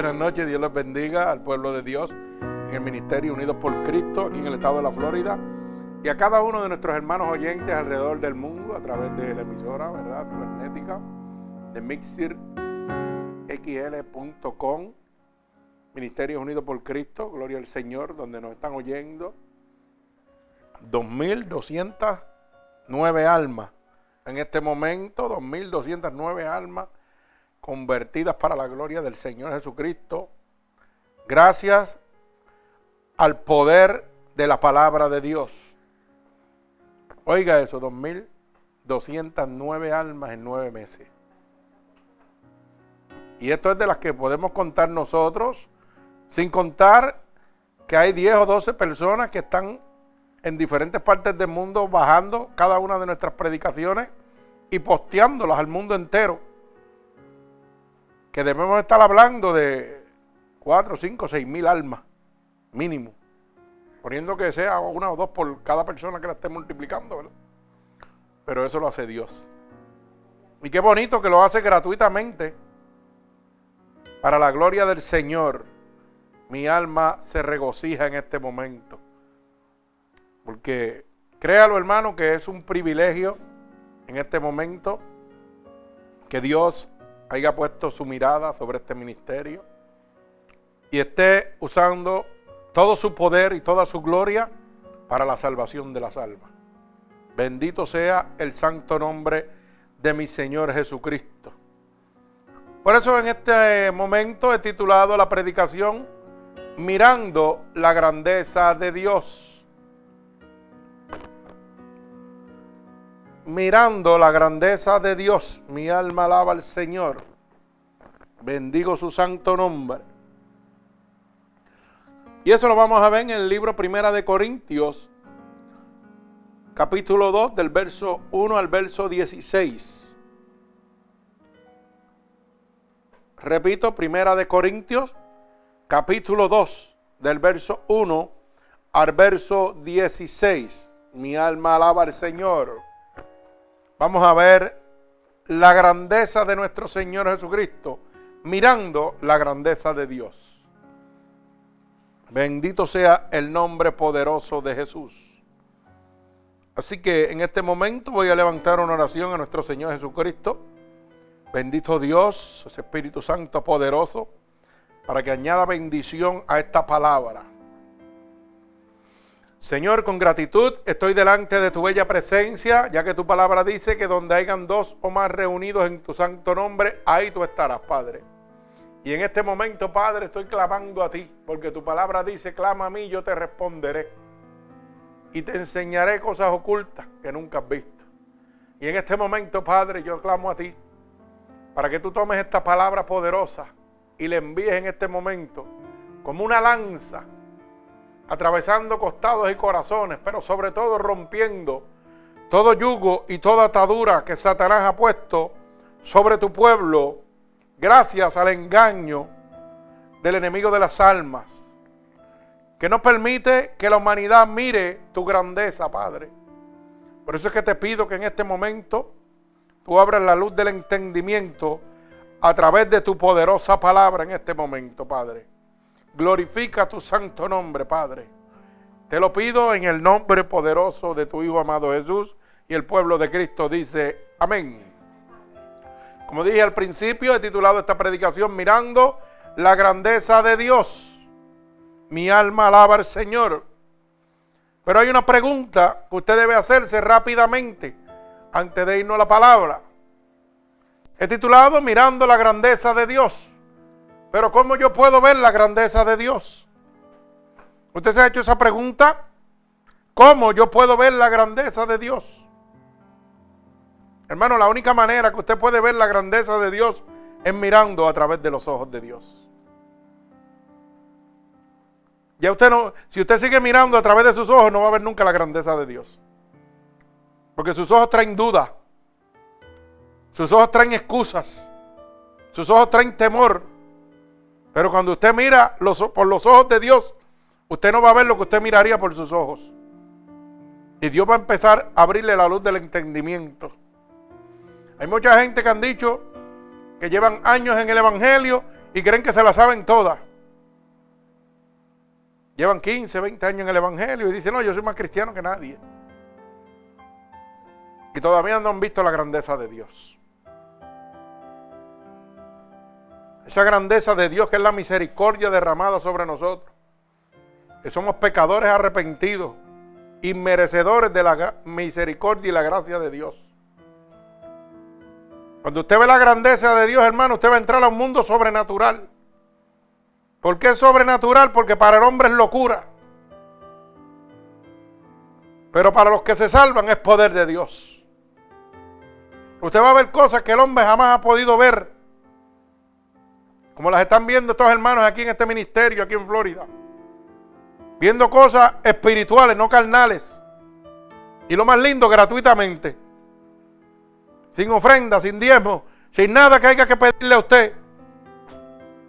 Buenas noches, Dios les bendiga al pueblo de Dios en el Ministerio Unidos por Cristo, aquí en el estado de la Florida, y a cada uno de nuestros hermanos oyentes alrededor del mundo a través de la emisora, ¿verdad? Cibernética, de mixirxl.com, Ministerio Unidos por Cristo, Gloria al Señor, donde nos están oyendo 2.209 almas. En este momento, 2.209 almas convertidas para la gloria del Señor Jesucristo, gracias al poder de la palabra de Dios. Oiga eso, 2.209 almas en nueve meses. Y esto es de las que podemos contar nosotros, sin contar que hay 10 o 12 personas que están en diferentes partes del mundo bajando cada una de nuestras predicaciones y posteándolas al mundo entero que debemos estar hablando de 4, 5, 6 mil almas, mínimo. Poniendo que sea una o dos por cada persona que la esté multiplicando, ¿verdad? Pero eso lo hace Dios. Y qué bonito que lo hace gratuitamente para la gloria del Señor. Mi alma se regocija en este momento. Porque créalo hermano que es un privilegio en este momento que Dios haya puesto su mirada sobre este ministerio y esté usando todo su poder y toda su gloria para la salvación de las almas. Bendito sea el santo nombre de mi Señor Jesucristo. Por eso en este momento he titulado la predicación Mirando la grandeza de Dios. Mirando la grandeza de Dios, mi alma alaba al Señor. Bendigo su santo nombre. Y eso lo vamos a ver en el libro Primera de Corintios, capítulo 2, del verso 1 al verso 16. Repito, Primera de Corintios, capítulo 2, del verso 1 al verso 16. Mi alma alaba al Señor. Vamos a ver la grandeza de nuestro Señor Jesucristo, mirando la grandeza de Dios. Bendito sea el nombre poderoso de Jesús. Así que en este momento voy a levantar una oración a nuestro Señor Jesucristo. Bendito Dios, Espíritu Santo poderoso, para que añada bendición a esta palabra. Señor, con gratitud estoy delante de tu bella presencia, ya que tu palabra dice que donde hayan dos o más reunidos en tu santo nombre, ahí tú estarás, Padre. Y en este momento, Padre, estoy clamando a ti, porque tu palabra dice, clama a mí, yo te responderé. Y te enseñaré cosas ocultas que nunca has visto. Y en este momento, Padre, yo clamo a ti, para que tú tomes esta palabra poderosa y le envíes en este momento como una lanza atravesando costados y corazones, pero sobre todo rompiendo todo yugo y toda atadura que Satanás ha puesto sobre tu pueblo gracias al engaño del enemigo de las almas, que no permite que la humanidad mire tu grandeza, Padre. Por eso es que te pido que en este momento tú abras la luz del entendimiento a través de tu poderosa palabra en este momento, Padre. Glorifica tu santo nombre, Padre. Te lo pido en el nombre poderoso de tu Hijo amado Jesús. Y el pueblo de Cristo dice, amén. Como dije al principio, he titulado esta predicación Mirando la grandeza de Dios. Mi alma alaba al Señor. Pero hay una pregunta que usted debe hacerse rápidamente antes de irnos a la palabra. He titulado Mirando la grandeza de Dios. Pero ¿cómo yo puedo ver la grandeza de Dios? ¿Usted se ha hecho esa pregunta? ¿Cómo yo puedo ver la grandeza de Dios? Hermano, la única manera que usted puede ver la grandeza de Dios es mirando a través de los ojos de Dios. Ya usted no, si usted sigue mirando a través de sus ojos, no va a ver nunca la grandeza de Dios. Porque sus ojos traen duda. Sus ojos traen excusas. Sus ojos traen temor. Pero cuando usted mira por los ojos de Dios, usted no va a ver lo que usted miraría por sus ojos. Y Dios va a empezar a abrirle la luz del entendimiento. Hay mucha gente que han dicho que llevan años en el Evangelio y creen que se la saben todas. Llevan 15, 20 años en el Evangelio y dicen, no, yo soy más cristiano que nadie. Y todavía no han visto la grandeza de Dios. Esa grandeza de Dios que es la misericordia derramada sobre nosotros. Que somos pecadores arrepentidos y merecedores de la misericordia y la gracia de Dios. Cuando usted ve la grandeza de Dios, hermano, usted va a entrar a un mundo sobrenatural. ¿Por qué es sobrenatural? Porque para el hombre es locura. Pero para los que se salvan es poder de Dios. Usted va a ver cosas que el hombre jamás ha podido ver. Como las están viendo estos hermanos aquí en este ministerio, aquí en Florida. Viendo cosas espirituales, no carnales. Y lo más lindo, gratuitamente sin ofrenda, sin diezmo, sin nada que haya que pedirle a usted.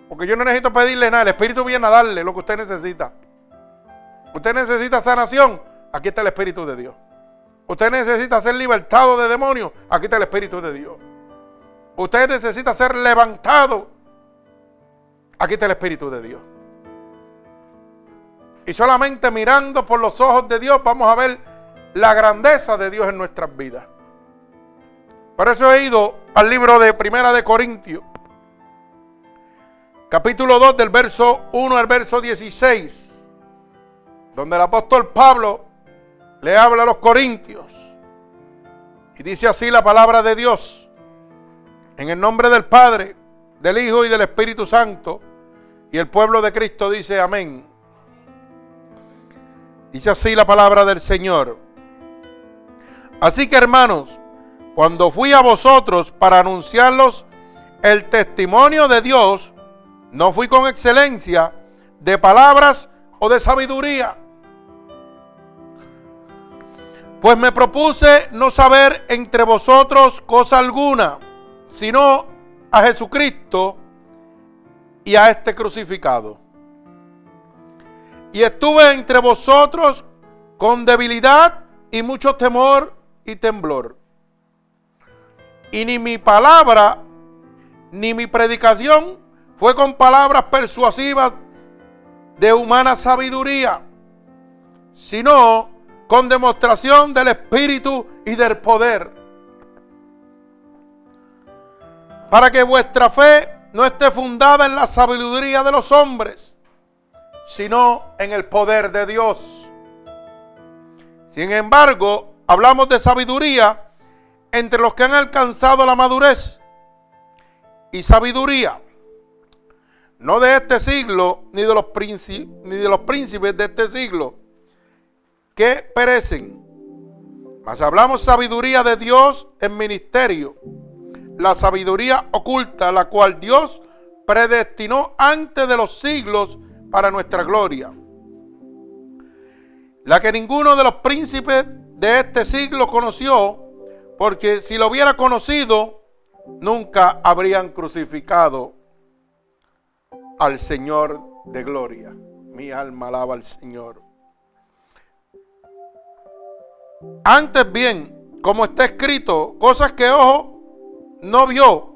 Porque yo no necesito pedirle nada, el Espíritu viene a darle lo que usted necesita. Usted necesita sanación, aquí está el Espíritu de Dios. Usted necesita ser libertado de demonios, aquí está el Espíritu de Dios. Usted necesita ser levantado, aquí está el Espíritu de Dios. Y solamente mirando por los ojos de Dios vamos a ver la grandeza de Dios en nuestras vidas. Por eso he ido al libro de Primera de Corintios, capítulo 2 del verso 1 al verso 16, donde el apóstol Pablo le habla a los corintios y dice así la palabra de Dios, en el nombre del Padre, del Hijo y del Espíritu Santo, y el pueblo de Cristo dice amén. Dice así la palabra del Señor. Así que hermanos, cuando fui a vosotros para anunciarlos el testimonio de Dios, no fui con excelencia de palabras o de sabiduría. Pues me propuse no saber entre vosotros cosa alguna, sino a Jesucristo y a este crucificado. Y estuve entre vosotros con debilidad y mucho temor y temblor. Y ni mi palabra, ni mi predicación fue con palabras persuasivas de humana sabiduría, sino con demostración del Espíritu y del poder. Para que vuestra fe no esté fundada en la sabiduría de los hombres, sino en el poder de Dios. Sin embargo, hablamos de sabiduría entre los que han alcanzado la madurez y sabiduría, no de este siglo, ni de los, ni de los príncipes de este siglo, que perecen. Mas hablamos sabiduría de Dios en ministerio, la sabiduría oculta, la cual Dios predestinó antes de los siglos para nuestra gloria. La que ninguno de los príncipes de este siglo conoció, porque si lo hubiera conocido, nunca habrían crucificado al Señor de gloria. Mi alma alaba al Señor. Antes bien, como está escrito, cosas que ojo no vio,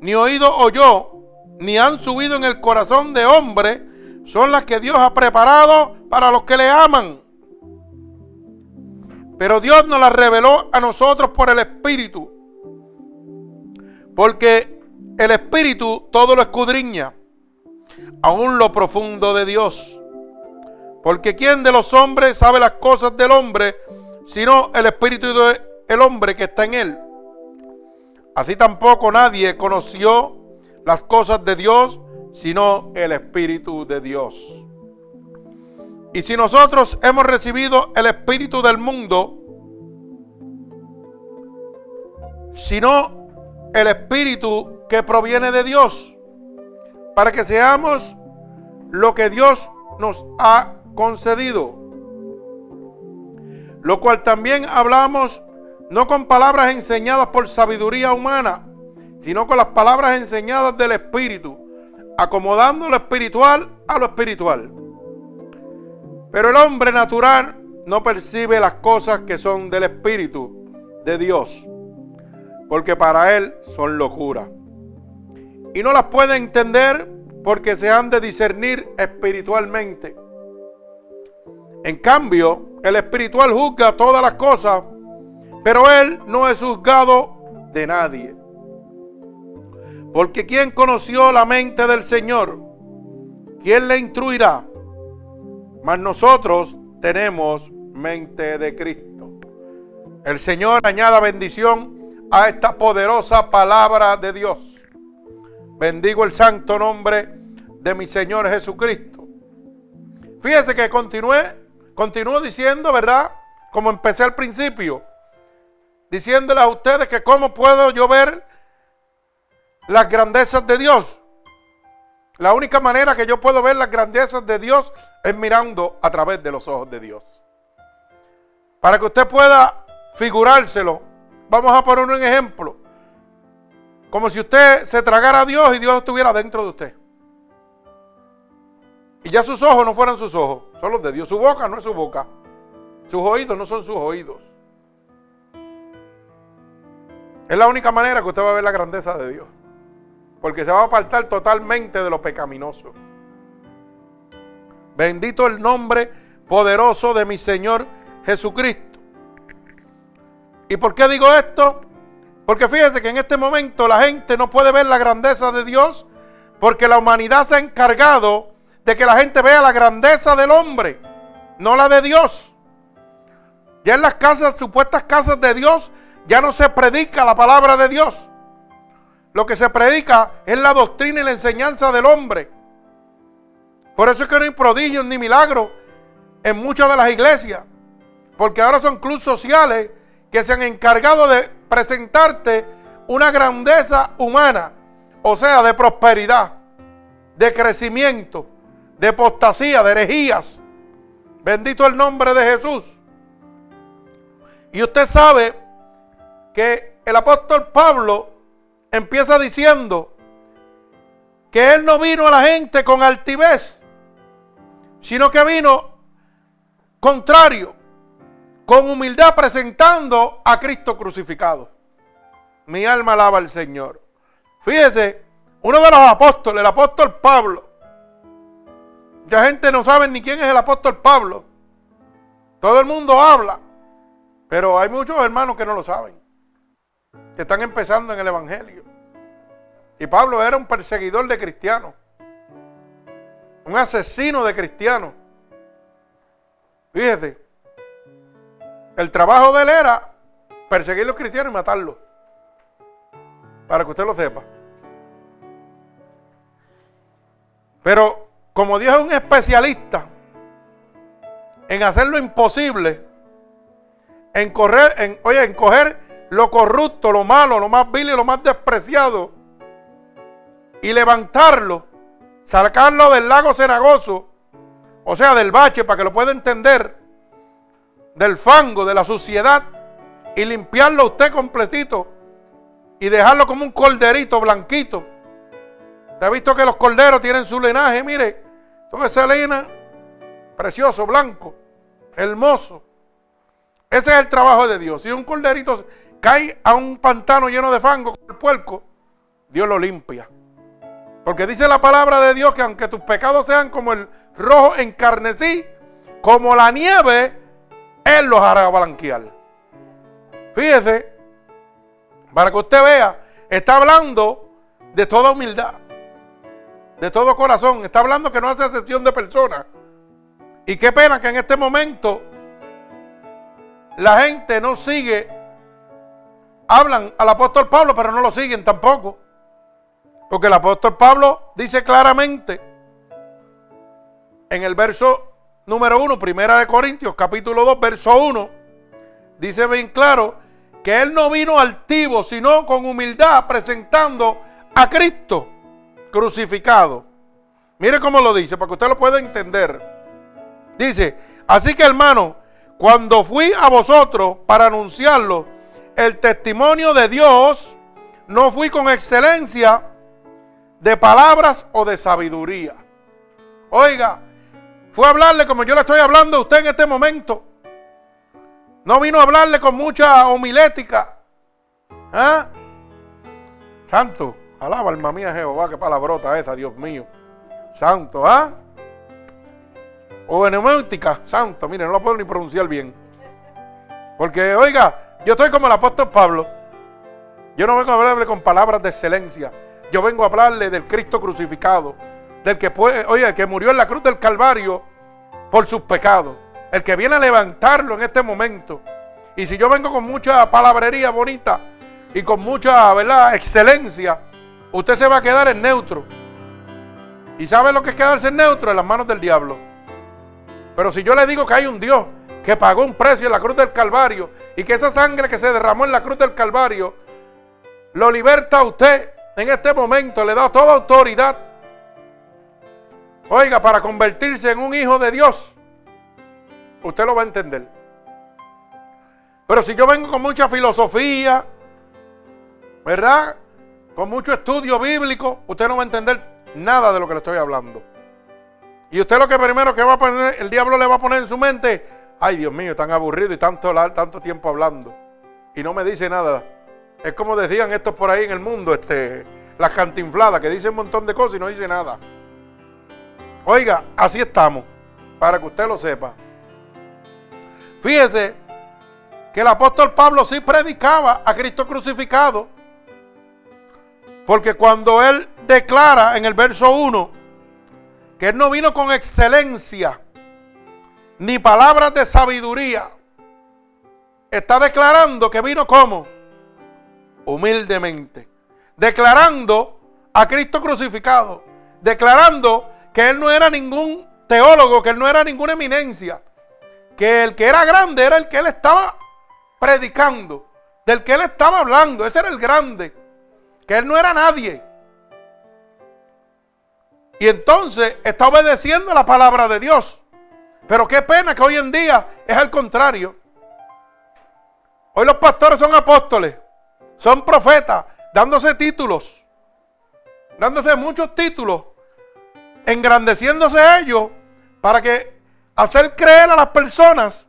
ni oído oyó, ni han subido en el corazón de hombre, son las que Dios ha preparado para los que le aman. Pero Dios nos la reveló a nosotros por el Espíritu. Porque el Espíritu todo lo escudriña, aún lo profundo de Dios. Porque ¿quién de los hombres sabe las cosas del hombre, sino el Espíritu del hombre que está en él? Así tampoco nadie conoció las cosas de Dios, sino el Espíritu de Dios. Y si nosotros hemos recibido el espíritu del mundo, sino el espíritu que proviene de Dios, para que seamos lo que Dios nos ha concedido. Lo cual también hablamos no con palabras enseñadas por sabiduría humana, sino con las palabras enseñadas del Espíritu, acomodando lo espiritual a lo espiritual. Pero el hombre natural no percibe las cosas que son del Espíritu de Dios, porque para él son locura. Y no las puede entender porque se han de discernir espiritualmente. En cambio, el espiritual juzga todas las cosas, pero él no es juzgado de nadie. Porque ¿quién conoció la mente del Señor? ¿Quién le instruirá? Mas nosotros tenemos mente de Cristo. El Señor añada bendición a esta poderosa palabra de Dios. Bendigo el santo nombre de mi Señor Jesucristo. Fíjese que continué, continúo diciendo, ¿verdad? Como empecé al principio, diciéndoles a ustedes que cómo puedo yo ver las grandezas de Dios. La única manera que yo puedo ver las grandezas de Dios es mirando a través de los ojos de Dios. Para que usted pueda figurárselo, vamos a poner un ejemplo. Como si usted se tragara a Dios y Dios estuviera dentro de usted. Y ya sus ojos no fueran sus ojos, son los de Dios. Su boca no es su boca. Sus oídos no son sus oídos. Es la única manera que usted va a ver la grandeza de Dios porque se va a apartar totalmente de lo pecaminoso. Bendito el nombre poderoso de mi Señor Jesucristo. ¿Y por qué digo esto? Porque fíjese que en este momento la gente no puede ver la grandeza de Dios porque la humanidad se ha encargado de que la gente vea la grandeza del hombre, no la de Dios. Ya en las casas, supuestas casas de Dios, ya no se predica la palabra de Dios. Lo que se predica es la doctrina y la enseñanza del hombre. Por eso es que no hay prodigios ni milagros en muchas de las iglesias. Porque ahora son clubes sociales que se han encargado de presentarte una grandeza humana. O sea, de prosperidad, de crecimiento, de apostasía, de herejías. Bendito el nombre de Jesús. Y usted sabe que el apóstol Pablo empieza diciendo que Él no vino a la gente con altivez, sino que vino contrario, con humildad presentando a Cristo crucificado. Mi alma alaba al Señor. Fíjese, uno de los apóstoles, el apóstol Pablo. Mucha gente no sabe ni quién es el apóstol Pablo. Todo el mundo habla, pero hay muchos hermanos que no lo saben, que están empezando en el Evangelio. Y Pablo era un perseguidor de cristianos. Un asesino de cristianos. Fíjese. El trabajo de él era perseguir a los cristianos y matarlos. Para que usted lo sepa. Pero como Dios es un especialista en hacer lo imposible, en correr, en, oye, en coger lo corrupto, lo malo, lo más vil y lo más despreciado y levantarlo, sacarlo del lago cenagoso, o sea, del bache, para que lo pueda entender, del fango, de la suciedad, y limpiarlo usted completito y dejarlo como un corderito blanquito. ¿Te ha visto que los corderos tienen su linaje? Mire, toda esa lina, precioso, blanco, hermoso. Ese es el trabajo de Dios. Si un corderito cae a un pantano lleno de fango con el puerco, Dios lo limpia. Porque dice la palabra de Dios que aunque tus pecados sean como el rojo encarnecí, como la nieve, Él los hará blanquear. Fíjese, para que usted vea, está hablando de toda humildad, de todo corazón. Está hablando que no hace excepción de personas. Y qué pena que en este momento la gente no sigue, hablan al apóstol Pablo, pero no lo siguen tampoco. Porque el apóstol Pablo dice claramente en el verso número 1, primera de Corintios, capítulo 2, verso 1, dice bien claro que él no vino altivo, sino con humildad presentando a Cristo crucificado. Mire cómo lo dice, para que usted lo pueda entender. Dice, así que hermano, cuando fui a vosotros para anunciarlo, el testimonio de Dios, no fui con excelencia, de palabras o de sabiduría. Oiga, fue a hablarle como yo le estoy hablando a usted en este momento. No vino a hablarle con mucha homilética. ¿Ah? Santo, alaba alma mía Jehová, qué palabrota esa, Dios mío. Santo, ¿ah? O hermenéutica, santo, mire, no lo puedo ni pronunciar bien. Porque, oiga, yo estoy como el apóstol Pablo. Yo no vengo a hablarle con palabras de excelencia. Yo vengo a hablarle del Cristo crucificado. Del que puede, oiga, el que murió en la cruz del Calvario por sus pecados. El que viene a levantarlo en este momento. Y si yo vengo con mucha palabrería bonita y con mucha, ¿verdad?, excelencia, usted se va a quedar en neutro. ¿Y sabe lo que es quedarse en neutro? En las manos del diablo. Pero si yo le digo que hay un Dios que pagó un precio en la cruz del Calvario y que esa sangre que se derramó en la cruz del Calvario lo liberta a usted en este momento, le da toda autoridad. Oiga, para convertirse en un hijo de Dios, usted lo va a entender. Pero si yo vengo con mucha filosofía, ¿verdad? Con mucho estudio bíblico, usted no va a entender nada de lo que le estoy hablando. Y usted lo que primero que va a poner, el diablo le va a poner en su mente, ay Dios mío, tan aburrido y tanto, tanto tiempo hablando. Y no me dice nada. Es como decían estos por ahí en el mundo, este, las cantinfladas, que dicen un montón de cosas y no dice nada. Oiga, así estamos, para que usted lo sepa. Fíjese que el apóstol Pablo sí predicaba a Cristo crucificado. Porque cuando él declara en el verso 1, que Él no vino con excelencia ni palabras de sabiduría. Está declarando que vino como humildemente. Declarando a Cristo crucificado. Declarando que Él no era ningún teólogo, que Él no era ninguna eminencia. Que el que era grande era el que Él estaba predicando. Del que Él estaba hablando. Ese era el grande. Que Él no era nadie. Y entonces está obedeciendo la palabra de Dios. Pero qué pena que hoy en día es al contrario. Hoy los pastores son apóstoles, son profetas, dándose títulos, dándose muchos títulos, engrandeciéndose ellos para que hacer creer a las personas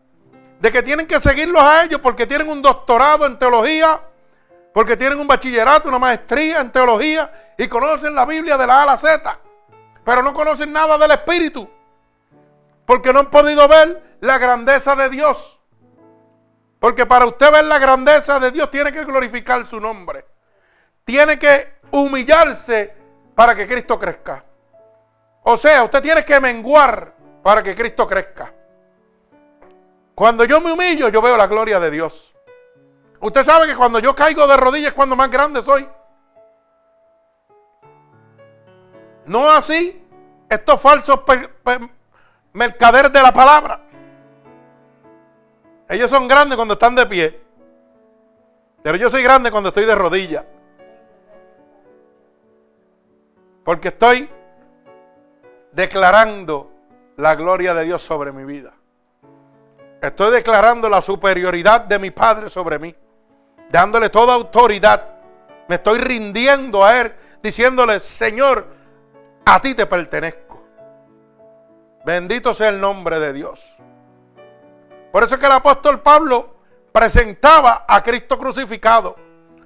de que tienen que seguirlos a ellos porque tienen un doctorado en teología, porque tienen un bachillerato, una maestría en teología y conocen la Biblia de la A a la Z pero no conocen nada del Espíritu. Porque no han podido ver la grandeza de Dios. Porque para usted ver la grandeza de Dios tiene que glorificar su nombre. Tiene que humillarse para que Cristo crezca. O sea, usted tiene que menguar para que Cristo crezca. Cuando yo me humillo, yo veo la gloria de Dios. Usted sabe que cuando yo caigo de rodillas es cuando más grande soy. No así estos falsos mercaderes de la palabra. Ellos son grandes cuando están de pie. Pero yo soy grande cuando estoy de rodillas. Porque estoy declarando la gloria de Dios sobre mi vida. Estoy declarando la superioridad de mi Padre sobre mí. Dándole toda autoridad. Me estoy rindiendo a Él. Diciéndole, Señor, a ti te pertenezco. Bendito sea el nombre de Dios. Por eso es que el apóstol Pablo presentaba a Cristo crucificado,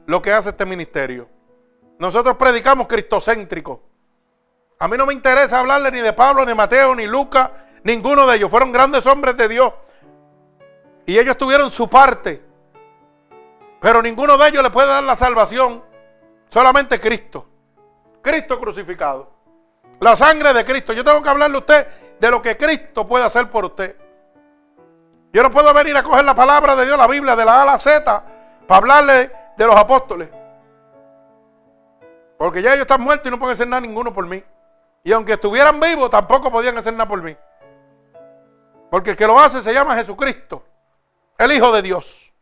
lo que hace este ministerio. Nosotros predicamos cristocéntrico. A mí no me interesa hablarle ni de Pablo, ni Mateo, ni Lucas, ninguno de ellos. Fueron grandes hombres de Dios. Y ellos tuvieron su parte. Pero ninguno de ellos le puede dar la salvación. Solamente Cristo. Cristo crucificado. La sangre de Cristo. Yo tengo que hablarle a usted de lo que Cristo puede hacer por usted. Yo no puedo venir a coger la palabra de Dios, la Biblia, de la A a la Z, para hablarle de los apóstoles. Porque ya ellos están muertos y no pueden hacer nada ninguno por mí. Y aunque estuvieran vivos, tampoco podían hacer nada por mí. Porque el que lo hace se llama Jesucristo, el Hijo de Dios.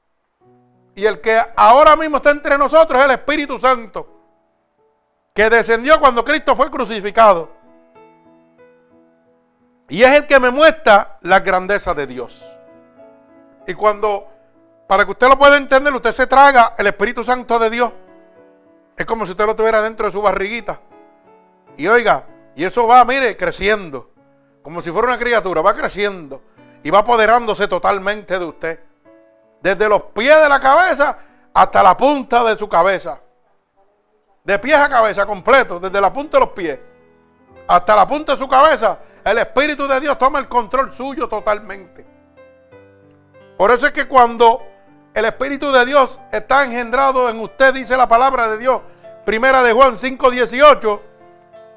Y el que ahora mismo está entre nosotros es el Espíritu Santo que descendió cuando Cristo fue crucificado. Y es el que me muestra la grandeza de Dios. Y cuando, para que usted lo pueda entender, usted se traga el Espíritu Santo de Dios. Es como si usted lo tuviera dentro de su barriguita. Y oiga, y eso va, mire, creciendo. Como si fuera una criatura, va creciendo. Y va apoderándose totalmente de usted. Desde los pies de la cabeza hasta la punta de su cabeza. De pies a cabeza completo, desde la punta de los pies. hasta la punta de su cabeza, el Espíritu de Dios toma el control suyo totalmente. Por eso es que cuando el Espíritu de Dios está engendrado en usted, dice la palabra de Dios, primera de Juan 5:18,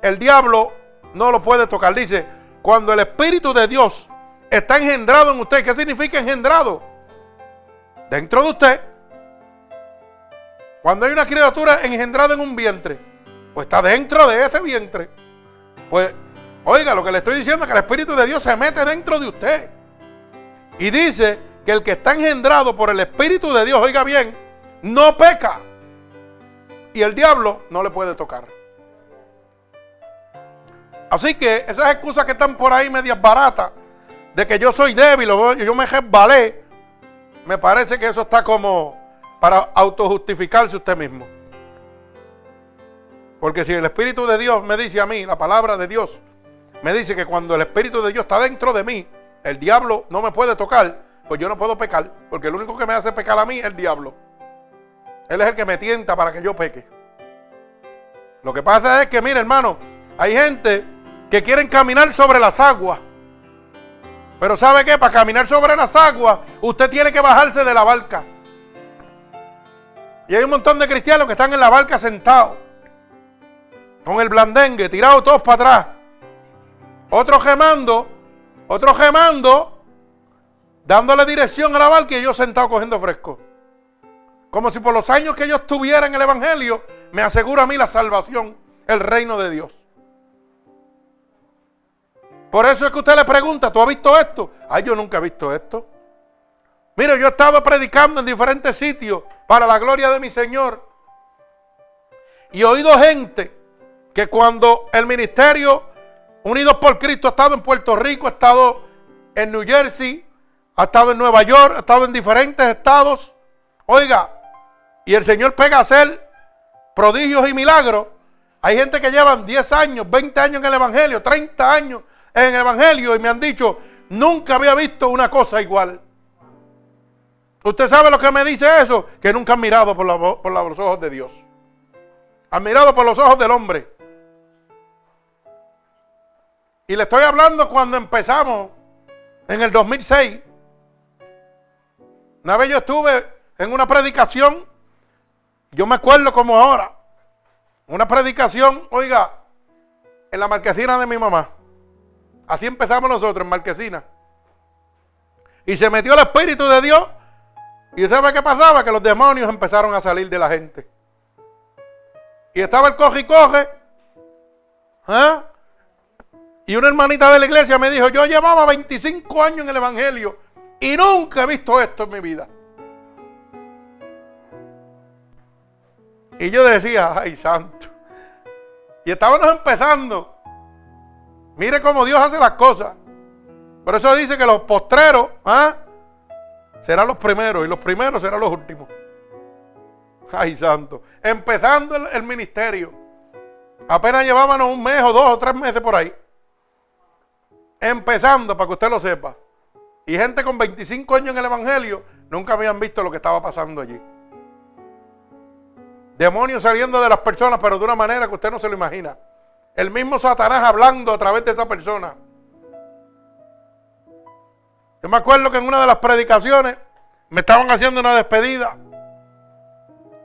el diablo no lo puede tocar. Dice, cuando el Espíritu de Dios está engendrado en usted, ¿qué significa engendrado? Dentro de usted. Cuando hay una criatura engendrada en un vientre, pues está dentro de ese vientre. Pues, oiga, lo que le estoy diciendo es que el Espíritu de Dios se mete dentro de usted. Y dice que el que está engendrado por el Espíritu de Dios, oiga bien, no peca. Y el diablo no le puede tocar. Así que esas excusas que están por ahí medias baratas, de que yo soy débil o yo me resbalé, me parece que eso está como para autojustificarse usted mismo. Porque si el Espíritu de Dios me dice a mí, la palabra de Dios, me dice que cuando el Espíritu de Dios está dentro de mí, el diablo no me puede tocar, pues yo no puedo pecar, porque el único que me hace pecar a mí es el diablo. Él es el que me tienta para que yo peque. Lo que pasa es que, mire hermano, hay gente que quieren caminar sobre las aguas. Pero ¿sabe qué? Para caminar sobre las aguas, usted tiene que bajarse de la barca. Y hay un montón de cristianos que están en la barca sentados con el blandengue, tirados todos para atrás. Otros gemando, otros gemando, dándole dirección a la barca y yo sentado cogiendo fresco. Como si por los años que yo estuviera en el Evangelio, me asegura a mí la salvación, el reino de Dios. Por eso es que usted le pregunta, ¿tú has visto esto? Ay, yo nunca he visto esto. Mire, yo he estado predicando en diferentes sitios para la gloria de mi Señor. Y he oído gente que cuando el ministerio Unidos por Cristo ha estado en Puerto Rico, ha estado en New Jersey, ha estado en Nueva York, ha estado en diferentes estados. Oiga, y el Señor pega a hacer prodigios y milagros. Hay gente que llevan 10 años, 20 años en el Evangelio, 30 años en el Evangelio y me han dicho, nunca había visto una cosa igual. ¿Usted sabe lo que me dice eso? Que nunca han mirado por, por los ojos de Dios. Han mirado por los ojos del hombre. Y le estoy hablando cuando empezamos, en el 2006. Una vez yo estuve en una predicación, yo me acuerdo como ahora, una predicación, oiga, en la marquesina de mi mamá. Así empezamos nosotros en marquesina. Y se metió el Espíritu de Dios. ¿Y sabe qué pasaba? Que los demonios empezaron a salir de la gente. Y estaba el coge y coge. ¿Ah? Y una hermanita de la iglesia me dijo, yo llevaba 25 años en el Evangelio y nunca he visto esto en mi vida. Y yo decía, ay santo. Y estábamos empezando. Mire cómo Dios hace las cosas. Por eso dice que los postreros ¿ah? serán los primeros y los primeros serán los últimos. Ay santo. Empezando el, el ministerio. Apenas llevábamos un mes o dos o tres meses por ahí. Empezando, para que usted lo sepa. Y gente con 25 años en el Evangelio nunca habían visto lo que estaba pasando allí. Demonios saliendo de las personas, pero de una manera que usted no se lo imagina. El mismo Satanás hablando a través de esa persona. Yo me acuerdo que en una de las predicaciones me estaban haciendo una despedida.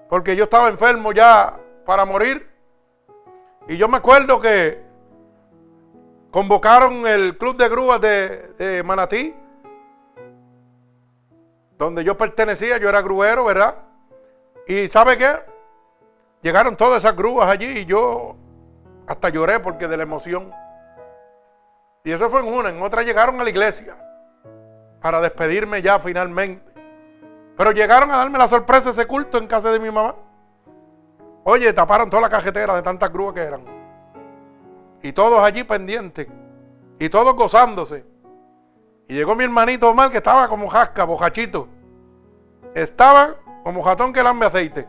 Porque yo estaba enfermo ya para morir. Y yo me acuerdo que Convocaron el club de grúas de, Manatí, donde yo pertenecía, yo era gruero, ¿verdad? Y ¿sabe qué? Llegaron todas esas grúas allí y yo hasta lloré porque de la emoción. Y eso fue en una, en otra llegaron a la iglesia para despedirme ya finalmente. Pero llegaron a darme la sorpresa ese culto en casa de mi mamá. Oye, taparon toda la cajetera de tantas grúas que eran. Y todos allí pendientes. Y todos gozándose. Y llegó mi hermanito Omar que estaba como jasca, bojachito. Estaba como jatón que lambe aceite.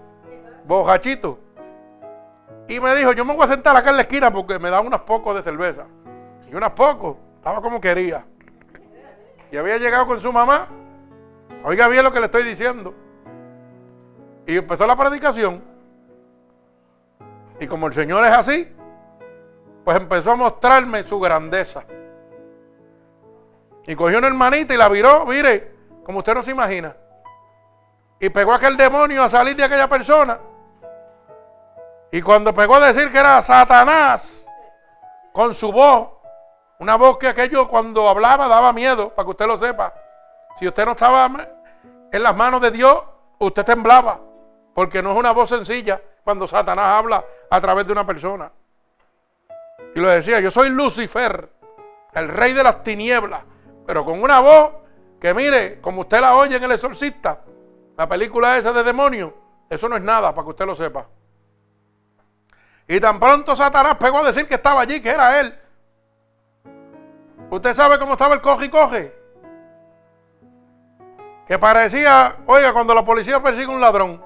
Bojachito. Y me dijo, yo me voy a sentar acá en la esquina porque me da unos pocos de cerveza. Y unos pocos. Estaba como quería. Y había llegado con su mamá. Oiga bien lo que le estoy diciendo. Y empezó la predicación. Y como el Señor es así, pues empezó a mostrarme su grandeza. Y cogió una hermanita y la viró, mire, como usted no se imagina. Y pegó aquel demonio a salir de aquella persona. Y cuando pegó a decir que era Satanás, con su voz, una voz que aquello cuando hablaba daba miedo, para que usted lo sepa. Si usted no estaba en las manos de Dios, usted temblaba, porque no es una voz sencilla cuando Satanás habla a través de una persona. Y lo decía, yo soy Lucifer, el rey de las tinieblas, pero con una voz que mire, como usted la oye en El Exorcista, la película esa de demonio, eso no es nada, para que usted lo sepa. Y tan pronto Satanás pegó a decir que estaba allí, que era él. ¿Usted sabe cómo estaba el coge y coge? Que parecía, oiga, cuando la policía persigue a un ladrón,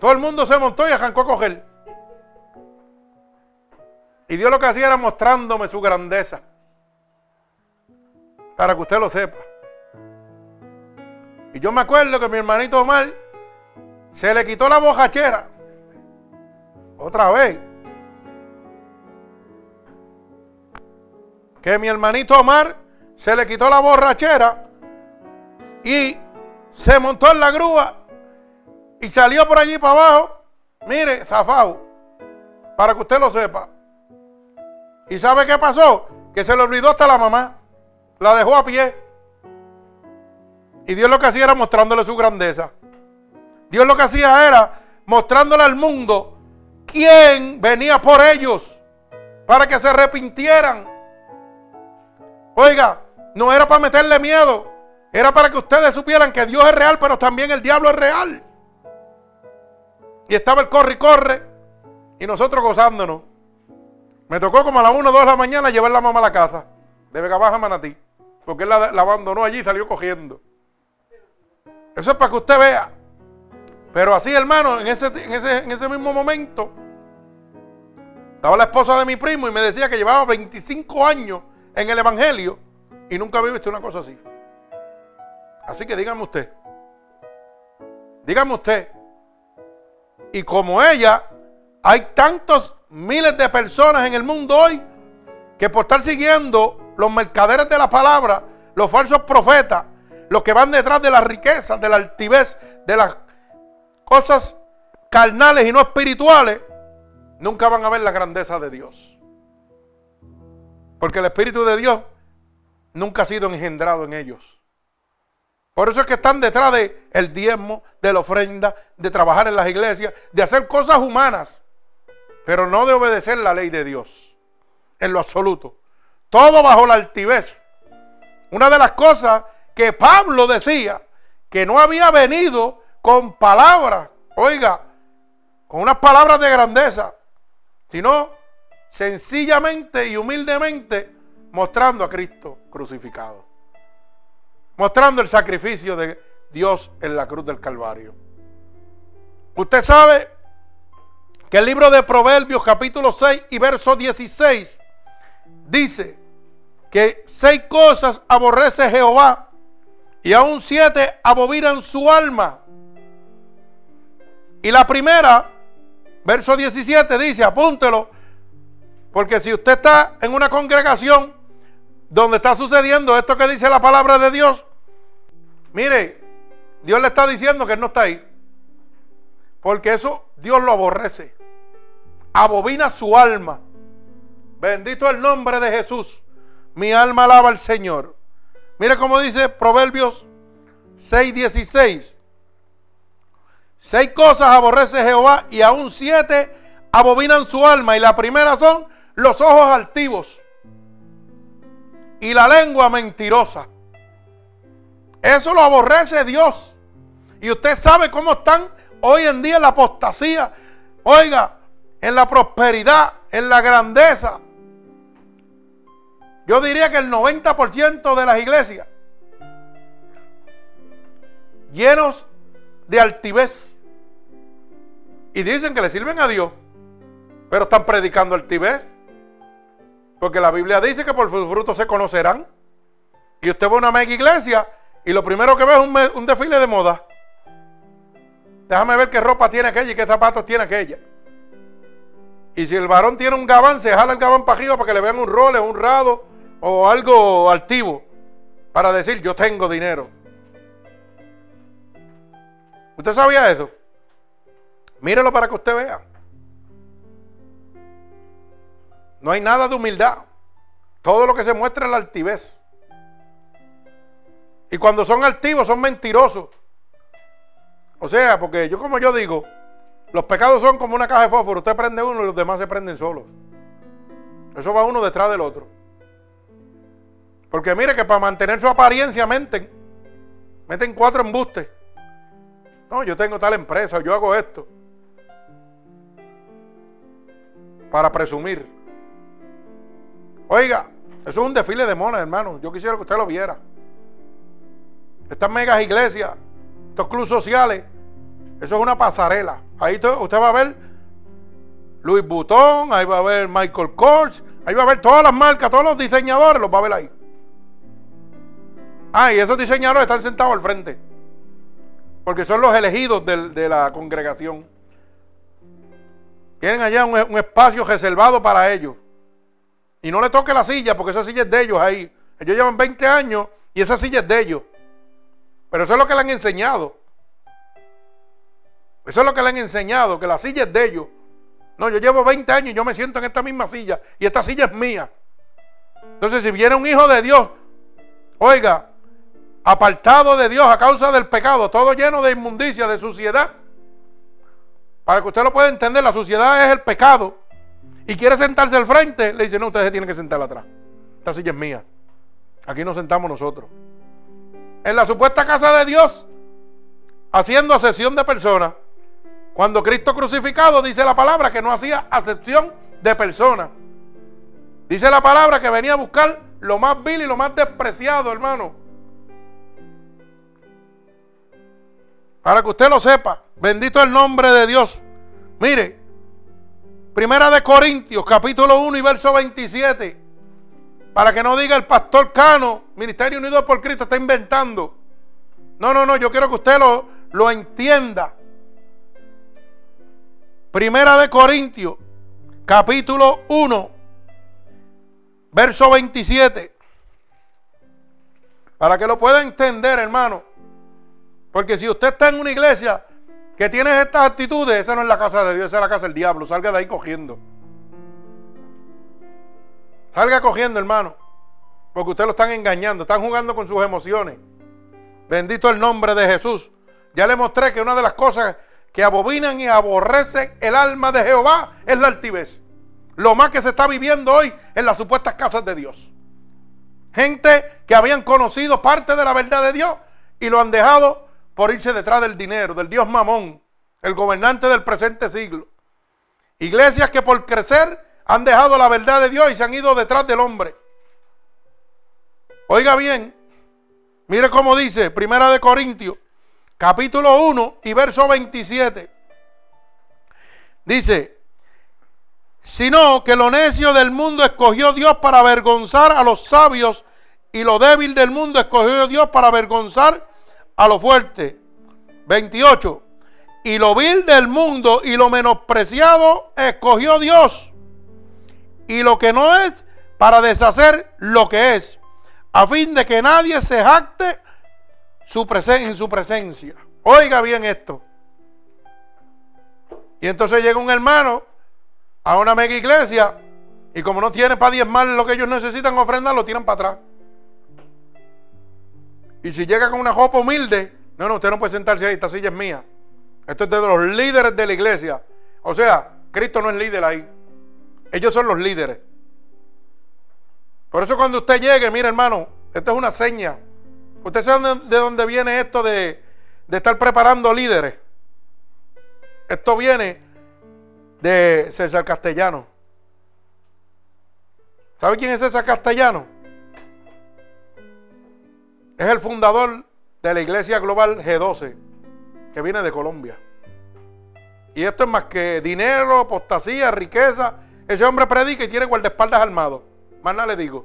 todo el mundo se montó y arrancó a coger. Y Dios lo que hacía era mostrándome su grandeza. Para que usted lo sepa. Y yo me acuerdo que mi hermanito Omar se le quitó la bojachera. Otra vez. Que mi hermanito Omar se le quitó la borrachera y se montó en la grúa y salió por allí para abajo. Mire, zafado. Para que usted lo sepa. ¿Y sabe qué pasó? Que se le olvidó hasta la mamá. La dejó a pie. Y Dios lo que hacía era mostrándole su grandeza. Dios lo que hacía era mostrándole al mundo quién venía por ellos para que se arrepintieran. Oiga, no era para meterle miedo, era para que ustedes supieran que Dios es real, pero también el diablo es real. Y estaba el corre y corre. Y nosotros gozándonos. Me tocó como a las 1 o 2 de la mañana llevar la mamá a la casa. De Vega Baja Manatí. Porque él la, abandonó allí y salió cogiendo. Eso es para que usted vea. Pero así, hermano, en ese, en ese, en ese mismo momento, estaba la esposa de mi primo y me decía que llevaba 25 años en el Evangelio y nunca había visto una cosa así. Así que dígame usted. Dígame usted. Y como ella, hay tantos miles de personas en el mundo hoy que por estar siguiendo los mercaderes de la palabra, los falsos profetas, los que van detrás de la riqueza, de la altivez, de las cosas carnales y no espirituales, nunca van a ver la grandeza de Dios. Porque el Espíritu de Dios nunca ha sido engendrado en ellos. Por eso es que están detrás de el diezmo, de la ofrenda, de trabajar en las iglesias, de hacer cosas humanas, pero no de obedecer la ley de Dios en lo absoluto. Todo bajo la altivez. Una de las cosas que Pablo decía, que no había venido con palabras, oiga, con unas palabras de grandeza, sino sencillamente y humildemente mostrando a Cristo crucificado mostrando el sacrificio de Dios en la cruz del Calvario. Usted sabe que el libro de Proverbios capítulo 6 y verso 16 dice que seis cosas aborrece Jehová y aún siete abominan su alma. Y la primera, verso 17 dice, apúntelo, porque si usted está en una congregación donde está sucediendo esto que dice la palabra de Dios, Mire, Dios le está diciendo que no está ahí. Porque eso Dios lo aborrece. Abobina su alma. Bendito el nombre de Jesús. Mi alma alaba al Señor. Mire cómo dice Proverbios 6:16. Seis cosas aborrece Jehová y aún siete abominan su alma. Y la primera son los ojos altivos y la lengua mentirosa. Eso lo aborrece Dios. Y usted sabe cómo están hoy en día la apostasía. Oiga, en la prosperidad, en la grandeza. Yo diría que el 90% de las iglesias llenos de altivez. Y dicen que le sirven a Dios, pero están predicando altivez. Porque la Biblia dice que por sus frutos se conocerán. Y usted va a una mega iglesia y lo primero que ve es un, desfile de moda. Déjame ver qué ropa tiene aquella y qué zapatos tiene aquella. Y si el varón tiene un gabán, se jala el gabán para arriba para que le vean un role, un rado o algo altivo. Para decir, yo tengo dinero. ¿Usted sabía eso? Mírelo para que usted vea. No hay nada de humildad. Todo lo que se muestra es la altivez. Y cuando son altivos son mentirosos. O sea, porque yo como yo digo, los pecados son como una caja de fósforo. Usted prende uno y los demás se prenden solos. Eso va uno detrás del otro. Porque mire que para mantener su apariencia meten. Meten cuatro embustes. No, yo tengo tal empresa, yo hago esto. Para presumir. Oiga, eso es un desfile de monas, hermano. Yo quisiera que usted lo viera. Estas megas iglesias, estos clubes sociales, eso es una pasarela. Ahí usted va a ver Louis Vuitton, ahí va a ver Michael Kors, ahí va a ver todas las marcas, todos los diseñadores, los va a ver ahí. Ah, y esos diseñadores están sentados al frente. Porque son los elegidos de, la congregación. Tienen allá un, un, espacio reservado para ellos. Y no le toque la silla, porque esa silla es de ellos ahí. Ellos llevan 20 años y esa silla es de ellos. Pero eso es lo que le han enseñado. Eso es lo que le han enseñado, que la silla es de ellos. No, yo llevo 20 años y yo me siento en esta misma silla y esta silla es mía. Entonces, si viene un hijo de Dios, oiga, apartado de Dios a causa del pecado, todo lleno de inmundicia, de suciedad, para que usted lo pueda entender, la suciedad es el pecado. Y quiere sentarse al frente, le dice, no, usted se tiene que sentar atrás. Esta silla es mía. Aquí nos sentamos nosotros en la supuesta casa de Dios, haciendo asesión de personas. Cuando Cristo crucificado dice la palabra que no hacía acepción de personas. Dice la palabra que venía a buscar lo más vil y lo más despreciado, hermano. Para que usted lo sepa, bendito el nombre de Dios. Mire, Primera de Corintios, capítulo 1 y verso 27. Para que no diga el pastor Cano, Ministerio Unido por Cristo está inventando. No, no, no, yo quiero que usted lo, lo entienda. Primera de Corintios, capítulo 1, verso 27. Para que lo pueda entender, hermano. Porque si usted está en una iglesia que tiene estas actitudes, esa no es la casa de Dios, esa es la casa del diablo. Salga de ahí cogiendo. Salga cogiendo, hermano. Porque usted lo están engañando, están jugando con sus emociones. Bendito el nombre de Jesús. Ya le mostré que una de las cosas que abominan y aborrecen el alma de Jehová es la altivez. Lo más que se está viviendo hoy en las supuestas casas de Dios. Gente que habían conocido parte de la verdad de Dios y lo han dejado por irse detrás del dinero, del Dios Mamón, el gobernante del presente siglo. Iglesias que por crecer han dejado la verdad de Dios y se han ido detrás del hombre. Oiga bien, mire cómo dice Primera de Corintios, capítulo 1 y verso 27. Dice, sino que lo necio del mundo escogió Dios para avergonzar a los sabios y lo débil del mundo escogió Dios para avergonzar a lo fuerte. 28. Y lo vil del mundo y lo menospreciado escogió Dios y lo que no es para deshacer lo que es, a fin de que nadie se jacte su en su presencia. Oiga bien esto. Y entonces llega un hermano a una mega iglesia y como no tiene para diezmar lo que ellos necesitan ofrendar, lo tiran para atrás. Y si llega con una jopa humilde, no, no, usted no puede sentarse ahí, esta silla es mía. Esto es de los líderes de la iglesia. O sea, Cristo no es líder ahí. Ellos son los líderes. Por eso cuando usted llegue, mire hermano, esto es una seña. Usted sabe de dónde viene esto de, de estar preparando líderes. Esto viene de César Castellano. ¿Sabe quién es César Castellano? Es el fundador de la Iglesia Global G12, que viene de Colombia. Y esto es más que dinero, apostasía, riqueza ese hombre predica y tiene guardaespaldas armados. Más nada le digo.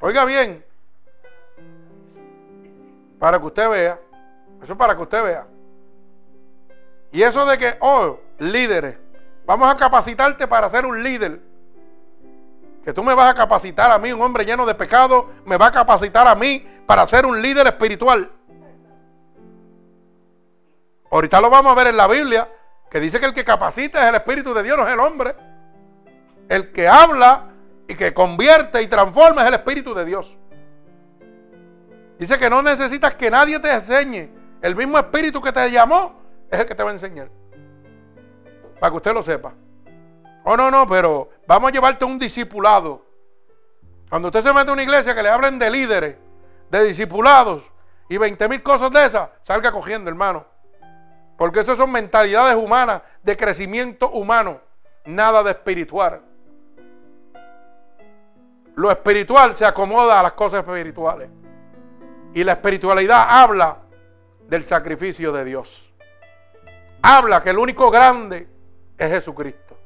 Oiga bien. Para que usted vea. Eso es para que usted vea. Y eso de que, oh, líderes. Vamos a capacitarte para ser un líder. Que tú me vas a capacitar a mí, un hombre lleno de pecado, me va a capacitar a mí para ser un líder espiritual. Ahorita lo vamos a ver en la Biblia, que dice que el que capacita es el Espíritu de Dios, no es el hombre. El que habla y que convierte y transforma es el Espíritu de Dios. Dice que no necesitas que nadie te enseñe. El mismo Espíritu que te llamó es el que te va a enseñar. Para que usted lo sepa. Oh, no, no, pero vamos a llevarte un discipulado. Cuando usted se mete a una iglesia que le hablen de líderes, de discipulados y 20 mil cosas de esas, salga cogiendo, hermano. Porque esas son mentalidades humanas, de crecimiento humano, nada de espiritual. Lo espiritual se acomoda a las cosas espirituales. Y la espiritualidad habla del sacrificio de Dios. Habla que el único grande es Jesucristo.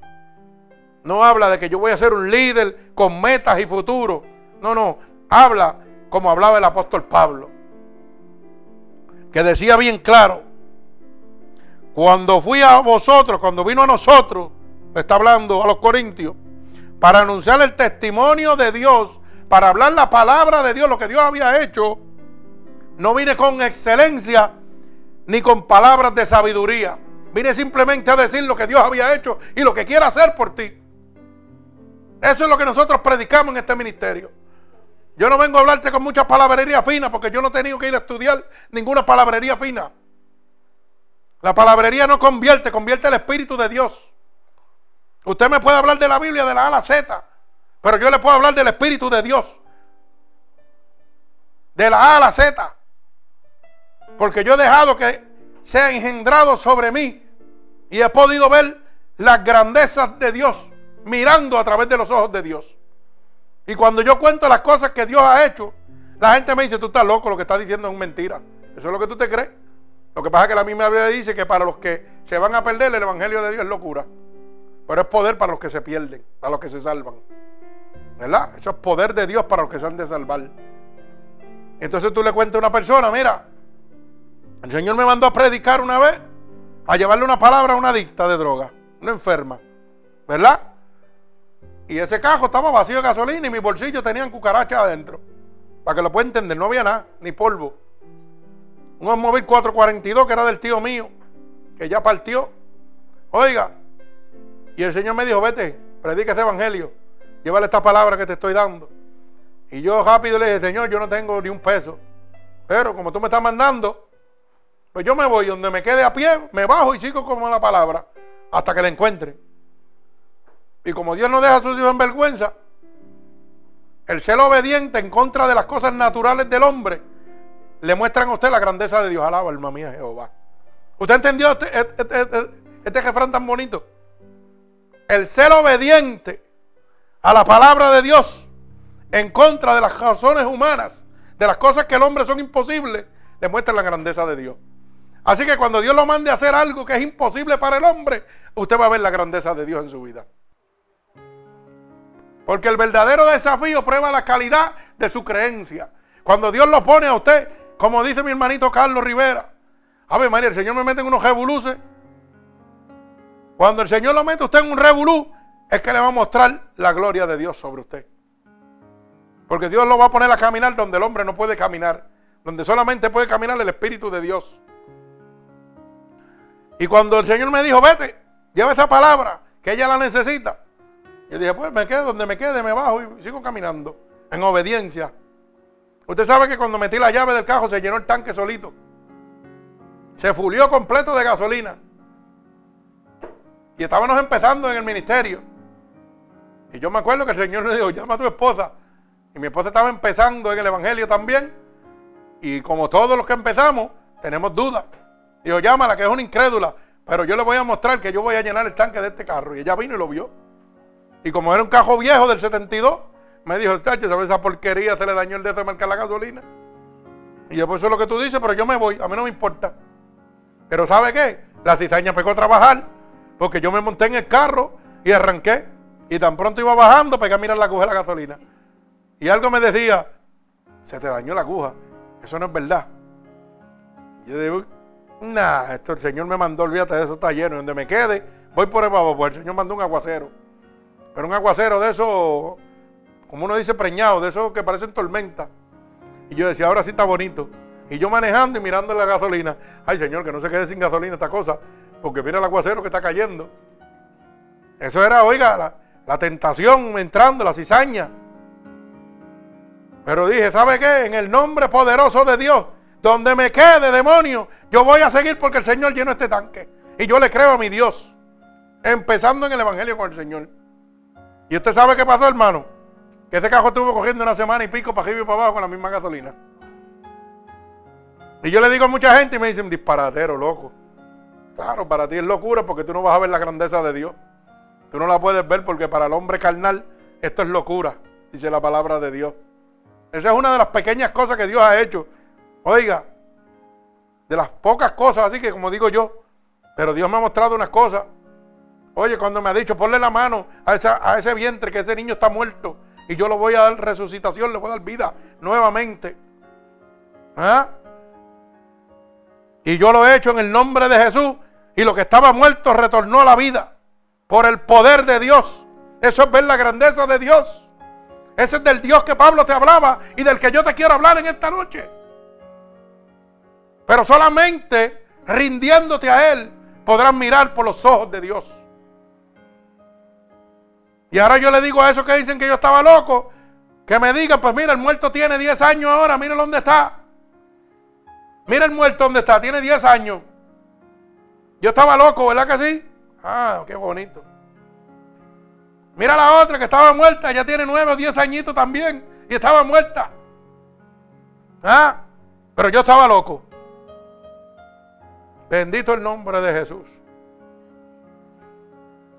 No habla de que yo voy a ser un líder con metas y futuro. No, no. Habla como hablaba el apóstol Pablo. Que decía bien claro. Cuando fui a vosotros, cuando vino a nosotros, está hablando a los corintios, para anunciar el testimonio de Dios, para hablar la palabra de Dios, lo que Dios había hecho, no vine con excelencia ni con palabras de sabiduría. Vine simplemente a decir lo que Dios había hecho y lo que quiere hacer por ti. Eso es lo que nosotros predicamos en este ministerio. Yo no vengo a hablarte con mucha palabrería fina porque yo no he tenido que ir a estudiar ninguna palabrería fina. La palabrería no convierte, convierte el Espíritu de Dios. Usted me puede hablar de la Biblia de la A a la Z, pero yo le puedo hablar del Espíritu de Dios. De la A a la Z. Porque yo he dejado que sea engendrado sobre mí y he podido ver las grandezas de Dios mirando a través de los ojos de Dios. Y cuando yo cuento las cosas que Dios ha hecho, la gente me dice, tú estás loco, lo que estás diciendo es mentira. Eso es lo que tú te crees. Lo que pasa es que la misma Biblia dice que para los que se van a perder el Evangelio de Dios es locura. Pero es poder para los que se pierden, para los que se salvan. ¿Verdad? Eso es poder de Dios para los que se han de salvar. Entonces tú le cuentas a una persona, mira, el Señor me mandó a predicar una vez, a llevarle una palabra a una adicta de droga, una enferma, ¿verdad? Y ese cajo estaba vacío de gasolina y mi bolsillo tenían cucarachas adentro. Para que lo pueda entender, no había nada, ni polvo. Un móvil 442 que era del tío mío, que ya partió. Oiga, y el Señor me dijo, vete, predica ese evangelio, llévale esta palabra que te estoy dando. Y yo rápido le dije, Señor, yo no tengo ni un peso. Pero como tú me estás mandando, pues yo me voy, donde me quede a pie, me bajo y sigo como la palabra, hasta que la encuentre. Y como Dios no deja a sus hijos en vergüenza, el ser obediente en contra de las cosas naturales del hombre, le muestran a usted la grandeza de Dios. Alaba, alma mía, Jehová. ¿Usted entendió este, este, este, este refrán tan bonito? El ser obediente a la palabra de Dios en contra de las razones humanas, de las cosas que el hombre son imposibles, le muestra la grandeza de Dios. Así que cuando Dios lo mande a hacer algo que es imposible para el hombre, usted va a ver la grandeza de Dios en su vida. Porque el verdadero desafío prueba la calidad de su creencia. Cuando Dios lo pone a usted, como dice mi hermanito Carlos Rivera, a ver María, el Señor me mete en unos revoluces. Cuando el Señor lo mete a usted en un revolú, es que le va a mostrar la gloria de Dios sobre usted. Porque Dios lo va a poner a caminar donde el hombre no puede caminar, donde solamente puede caminar el Espíritu de Dios. Y cuando el Señor me dijo, vete, lleva esa palabra, que ella la necesita. Yo dije, pues me quedo donde me quede, me bajo y sigo caminando, en obediencia. Usted sabe que cuando metí la llave del carro se llenó el tanque solito. Se fulió completo de gasolina. Y estábamos empezando en el ministerio. Y yo me acuerdo que el Señor me dijo, llama a tu esposa. Y mi esposa estaba empezando en el Evangelio también. Y como todos los que empezamos, tenemos dudas. Dijo, llámala, que es una incrédula. Pero yo le voy a mostrar que yo voy a llenar el tanque de este carro. Y ella vino y lo vio. Y como era un cajo viejo del 72, me dijo, chacho, ¿sabes esa porquería? Se le dañó el dedo de marcar la gasolina. Y yo, pues eso es lo que tú dices, pero yo me voy. A mí no me importa. Pero ¿sabe qué? La cizaña pegó a trabajar. Porque yo me monté en el carro y arranqué. Y tan pronto iba bajando, pegué a mirar la aguja de la gasolina. Y algo me decía, se te dañó la aguja. Eso no es verdad. Y yo digo, Nah, esto el Señor me mandó, olvídate de eso, está lleno. Y donde me quede, voy por el babo, pues el Señor mandó un aguacero. Pero un aguacero de esos, como uno dice, preñado, de esos que parecen tormenta. Y yo decía, ahora sí está bonito. Y yo manejando y mirando la gasolina. Ay, Señor, que no se quede sin gasolina esta cosa. Porque mira el aguacero que está cayendo. Eso era, oiga, la tentación entrando, la cizaña. Pero dije, ¿sabe qué? En el nombre poderoso de Dios, donde me quede demonio, yo voy a seguir porque el Señor llenó este tanque. Y yo le creo a mi Dios. Empezando en el Evangelio con el Señor. Y usted sabe qué pasó, hermano. Que ese cajo estuvo cogiendo una semana y pico para arriba y para abajo con la misma gasolina. Y yo le digo a mucha gente y me dicen, disparatero, loco. Claro, para ti es locura porque tú no vas a ver la grandeza de Dios. Tú no la puedes ver porque para el hombre carnal esto es locura, dice la palabra de Dios. Esa es una de las pequeñas cosas que Dios ha hecho. Oiga, de las pocas cosas, así que como digo yo, pero Dios me ha mostrado unas cosas. Oye, cuando me ha dicho, ponle la mano a, a ese vientre, que ese niño está muerto, y yo lo voy a dar resucitación, le voy a dar vida nuevamente. ¿Ah? Y yo lo he hecho en el nombre de Jesús, y lo que estaba muerto retornó a la vida por el poder de Dios. Eso es ver la grandeza de Dios. Ese es del Dios que Pablo te hablaba y del que yo te quiero hablar en esta noche. Pero solamente rindiéndote a Él podrás mirar por los ojos de Dios. Y ahora yo le digo a esos que dicen que yo estaba loco, que me digan, pues mira, el muerto tiene 10 años ahora, mira dónde está. Mira el muerto dónde está, tiene 10 años. Yo estaba loco, ¿verdad que sí? Ah, qué bonito. Mira la otra que estaba muerta, ya tiene nueve o diez añitos también y estaba muerta. ¿Ah? Pero yo estaba loco. Bendito el nombre de Jesús.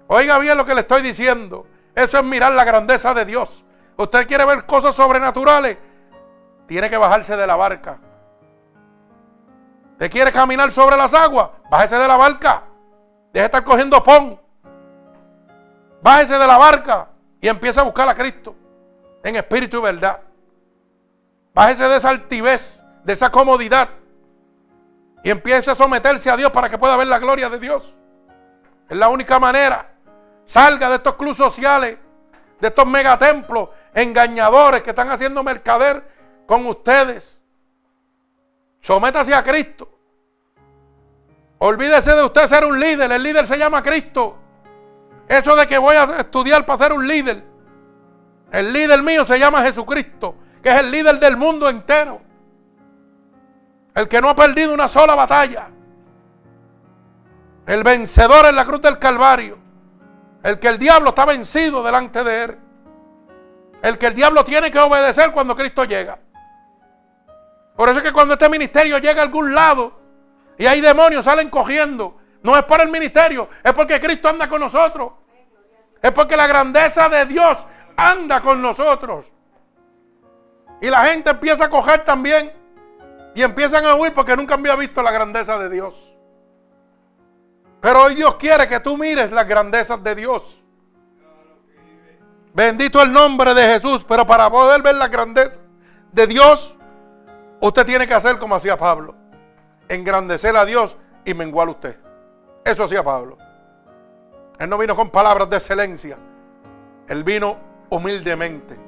Oiga bien lo que le estoy diciendo. Eso es mirar la grandeza de Dios. Usted quiere ver cosas sobrenaturales. Tiene que bajarse de la barca. ¿Usted quiere caminar sobre las aguas? Bájese de la barca. Deje de estar cogiendo pon. Bájese de la barca y empieza a buscar a Cristo en espíritu y verdad. Bájese de esa altivez, de esa comodidad y empiece a someterse a Dios para que pueda ver la gloria de Dios. Es la única manera. Salga de estos clubes sociales, de estos megatemplos engañadores que están haciendo mercader con ustedes. Sométase a Cristo. Olvídese de usted ser un líder. El líder se llama Cristo. Eso de que voy a estudiar para ser un líder. El líder mío se llama Jesucristo, que es el líder del mundo entero. El que no ha perdido una sola batalla. El vencedor en la cruz del Calvario. El que el diablo está vencido delante de él. El que el diablo tiene que obedecer cuando Cristo llega. Por eso es que cuando este ministerio llega a algún lado y hay demonios, salen cogiendo. No es por el ministerio, es porque Cristo anda con nosotros. Es porque la grandeza de Dios anda con nosotros. Y la gente empieza a coger también. Y empiezan a huir porque nunca había visto la grandeza de Dios. Pero hoy Dios quiere que tú mires las grandezas de Dios. Bendito el nombre de Jesús. Pero para poder ver la grandeza de Dios, usted tiene que hacer como hacía Pablo. Engrandecer a Dios y menguar a usted. Eso hacía Pablo. Él no vino con palabras de excelencia. Él vino humildemente.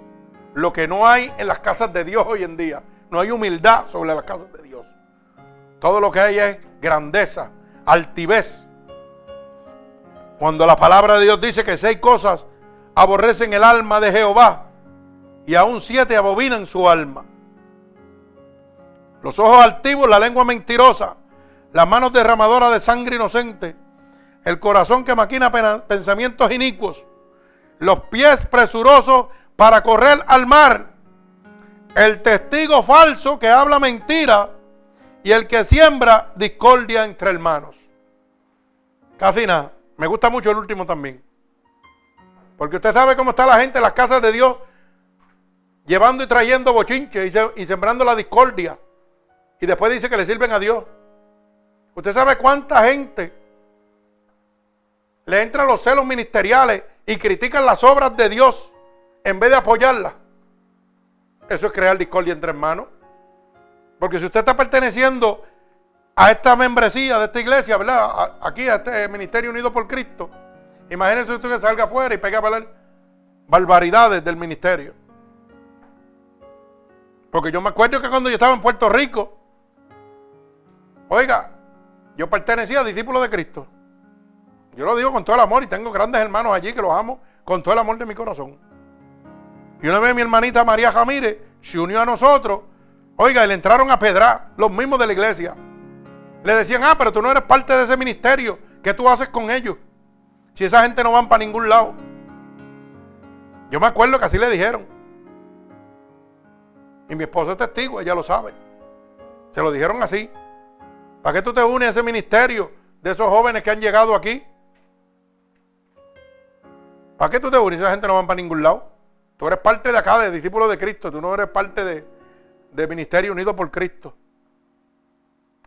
Lo que no hay en las casas de Dios hoy en día. No hay humildad sobre las casas de Dios. Todo lo que hay es grandeza, altivez. Cuando la palabra de Dios dice que seis cosas aborrecen el alma de Jehová y aún siete abominan su alma. Los ojos altivos, la lengua mentirosa, las manos derramadoras de sangre inocente, el corazón que maquina pensamientos inicuos, los pies presurosos para correr al mar, el testigo falso que habla mentira y el que siembra discordia entre hermanos. Casi. Me gusta mucho el último también. Porque usted sabe cómo está la gente en las casas de Dios llevando y trayendo bochinches y, y sembrando la discordia. Y después dice que le sirven a Dios. Usted sabe cuánta gente le entran los celos ministeriales y critican las obras de Dios en vez de apoyarlas. Eso es crear discordia entre hermanos. Porque si usted está perteneciendo a esta membresía de esta iglesia, ¿verdad? Aquí, a este Ministerio Unido por Cristo. Imagínense usted que salga afuera y pegue a hablar barbaridades del ministerio. Porque yo me acuerdo que cuando yo estaba en Puerto Rico, oiga, yo pertenecía a discípulos de Cristo. Yo lo digo con todo el amor y tengo grandes hermanos allí que los amo con todo el amor de mi corazón. Y una vez mi hermanita María Jamírez se unió a nosotros. Oiga, y le entraron a pedrar, los mismos de la iglesia. Le decían, ah, pero tú no eres parte de ese ministerio. ¿Qué tú haces con ellos? Si esa gente no van para ningún lado. Yo me acuerdo que así le dijeron. Y mi esposa es testigo, ella lo sabe. Se lo dijeron así. ¿Para qué tú te unes a ese ministerio de esos jóvenes que han llegado aquí? ¿Para qué tú te unes? Esa gente no van para ningún lado. Tú eres parte de acá, de discípulos de Cristo. Tú no eres parte de, de Ministerio Unido por Cristo.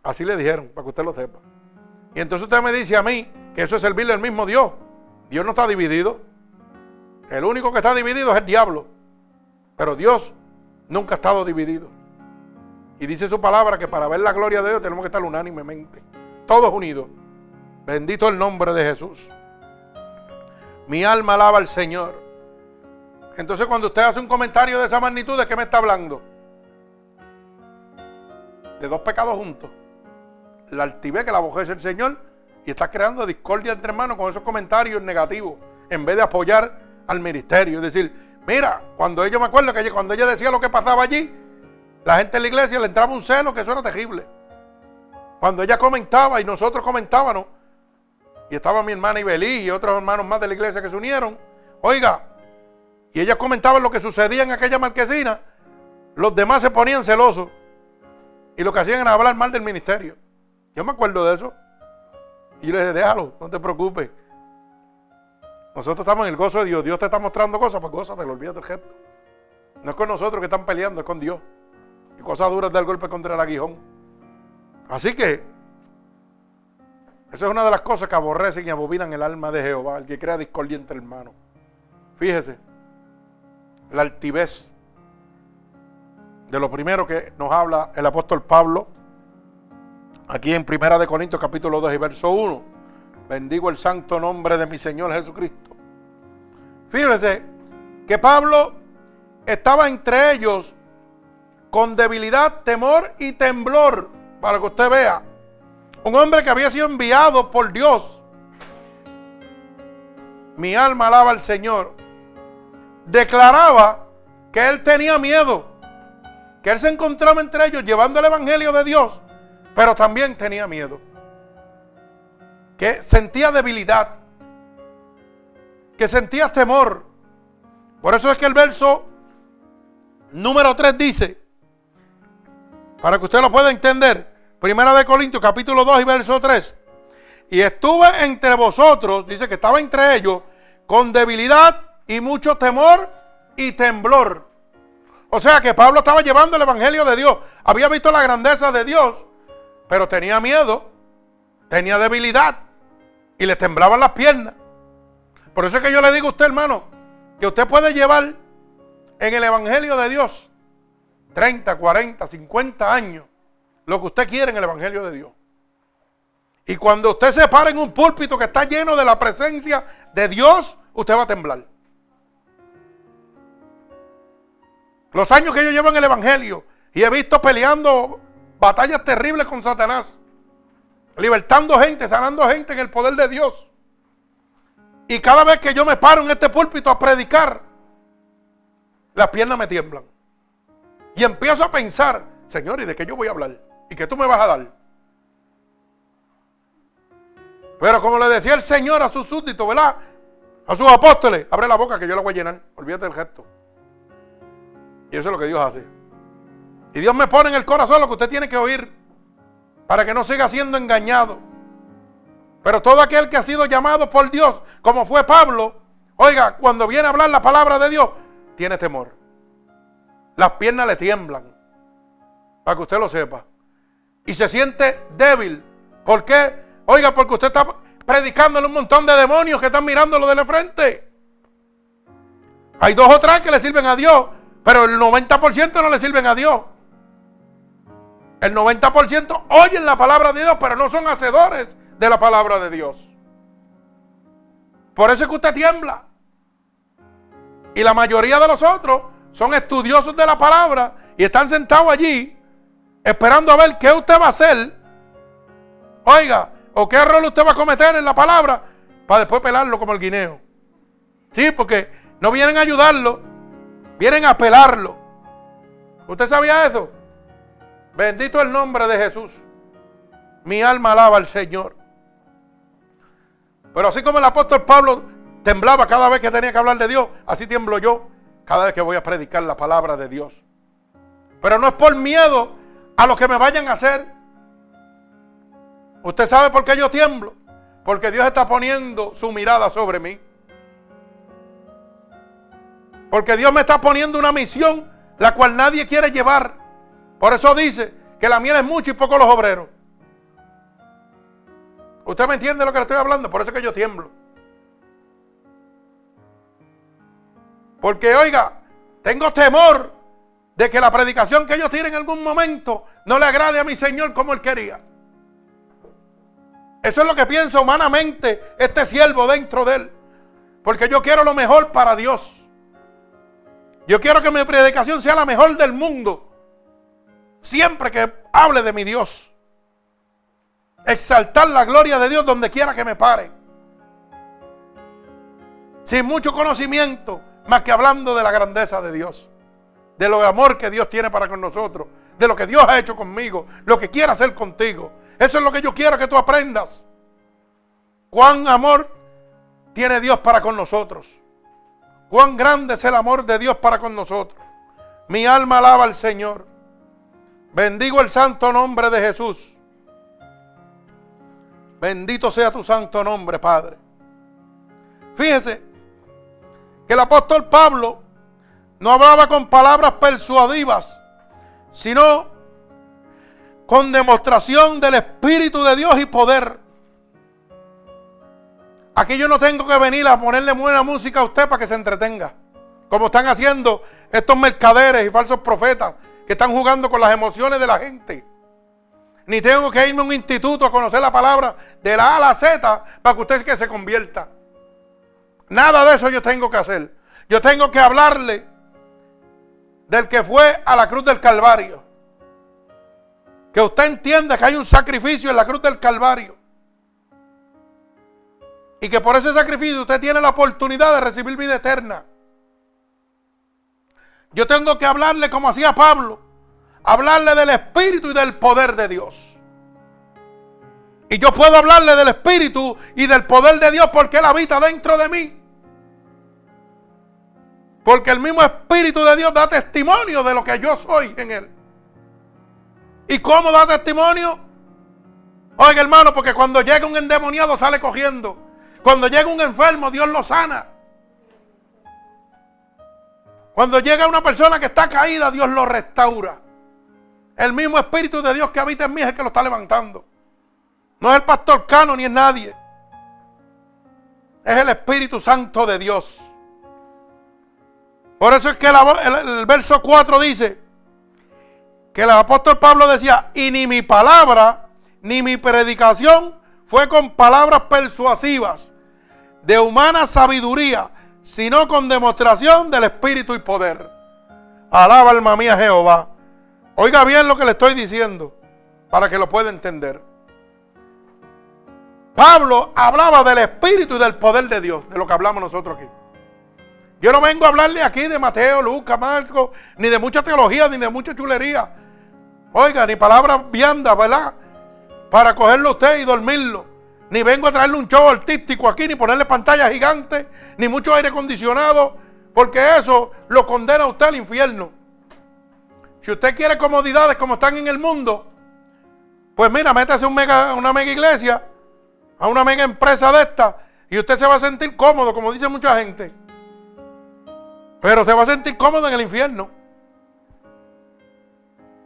Así le dijeron, para que usted lo sepa. Y entonces usted me dice a mí que eso es servirle al mismo Dios. Dios no está dividido. El único que está dividido es el diablo. Pero Dios nunca ha estado dividido. Y dice su palabra que para ver la gloria de Dios tenemos que estar unánimemente. Todos unidos. Bendito el nombre de Jesús. Mi alma alaba al Señor. Entonces cuando usted hace un comentario de esa magnitud, ¿de qué me está hablando? De dos pecados juntos la altivez que la es el Señor y está creando discordia entre hermanos con esos comentarios negativos en vez de apoyar al ministerio. Es decir, mira, cuando ella me acuerdo que cuando ella decía lo que pasaba allí, la gente en la iglesia le entraba un celo que eso era terrible. Cuando ella comentaba y nosotros comentábamos, y estaba mi hermana Ibelí y otros hermanos más de la iglesia que se unieron, oiga, y ella comentaba lo que sucedía en aquella marquesina, los demás se ponían celosos y lo que hacían era hablar mal del ministerio. Yo me acuerdo de eso. Y yo le dije, déjalo, no te preocupes. Nosotros estamos en el gozo de Dios. Dios te está mostrando cosas, pues cosas, te lo olvidas del gesto. No es con nosotros que están peleando, es con Dios. Y cosas duras del golpe contra el aguijón. Así que, eso es una de las cosas que aborrecen y abominan el alma de Jehová, el que crea discordia entre hermanos. Fíjese, la altivez de lo primero que nos habla el apóstol Pablo Aquí en Primera de Corintios capítulo 2 y verso 1. Bendigo el santo nombre de mi Señor Jesucristo. Fíjese que Pablo estaba entre ellos con debilidad, temor y temblor, para que usted vea. Un hombre que había sido enviado por Dios. Mi alma alaba al Señor. Declaraba que él tenía miedo, que él se encontraba entre ellos llevando el Evangelio de Dios pero también tenía miedo. Que sentía debilidad. Que sentía temor. Por eso es que el verso número 3 dice, para que usted lo pueda entender, Primera de Corintios capítulo 2 y verso 3. Y estuve entre vosotros, dice que estaba entre ellos, con debilidad y mucho temor y temblor. O sea que Pablo estaba llevando el Evangelio de Dios. Había visto la grandeza de Dios pero tenía miedo, tenía debilidad y le temblaban las piernas. Por eso es que yo le digo a usted, hermano, que usted puede llevar en el Evangelio de Dios 30, 40, 50 años lo que usted quiere en el Evangelio de Dios. Y cuando usted se para en un púlpito que está lleno de la presencia de Dios, usted va a temblar. Los años que yo llevo en el Evangelio y he visto peleando batallas terribles con Satanás, libertando gente, sanando gente en el poder de Dios. Y cada vez que yo me paro en este púlpito a predicar, las piernas me tiemblan. Y empiezo a pensar, Señor, ¿y de qué yo voy a hablar? ¿Y qué tú me vas a dar? Pero como le decía el Señor a sus súbditos, ¿verdad? A sus apóstoles, abre la boca que yo la voy a llenar. Olvídate del gesto. Y eso es lo que Dios hace. Y Dios me pone en el corazón lo que usted tiene que oír para que no siga siendo engañado. Pero todo aquel que ha sido llamado por Dios, como fue Pablo, oiga, cuando viene a hablar la palabra de Dios, tiene temor. Las piernas le tiemblan, para que usted lo sepa. Y se siente débil. ¿Por qué? Oiga, porque usted está predicándole un montón de demonios que están mirándolo de la frente. Hay dos o tres que le sirven a Dios, pero el 90% no le sirven a Dios. El 90% oyen la palabra de Dios, pero no son hacedores de la palabra de Dios. Por eso es que usted tiembla. Y la mayoría de los otros son estudiosos de la palabra y están sentados allí esperando a ver qué usted va a hacer. Oiga, o qué error usted va a cometer en la palabra para después pelarlo como el guineo. Sí, porque no vienen a ayudarlo, vienen a pelarlo. ¿Usted sabía eso? Bendito el nombre de Jesús. Mi alma alaba al Señor. Pero así como el apóstol Pablo temblaba cada vez que tenía que hablar de Dios, así tiemblo yo cada vez que voy a predicar la palabra de Dios. Pero no es por miedo a lo que me vayan a hacer. ¿Usted sabe por qué yo tiemblo? Porque Dios está poniendo su mirada sobre mí. Porque Dios me está poniendo una misión la cual nadie quiere llevar. Por eso dice que la miel es mucho y poco los obreros. ¿Usted me entiende lo que le estoy hablando? Por eso es que yo tiemblo. Porque, oiga, tengo temor de que la predicación que yo tire en algún momento no le agrade a mi Señor como Él quería. Eso es lo que piensa humanamente este siervo dentro de Él. Porque yo quiero lo mejor para Dios. Yo quiero que mi predicación sea la mejor del mundo. Siempre que hable de mi Dios. Exaltar la gloria de Dios donde quiera que me pare. Sin mucho conocimiento, más que hablando de la grandeza de Dios. De lo amor que Dios tiene para con nosotros. De lo que Dios ha hecho conmigo. Lo que quiere hacer contigo. Eso es lo que yo quiero que tú aprendas. Cuán amor tiene Dios para con nosotros. Cuán grande es el amor de Dios para con nosotros. Mi alma alaba al Señor. Bendigo el santo nombre de Jesús. Bendito sea tu santo nombre, Padre. Fíjese que el apóstol Pablo no hablaba con palabras persuadivas, sino con demostración del Espíritu de Dios y poder. Aquí yo no tengo que venir a ponerle buena música a usted para que se entretenga. Como están haciendo estos mercaderes y falsos profetas que están jugando con las emociones de la gente. Ni tengo que irme a un instituto a conocer la palabra de la A a la Z para que usted que se convierta. Nada de eso yo tengo que hacer. Yo tengo que hablarle del que fue a la cruz del Calvario. Que usted entienda que hay un sacrificio en la cruz del Calvario. Y que por ese sacrificio usted tiene la oportunidad de recibir vida eterna. Yo tengo que hablarle como hacía Pablo. Hablarle del Espíritu y del poder de Dios. Y yo puedo hablarle del Espíritu y del poder de Dios porque Él habita dentro de mí. Porque el mismo Espíritu de Dios da testimonio de lo que yo soy en Él. ¿Y cómo da testimonio? Oiga hermano, porque cuando llega un endemoniado sale cogiendo. Cuando llega un enfermo, Dios lo sana. Cuando llega una persona que está caída, Dios lo restaura. El mismo Espíritu de Dios que habita en mí es el que lo está levantando. No es el pastor Cano ni es nadie. Es el Espíritu Santo de Dios. Por eso es que el, verso 4 dice que el apóstol Pablo decía, y ni mi palabra, ni mi predicación fue con palabras persuasivas de humana sabiduría, sino con demostración del Espíritu y poder. Alaba alma mía Jehová. Oiga bien lo que le estoy diciendo para que lo pueda entender. Pablo hablaba del Espíritu y del poder de Dios, de lo que hablamos nosotros aquí. Yo no vengo a hablarle aquí de Mateo, Lucas, Marco, ni de mucha teología, ni de mucha chulería. Oiga, ni palabras viandas, ¿verdad? Para cogerlo usted y dormirlo. Ni vengo a traerle un show artístico aquí, ni ponerle pantalla gigante, ni mucho aire acondicionado, porque eso lo condena a usted al infierno. Si usted quiere comodidades como están en el mundo, pues mira, métase un mega, una mega iglesia, a una mega empresa de esta, y usted se va a sentir cómodo, como dice mucha gente. Pero se va a sentir cómodo en el infierno.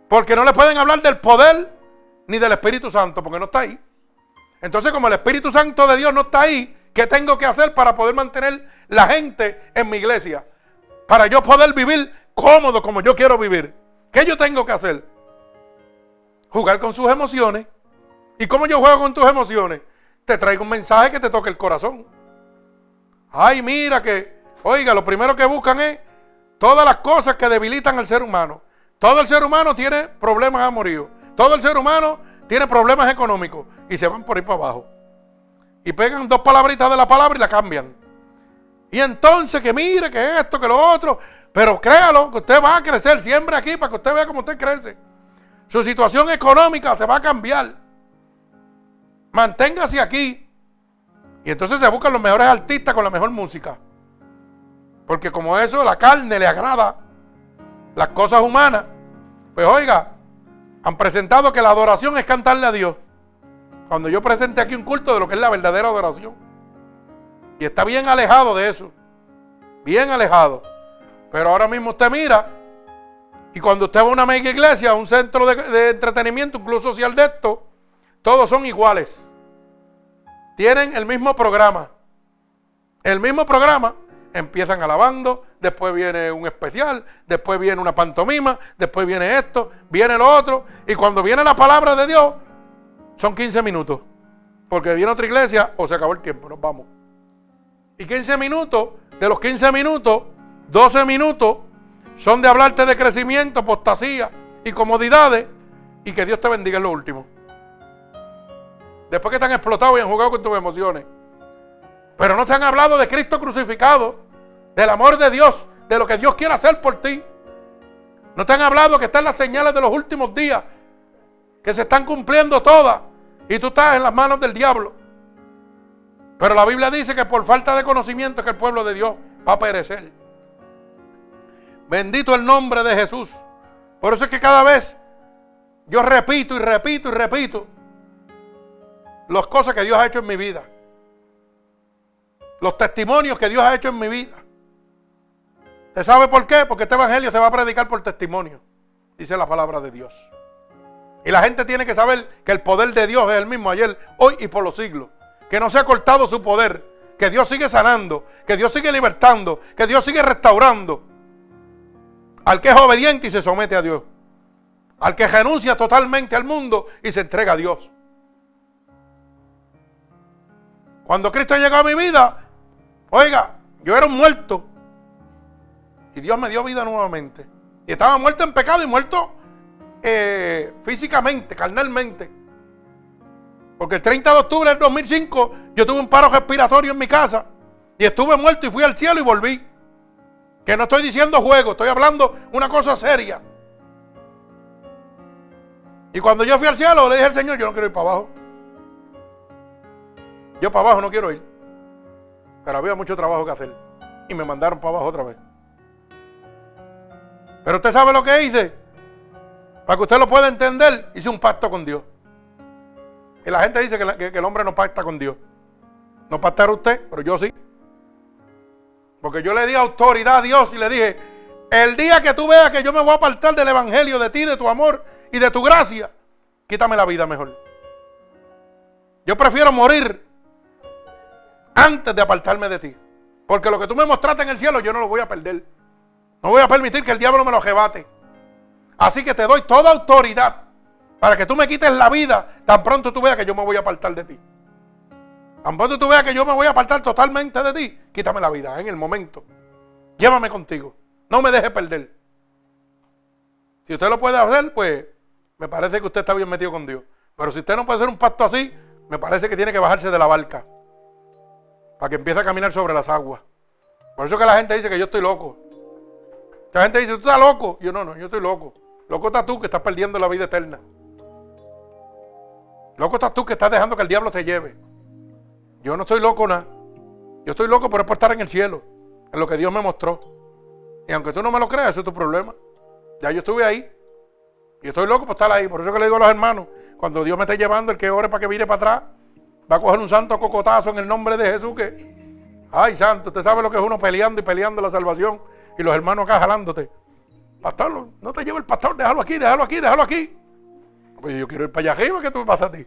Porque no le pueden hablar del poder ni del Espíritu Santo, porque no está ahí. Entonces, como el Espíritu Santo de Dios no está ahí, ¿qué tengo que hacer para poder mantener la gente en mi iglesia? Para yo poder vivir cómodo como yo quiero vivir. ¿Qué yo tengo que hacer? jugar con sus emociones. ¿Y cómo yo juego con tus emociones? Te traigo un mensaje que te toque el corazón. Ay, mira que, oiga, lo primero que buscan es todas las cosas que debilitan al ser humano. Todo el ser humano tiene problemas amoríos. Todo el ser humano tiene problemas económicos. Y se van por ahí para abajo. Y pegan dos palabritas de la palabra y la cambian. Y entonces que mire, que esto, que lo otro. Pero créalo, que usted va a crecer. Siempre aquí para que usted vea cómo usted crece. Su situación económica se va a cambiar. Manténgase aquí. Y entonces se buscan los mejores artistas con la mejor música. Porque como eso, la carne le agrada las cosas humanas. Pues oiga, han presentado que la adoración es cantarle a Dios. Cuando yo presente aquí un culto de lo que es la verdadera adoración. Y está bien alejado de eso. Bien alejado. Pero ahora mismo usted mira. Y cuando usted va a una mega iglesia, un centro de, de entretenimiento, un club social de esto, todos son iguales. Tienen el mismo programa. El mismo programa. Empiezan alabando, después viene un especial, después viene una pantomima, después viene esto, viene lo otro. Y cuando viene la palabra de Dios, son 15 minutos. Porque viene otra iglesia o se acabó el tiempo, nos vamos. Y 15 minutos, de los 15 minutos, 12 minutos son de hablarte de crecimiento, apostasía y comodidades y que Dios te bendiga en lo último. Después que te han explotado y han jugado con tus emociones. Pero no te han hablado de Cristo crucificado, del amor de Dios, de lo que Dios quiere hacer por ti. No te han hablado que están las señales de los últimos días, que se están cumpliendo todas y tú estás en las manos del diablo. Pero la Biblia dice que por falta de conocimiento que el pueblo de Dios va a perecer. Bendito el nombre de Jesús. Por eso es que cada vez yo repito y repito y repito las cosas que Dios ha hecho en mi vida. Los testimonios que Dios ha hecho en mi vida. ¿Usted sabe por qué? Porque este evangelio se va a predicar por testimonio, dice la palabra de Dios. Y la gente tiene que saber que el poder de Dios es el mismo ayer, hoy y por los siglos. Que no se ha cortado su poder, que Dios sigue sanando, que Dios sigue libertando, que Dios sigue restaurando. Al que es obediente y se somete a Dios. Al que renuncia totalmente al mundo y se entrega a Dios. Cuando Cristo llegó a mi vida, oiga, yo era un muerto. Y Dios me dio vida nuevamente. Y estaba muerto en pecado y muerto eh, físicamente, carnalmente. Porque el 30 de octubre del 2005 yo tuve un paro respiratorio en mi casa. Y estuve muerto y fui al cielo y volví. Que no estoy diciendo juego, estoy hablando una cosa seria. Y cuando yo fui al cielo, le dije al Señor, yo no quiero ir para abajo. Yo para abajo no quiero ir. Pero había mucho trabajo que hacer. Y me mandaron para abajo otra vez. Pero usted sabe lo que hice. Para que usted lo pueda entender, hice un pacto con Dios. Y la gente dice que, el hombre no pacta con Dios. No pactará usted, pero yo sí. Porque yo le di autoridad a Dios y le dije, el día que tú veas que yo me voy a apartar del Evangelio, de ti, de tu amor y de tu gracia, quítame la vida mejor. Yo prefiero morir antes de apartarme de ti. Porque lo que tú me mostraste en el cielo yo no lo voy a perder. No voy a permitir que el diablo me lo rebate. Así que te doy toda autoridad para que tú me quites la vida tan pronto tú veas que yo me voy a apartar de ti. Tan pronto tú veas que yo me voy a apartar totalmente de ti, quítame la vida en el momento. Llévame contigo. No me dejes perder. Si usted lo puede hacer, pues me parece que usted está bien metido con Dios. Pero si usted no puede hacer un pacto así, me parece que tiene que bajarse de la barca para que empiece a caminar sobre las aguas. Por eso que la gente dice que yo estoy loco. La gente dice, tú estás loco. Yo no, no, yo estoy loco. Loco estás tú que estás perdiendo la vida eterna. Loco estás tú que estás dejando que el diablo te lleve. Yo no estoy loco nada. Yo estoy loco por estar en el cielo, en lo que Dios me mostró. Y aunque tú no me lo creas, eso es tu problema. Ya yo estuve ahí. Y estoy loco por estar ahí. Por eso que le digo a los hermanos, cuando Dios me esté llevando, el que ore para que vire para atrás, Va a coger un santo cocotazo en el nombre de Jesús que, ay santo, usted sabe lo que es uno peleando y peleando la salvación y los hermanos acá jalándote. Pastor, no te lleve el pastor, déjalo aquí, déjalo aquí, déjalo aquí. Pues yo quiero ir para allá arriba, ¿qué tú pasa a ti?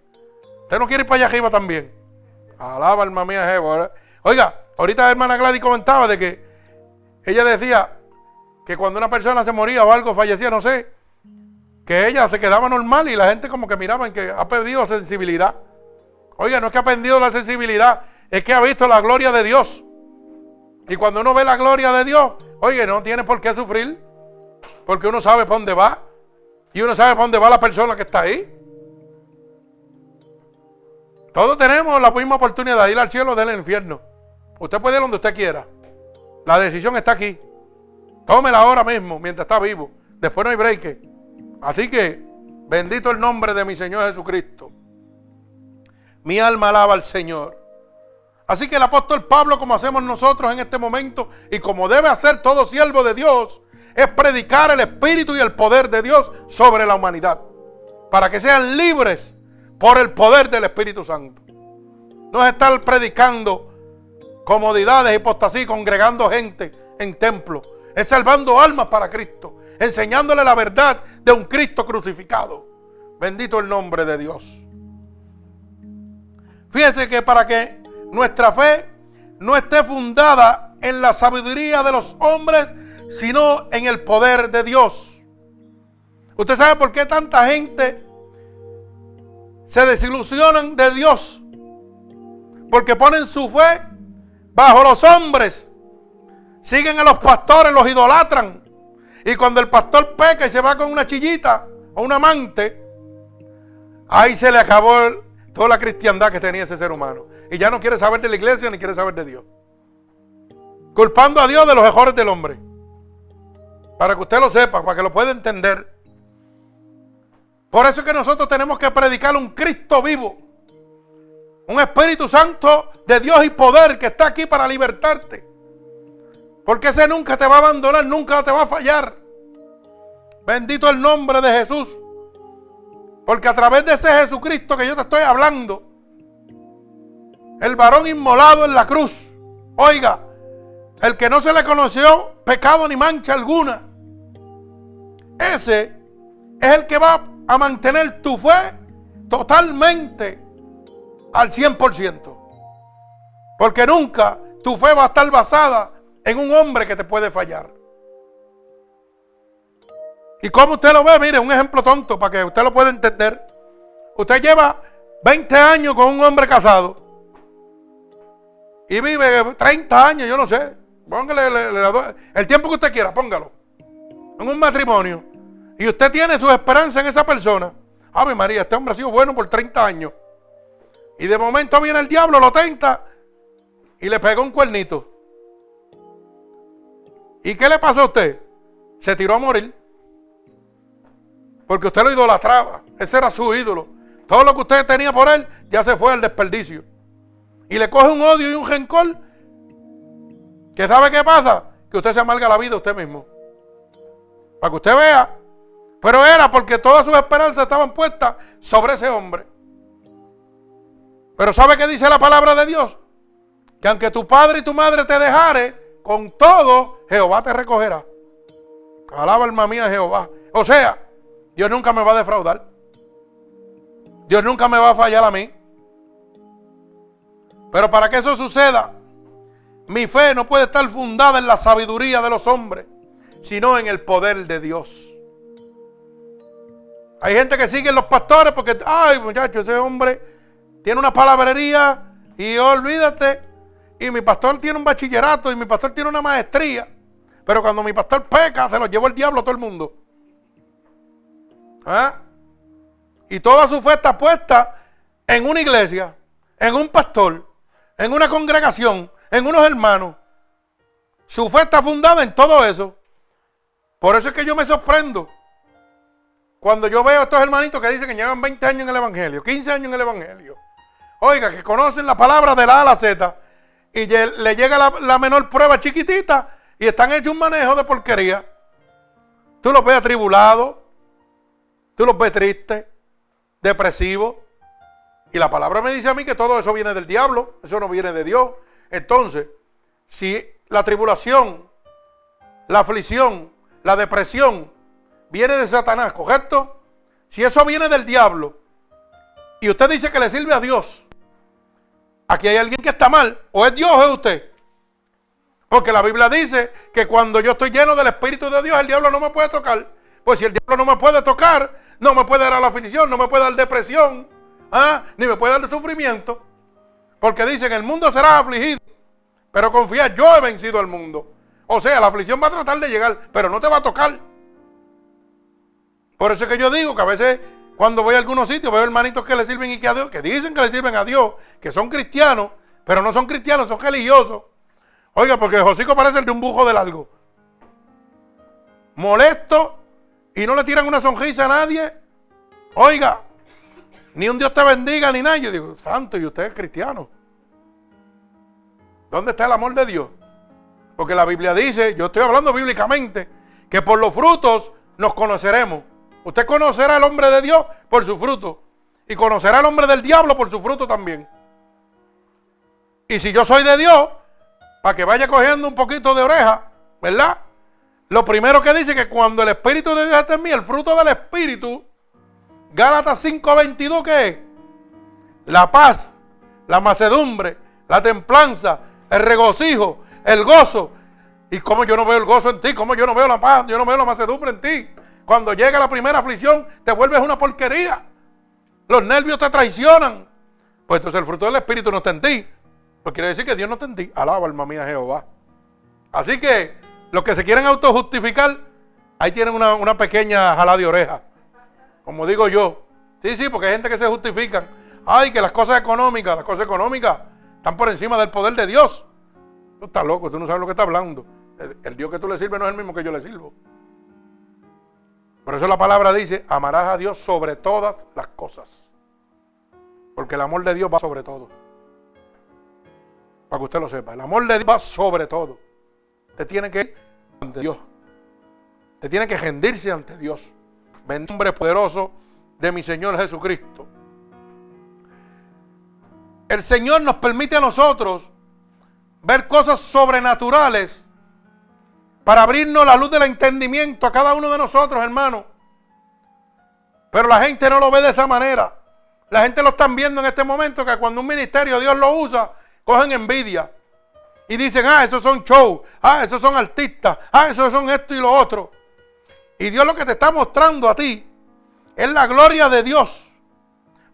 ¿Usted no quiere ir para allá arriba también? Alaba alma mía Jehová. Oiga, ahorita la hermana Gladys comentaba de que ella decía que cuando una persona se moría o algo fallecía, no sé, que ella se quedaba normal y la gente como que miraba en que ha perdido sensibilidad. Oiga, no es que ha perdido la sensibilidad, es que ha visto la gloria de Dios. Y cuando uno ve la gloria de Dios, oye, no tiene por qué sufrir, porque uno sabe para dónde va y uno sabe para dónde va la persona que está ahí. Todos tenemos la misma oportunidad de ir al cielo o del infierno. Usted puede ir donde usted quiera. La decisión está aquí. Tómela ahora mismo, mientras está vivo. Después no hay break. Así que, bendito el nombre de mi Señor Jesucristo. Mi alma alaba al Señor. Así que el apóstol Pablo, como hacemos nosotros en este momento, y como debe hacer todo siervo de Dios, es predicar el Espíritu y el poder de Dios sobre la humanidad. Para que sean libres por el poder del Espíritu Santo. No es estar predicando comodidades, hipostasí, congregando gente en templo. Es salvando almas para Cristo, enseñándole la verdad de un Cristo crucificado. Bendito el nombre de Dios. Fíjese que para que nuestra fe no esté fundada en la sabiduría de los hombres, sino en el poder de Dios. ¿Usted sabe por qué tanta gente se desilusionan de Dios? Porque ponen su fe bajo los hombres. Siguen a los pastores, los idolatran. Y cuando el pastor peca y se va con una chillita o un amante, ahí se le acabó toda la cristiandad que tenía ese ser humano. Y ya no quiere saber de la iglesia ni quiere saber de Dios. Culpando a Dios de los errores del hombre. Para que usted lo sepa, para que lo pueda entender. Por eso es que nosotros tenemos que predicar un Cristo vivo. Un Espíritu Santo de Dios y poder que está aquí para libertarte. Porque ese nunca te va a abandonar, nunca te va a fallar. Bendito el nombre de Jesús. Porque a través de ese Jesucristo que yo te estoy hablando, el varón inmolado en la cruz. Oiga, el que no se le conoció pecado ni mancha alguna. Ese es el que va a mantener tu fe totalmente al 100%. Porque nunca tu fe va a estar basada en un hombre que te puede fallar. Y como usted lo ve, mire, un ejemplo tonto para que usted lo pueda entender. Usted lleva 20 años con un hombre casado y vive 30 años, yo no sé. Póngale el tiempo que usted quiera, póngalo. En un matrimonio. Y usted tiene su esperanza en esa persona. Ave María, este hombre ha sido bueno por 30 años. Y de momento viene el diablo, lo tenta y le pega un cuernito. ¿Y qué le pasó a usted? Se tiró a morir. Porque usted lo idolatraba. Ese era su ídolo. Todo lo que usted tenía por él ya se fue al desperdicio. Y le coge un odio y un rencor. ¿Que sabe qué pasa? Que usted se amarga la vida usted mismo. Para que usted vea. Pero era porque todas sus esperanzas estaban puestas sobre ese hombre. Pero ¿sabe qué dice la palabra de Dios? Que aunque tu padre y tu madre te dejare, con todo Jehová te recogerá. Alaba alma mía Jehová. O sea, Dios nunca me va a defraudar. Dios nunca me va a fallar a mí. Pero para que eso suceda, mi fe no puede estar fundada en la sabiduría de los hombres, sino en el poder de Dios. Hay gente que sigue los pastores porque, ay muchacho, ese hombre tiene una palabrería y olvídate. Y mi pastor tiene un bachillerato y mi pastor tiene una maestría. Pero cuando mi pastor peca, se lo llevó el diablo a todo el mundo. ¿Ah? Y toda su fe está puesta en una iglesia, en un pastor, en una congregación, en unos hermanos. Su fe está fundada en todo eso. Por eso es que yo me sorprendo cuando yo veo a estos hermanitos que dicen que llevan 20 años en el Evangelio, 15 años en el Evangelio. Oiga, que conocen la palabra de la A a la Z y le llega la, la menor prueba chiquitita y están hechos un manejo de porquería. Tú los ves atribulados, tú los ves tristes, depresivos. Y la palabra me dice a mí que todo eso viene del diablo, eso no viene de Dios. Entonces, si la tribulación, la aflicción, la depresión viene de Satanás, ¿correcto? Si eso viene del diablo y usted dice que le sirve a Dios, aquí hay alguien que está mal, o es Dios o es usted. Porque la Biblia dice que cuando yo estoy lleno del Espíritu de Dios, el diablo no me puede tocar. Pues si el diablo no me puede tocar, no me puede dar la aflicción, no me puede dar depresión, ¿ah? ni me puede dar sufrimiento. Porque dice que el mundo será afligido. Pero confía, yo he vencido al mundo. O sea, la aflicción va a tratar de llegar, pero no te va a tocar. Por eso es que yo digo que a veces cuando voy a algunos sitios veo hermanitos que le sirven y que a Dios, que dicen que le sirven a Dios, que son cristianos, pero no son cristianos, son religiosos. Oiga, porque Josico parece el de un bujo de largo. Molesto y no le tiran una sonrisa a nadie. Oiga, ni un Dios te bendiga ni nada. Yo digo, santo, y usted es cristiano. ¿Dónde está el amor de Dios? Porque la Biblia dice, yo estoy hablando bíblicamente, que por los frutos nos conoceremos. Usted conocerá al hombre de Dios por su fruto. Y conocerá al hombre del diablo por su fruto también. Y si yo soy de Dios, para que vaya cogiendo un poquito de oreja, ¿verdad? Lo primero que dice que cuando el Espíritu de Dios está en mí, el fruto del Espíritu, Gálatas 5:22, ¿qué es? La paz, la macedumbre, la templanza, el regocijo, el gozo. ¿Y cómo yo no veo el gozo en ti? ¿Cómo yo no veo la paz? Yo no veo la macedumbre en ti. Cuando llega la primera aflicción, te vuelves una porquería. Los nervios te traicionan. Pues entonces el fruto del Espíritu no está en ti. Pues quiere decir que Dios no está en ti. Alaba alma mía Jehová. Así que los que se quieren autojustificar, ahí tienen una, una pequeña jalada de oreja. Como digo yo. Sí, sí, porque hay gente que se justifican. Ay, que las cosas económicas, las cosas económicas están por encima del poder de Dios. Tú estás loco, tú no sabes lo que está hablando. El, Dios que tú le sirves no es el mismo que yo le sirvo. Por eso la palabra dice, amarás a Dios sobre todas las cosas. Porque el amor de Dios va sobre todo. Para que usted lo sepa. El amor de Dios va sobre todo. Usted tiene que ir ante Dios. Usted tiene que rendirse ante Dios. Bendito nombre poderoso de mi Señor Jesucristo. El Señor nos permite a nosotros ver cosas sobrenaturales para abrirnos la luz del entendimiento a cada uno de nosotros, hermano. Pero la gente no lo ve de esa manera. La gente lo están viendo en este momento que cuando un ministerio Dios lo usa, cogen envidia. Y dicen, ah, esos son show, ah, esos son artistas, ah, esos son esto y lo otro. Y Dios lo que te está mostrando a ti es la gloria de Dios.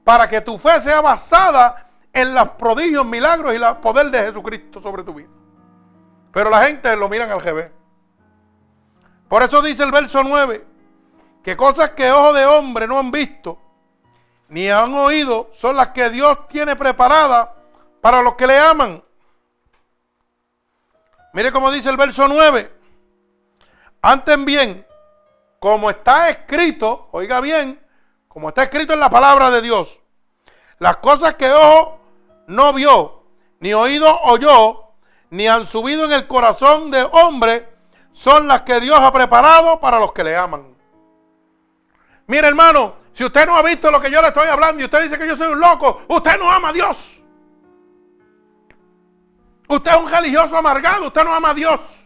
Para que tu fe sea basada en los prodigios, milagros y el poder de Jesucristo sobre tu vida. Pero la gente lo miran al revés. Por eso dice el verso 9, que cosas que ojos de hombre no han visto, ni han oído, son las que Dios tiene preparadas para los que le aman. Mire cómo dice el verso 9. Antes bien, como está escrito, oiga bien, como está escrito en la palabra de Dios, las cosas que ojo no vio, ni oído oyó, ni han subido en el corazón de hombre, son las que Dios ha preparado para los que le aman. Mire hermano, si usted no ha visto lo que yo le estoy hablando y usted dice que yo soy un loco, usted no ama a Dios. Usted es un religioso amargado, usted no ama a Dios.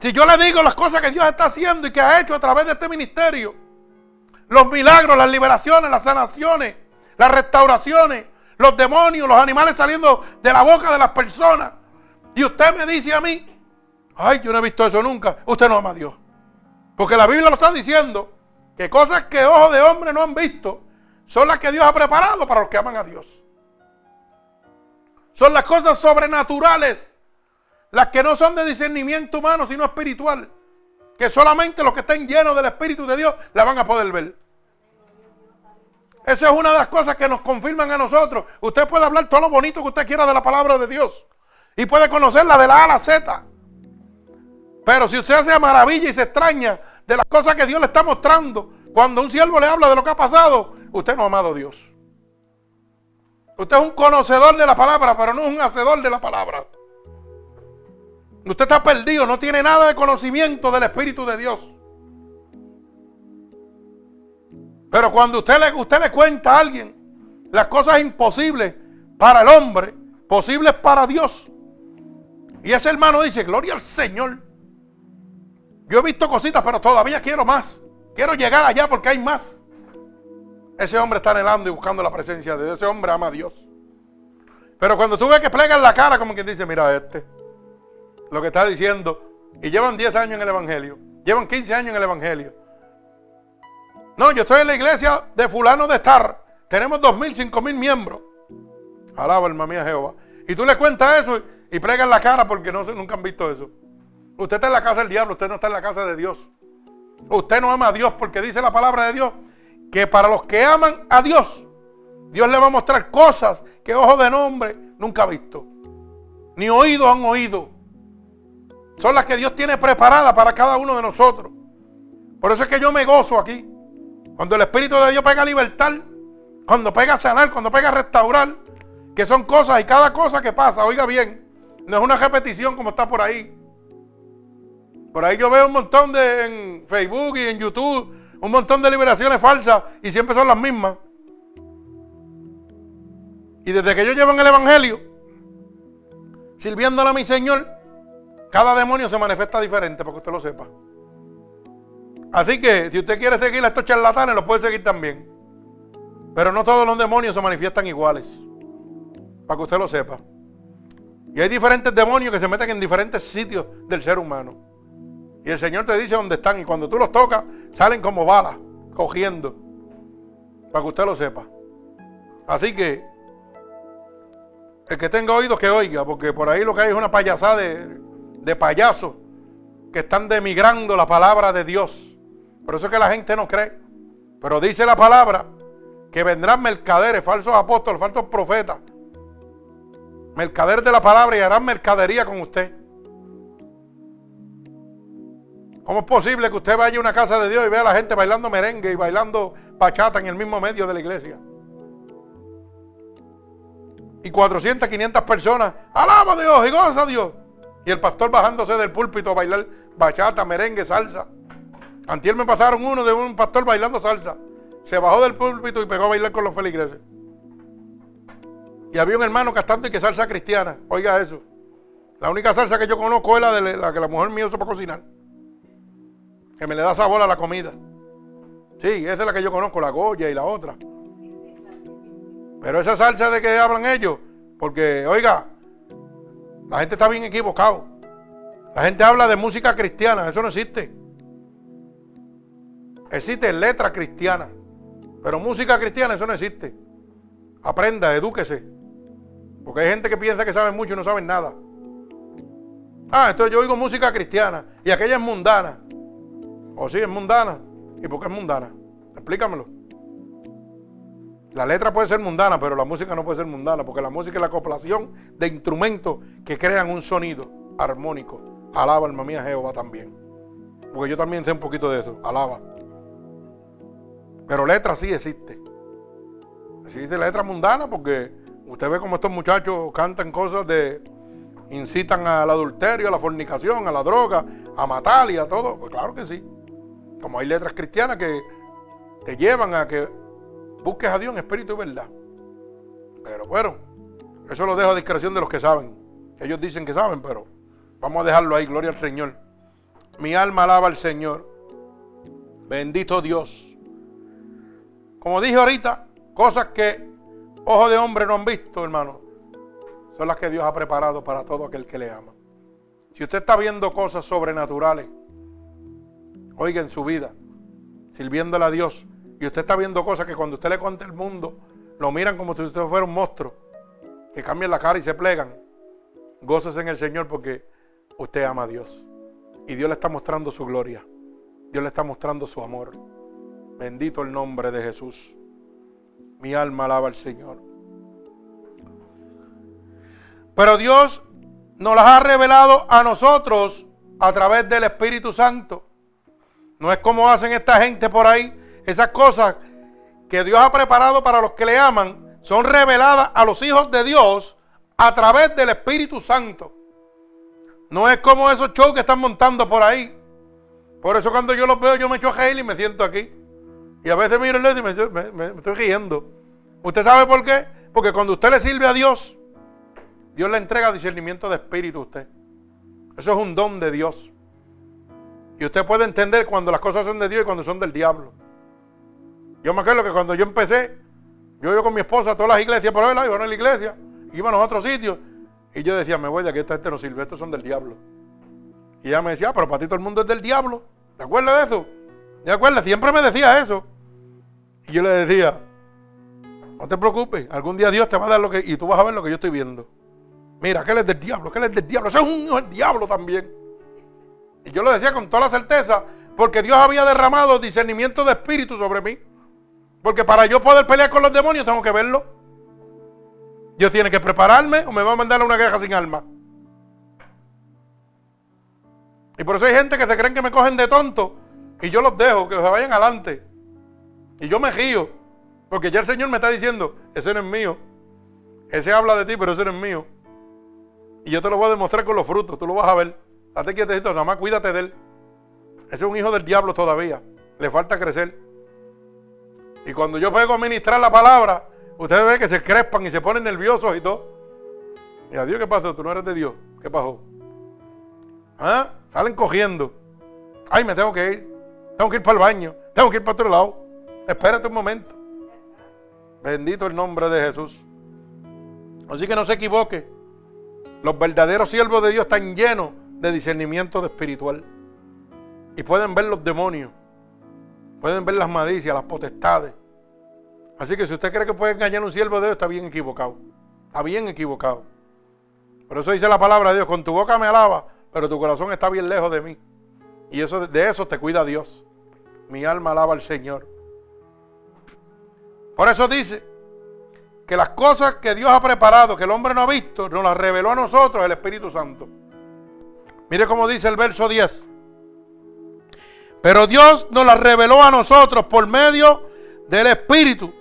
Si yo le digo las cosas que Dios está haciendo y que ha hecho a través de este ministerio, los milagros, las liberaciones, las sanaciones, las restauraciones, los demonios, los animales saliendo de la boca de las personas, y usted me dice a mí, ay, yo no he visto eso nunca, usted no ama a Dios. Porque la Biblia lo está diciendo, que cosas que ojos de hombre no han visto, son las que Dios ha preparado para los que aman a Dios. Son las cosas sobrenaturales. Las que no son de discernimiento humano, sino espiritual. Que solamente los que estén llenos del Espíritu de Dios la van a poder ver. Esa es una de las cosas que nos confirman a nosotros. Usted puede hablar todo lo bonito que usted quiera de la palabra de Dios. Y puede conocerla de la A a la Z. Pero si usted hace maravilla y se extraña de las cosas que Dios le está mostrando, cuando un siervo le habla de lo que ha pasado, usted no ha amado a Dios. Usted es un conocedor de la palabra, pero no es un hacedor de la palabra. Usted está perdido, no tiene nada de conocimiento del Espíritu de Dios. Pero cuando usted le, usted le cuenta a alguien las cosas imposibles para el hombre, posibles para Dios. Y ese hermano dice, gloria al Señor. Yo he visto cositas, pero todavía quiero más. Quiero llegar allá porque hay más. Ese hombre está anhelando y buscando la presencia de Dios. Ese hombre ama a Dios. Pero cuando tú ves que plegan la cara, como quien dice, mira este, lo que está diciendo, y llevan 10 años en el Evangelio, Llevan 15 años en el Evangelio. No, yo estoy en la iglesia de fulano de estar. Tenemos 2.000, 5.000 miembros. Alaba alma mía Jehová. Y tú le cuentas eso y pregan la cara porque no, nunca han visto eso. Usted está en la casa del diablo, usted no está en la casa de Dios. Usted no ama a Dios porque dice la palabra de Dios que para los que aman a Dios, Dios le va a mostrar cosas que ojo de nombre nunca ha visto. Ni oído han oído. Son las que Dios tiene preparadas para cada uno de nosotros. Por eso es que yo me gozo aquí. Cuando el Espíritu de Dios pega a libertar, cuando pega a sanar, cuando pega a restaurar, que son cosas y cada cosa que pasa, oiga bien, no es una repetición como está por ahí. Por ahí yo veo un montón de en Facebook y en YouTube, un montón de liberaciones falsas y siempre son las mismas. Y desde que yo llevo en el Evangelio, sirviéndole a mi Señor, cada demonio se manifiesta diferente, para que usted lo sepa. Así que si usted quiere seguir a estos charlatanes, los puede seguir también. Pero no todos los demonios se manifiestan iguales. Para que usted lo sepa. Y hay diferentes demonios que se meten en diferentes sitios del ser humano. Y el Señor te dice dónde están. Y cuando tú los tocas, salen como balas, cogiendo. Para que usted lo sepa. Así que, el que tenga oídos que oiga, porque por ahí lo que hay es una payasada de, de payasos que están demigrando la palabra de Dios. Por eso es que la gente no cree. Pero dice la palabra que vendrán mercaderes, falsos apóstoles, falsos profetas. Mercaderes de la palabra y harán mercadería con usted. ¿Cómo es posible que usted vaya a una casa de Dios y vea a la gente bailando merengue y bailando bachata en el mismo medio de la iglesia? Y 400, 500 personas, alaba a Dios y goza a Dios. Y el pastor bajándose del púlpito a bailar bachata, merengue, salsa. Antier me pasaron uno de un pastor bailando salsa. Se bajó del púlpito y pegó a bailar con los feligreses. Y había un hermano cantando y que salsa cristiana. Oiga eso. La única salsa que yo conozco es la de la que la mujer mía usa para cocinar. Que me le da sabor a la comida. Sí, esa es la que yo conozco, la Goya y la otra. Pero esa salsa de que hablan ellos, porque, oiga, la gente está bien equivocado. La gente habla de música cristiana, eso no existe. Existe letra cristiana, pero música cristiana eso no existe. Aprenda, edúquese. Porque hay gente que piensa que sabe mucho y no saben nada. Ah, entonces yo oigo música cristiana y aquella es mundana. O sí, es mundana. ¿Y por qué es mundana? Explícamelo. La letra puede ser mundana, pero la música no puede ser mundana, porque la música es la acoplación de instrumentos que crean un sonido armónico. Alaba, alma mía, Jehová también. Porque yo también sé un poquito de eso. Alaba. Pero letra sí existe. Existe letra mundana porque usted ve como estos muchachos cantan cosas de. incitan al adulterio, a la fornicación, a la droga, a matar y a todo. Pues claro que sí. Como hay letras cristianas que te llevan a que Busques a Dios en espíritu y verdad. Pero bueno, eso lo dejo a discreción de los que saben. Ellos dicen que saben, pero vamos a dejarlo ahí. Gloria al Señor. Mi alma alaba al Señor. Bendito Dios. Como dije ahorita, cosas que ojos de hombre no han visto, hermano, son las que Dios ha preparado para todo aquel que le ama. Si usted está viendo cosas sobrenaturales, oiga en su vida, sirviéndole a Dios, y usted está viendo cosas que cuando usted le cuenta el mundo, lo miran como si usted fuera un monstruo, que cambian la cara y se plegan. Gócese en el Señor porque usted ama a Dios. Y Dios le está mostrando su gloria. Dios le está mostrando su amor. Bendito el nombre de Jesús. Mi alma alaba al Señor. Pero Dios nos las ha revelado a nosotros a través del Espíritu Santo. No es como hacen esta gente por ahí esas cosas que Dios ha preparado para los que le aman son reveladas a los hijos de Dios a través del Espíritu Santo. No es como esos shows que están montando por ahí. Por eso cuando yo los veo yo me echo a reír y me siento aquí. Y a veces miro el y me, me estoy riendo. ¿Usted sabe por qué? Porque cuando usted le sirve a Dios, Dios le entrega discernimiento de espíritu a usted. Eso es un don de Dios. Y usted puede entender cuando las cosas son de Dios y cuando son del diablo. Yo me acuerdo que cuando yo empecé, yo iba con mi esposa a todas las iglesias por ahí, iban a la iglesia, íbamos a otros sitios. Y yo decía, me voy de aquí, esta gente no sirve, estos son del diablo. Y ella me decía, ah, pero para ti todo el mundo es del diablo. ¿Te acuerdas de eso? ¿Te acuerdas? Siempre me decía eso. Y yo le decía, no te preocupes, algún día Dios te va a dar lo que... Y tú vas a ver lo que yo estoy viendo. Mira, que él es del diablo, que él es del diablo. Ese es un hijo del diablo también. Y yo lo decía con toda la certeza, porque Dios había derramado discernimiento de espíritu sobre mí. Porque para yo poder pelear con los demonios tengo que verlo. Dios tiene que prepararme o me va a mandar a una guerra sin alma. Y por eso hay gente que se creen que me cogen de tonto y yo los dejo, que se vayan adelante. Y yo me río, porque ya el Señor me está diciendo, ese no es mío. Ese habla de ti, pero ese no es mío. Y yo te lo voy a demostrar con los frutos, tú lo vas a ver. Date quietecito, nada más cuídate de él. Ese es un hijo del diablo todavía. Le falta crecer. Y cuando yo pego a ministrar la palabra, ustedes ven que se crespan y se ponen nerviosos y todo. Y a Dios, ¿qué pasó? Tú no eres de Dios. ¿Qué pasó? ¿Ah? Salen cogiendo. Ay, me tengo que ir. Tengo que ir para el baño. Tengo que ir para otro lado. Espérate un momento. Bendito el nombre de Jesús. Así que no se equivoque. Los verdaderos siervos de Dios están llenos de discernimiento de espiritual. Y pueden ver los demonios. Pueden ver las malicias, las potestades. Así que si usted cree que puede engañar a un siervo de Dios, está bien equivocado. Está bien equivocado. Por eso dice la palabra de Dios, con tu boca me alaba, pero tu corazón está bien lejos de mí. Y eso, de eso te cuida Dios. Mi alma alaba al Señor. Por eso dice que las cosas que Dios ha preparado, que el hombre no ha visto, nos las reveló a nosotros el Espíritu Santo. Mire cómo dice el verso 10. Pero Dios nos las reveló a nosotros por medio del Espíritu.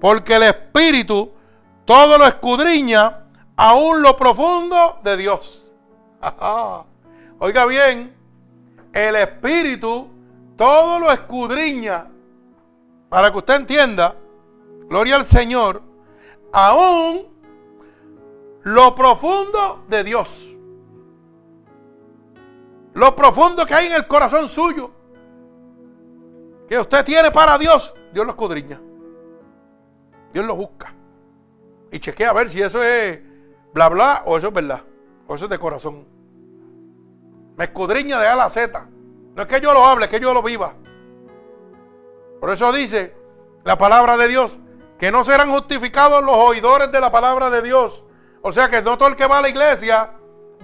Porque el Espíritu todo lo escudriña, aún lo profundo de Dios. Oiga bien, el Espíritu todo lo escudriña. Para que usted entienda, gloria al Señor, aún lo profundo de Dios. Lo profundo que hay en el corazón suyo. Que usted tiene para Dios, Dios lo escudriña. Dios lo busca. Y chequea a ver si eso es bla bla o eso es verdad. O eso es de corazón. Me escudriña de A a la Z. No es que yo lo hable, es que yo lo viva. Por eso dice la palabra de Dios que no serán justificados los oidores de la palabra de Dios. O sea que no todo el que va a la iglesia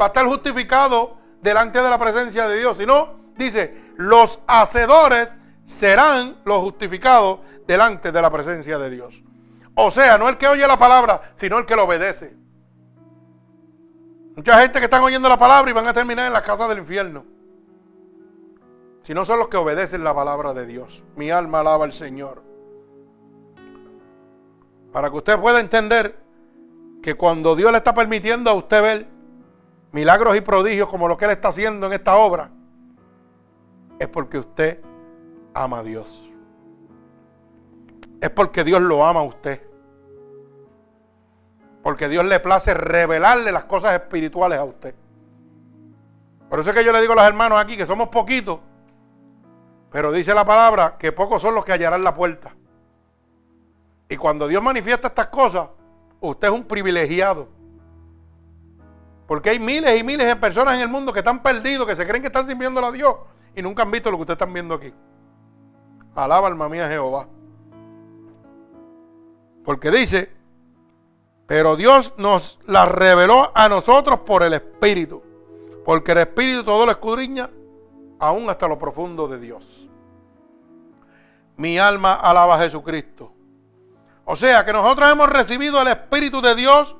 va a estar justificado delante de la presencia de Dios, sino dice, los hacedores serán los justificados delante de la presencia de Dios. O sea, no el que oye la palabra, sino el que lo obedece. Mucha gente que están oyendo la palabra y van a terminar en la casa del infierno. Si no son los que obedecen la palabra de Dios. Mi alma alaba al Señor. Para que usted pueda entender que cuando Dios le está permitiendo a usted ver milagros y prodigios como lo que Él está haciendo en esta obra, es porque usted ama a Dios. Es porque Dios lo ama a usted. Porque Dios le place revelarle las cosas espirituales a usted. Por eso es que yo le digo a los hermanos aquí que somos poquitos. Pero dice la palabra que pocos son los que hallarán la puerta. Y cuando Dios manifiesta estas cosas, usted es un privilegiado. Porque hay miles y miles de personas en el mundo que están perdidos, que se creen que están sirviendo a Dios y nunca han visto lo que ustedes están viendo aquí. Alaba alma mía Jehová. Porque dice pero Dios nos la reveló a nosotros por el Espíritu. Porque el Espíritu todo lo escudriña, aún hasta lo profundo de Dios. Mi alma alaba a Jesucristo. O sea que nosotros hemos recibido el Espíritu de Dios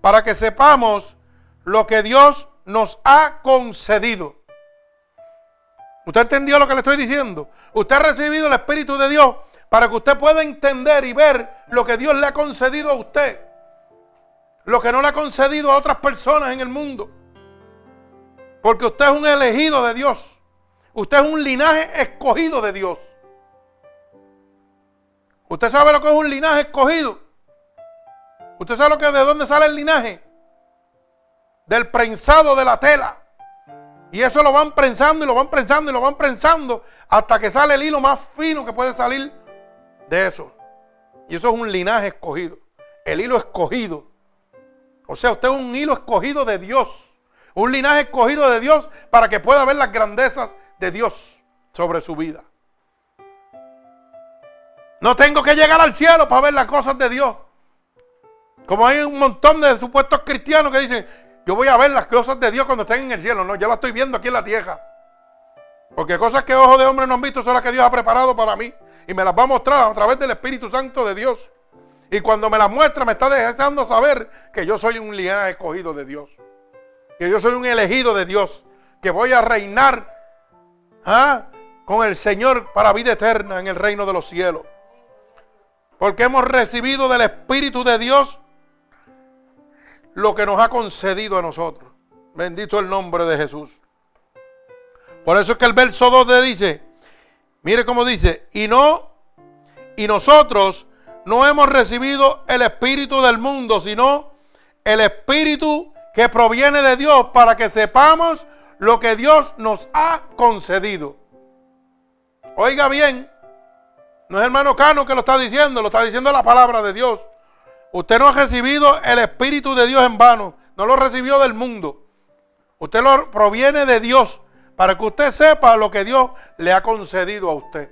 para que sepamos lo que Dios nos ha concedido. ¿Usted entendió lo que le estoy diciendo? Usted ha recibido el Espíritu de Dios para que usted pueda entender y ver lo que Dios le ha concedido a usted lo que no le ha concedido a otras personas en el mundo. Porque usted es un elegido de Dios. Usted es un linaje escogido de Dios. ¿Usted sabe lo que es un linaje escogido? ¿Usted sabe lo que de dónde sale el linaje? Del prensado de la tela. Y eso lo van prensando y lo van prensando y lo van prensando hasta que sale el hilo más fino que puede salir de eso. Y eso es un linaje escogido. El hilo escogido o sea, usted es un hilo escogido de Dios. Un linaje escogido de Dios para que pueda ver las grandezas de Dios sobre su vida. No tengo que llegar al cielo para ver las cosas de Dios. Como hay un montón de supuestos cristianos que dicen, yo voy a ver las cosas de Dios cuando estén en el cielo. No, yo las estoy viendo aquí en la tierra. Porque cosas que ojos de hombre no han visto son las que Dios ha preparado para mí. Y me las va a mostrar a través del Espíritu Santo de Dios. Y cuando me las muestra me está dejando saber que yo soy un linaje escogido de Dios. Que yo soy un elegido de Dios. Que voy a reinar ¿ah? con el Señor para vida eterna en el reino de los cielos. Porque hemos recibido del Espíritu de Dios lo que nos ha concedido a nosotros. Bendito el nombre de Jesús. Por eso es que el verso 2 le dice, mire cómo dice, y no, y nosotros no hemos recibido el espíritu del mundo, sino el espíritu que proviene de Dios para que sepamos lo que Dios nos ha concedido. Oiga bien, no es hermano Cano que lo está diciendo, lo está diciendo la palabra de Dios. Usted no ha recibido el Espíritu de Dios en vano, no lo recibió del mundo. Usted lo proviene de Dios para que usted sepa lo que Dios le ha concedido a usted.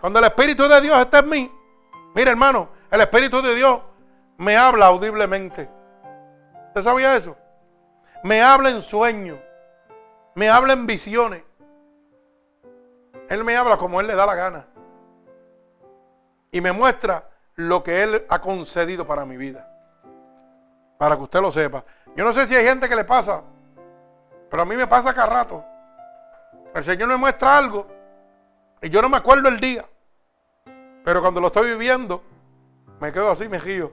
Cuando el Espíritu de Dios está en mí, mire hermano, el Espíritu de Dios me habla audiblemente. ¿Usted sabía eso? Me habla en sueños, me habla en visiones. Él me habla como Él le da la gana. Y me muestra lo que Él ha concedido para mi vida. Para que usted lo sepa. Yo no sé si hay gente que le pasa, pero a mí me pasa cada rato. El Señor me muestra algo y yo no me acuerdo el día. Pero cuando lo estoy viviendo, me quedo así, me río.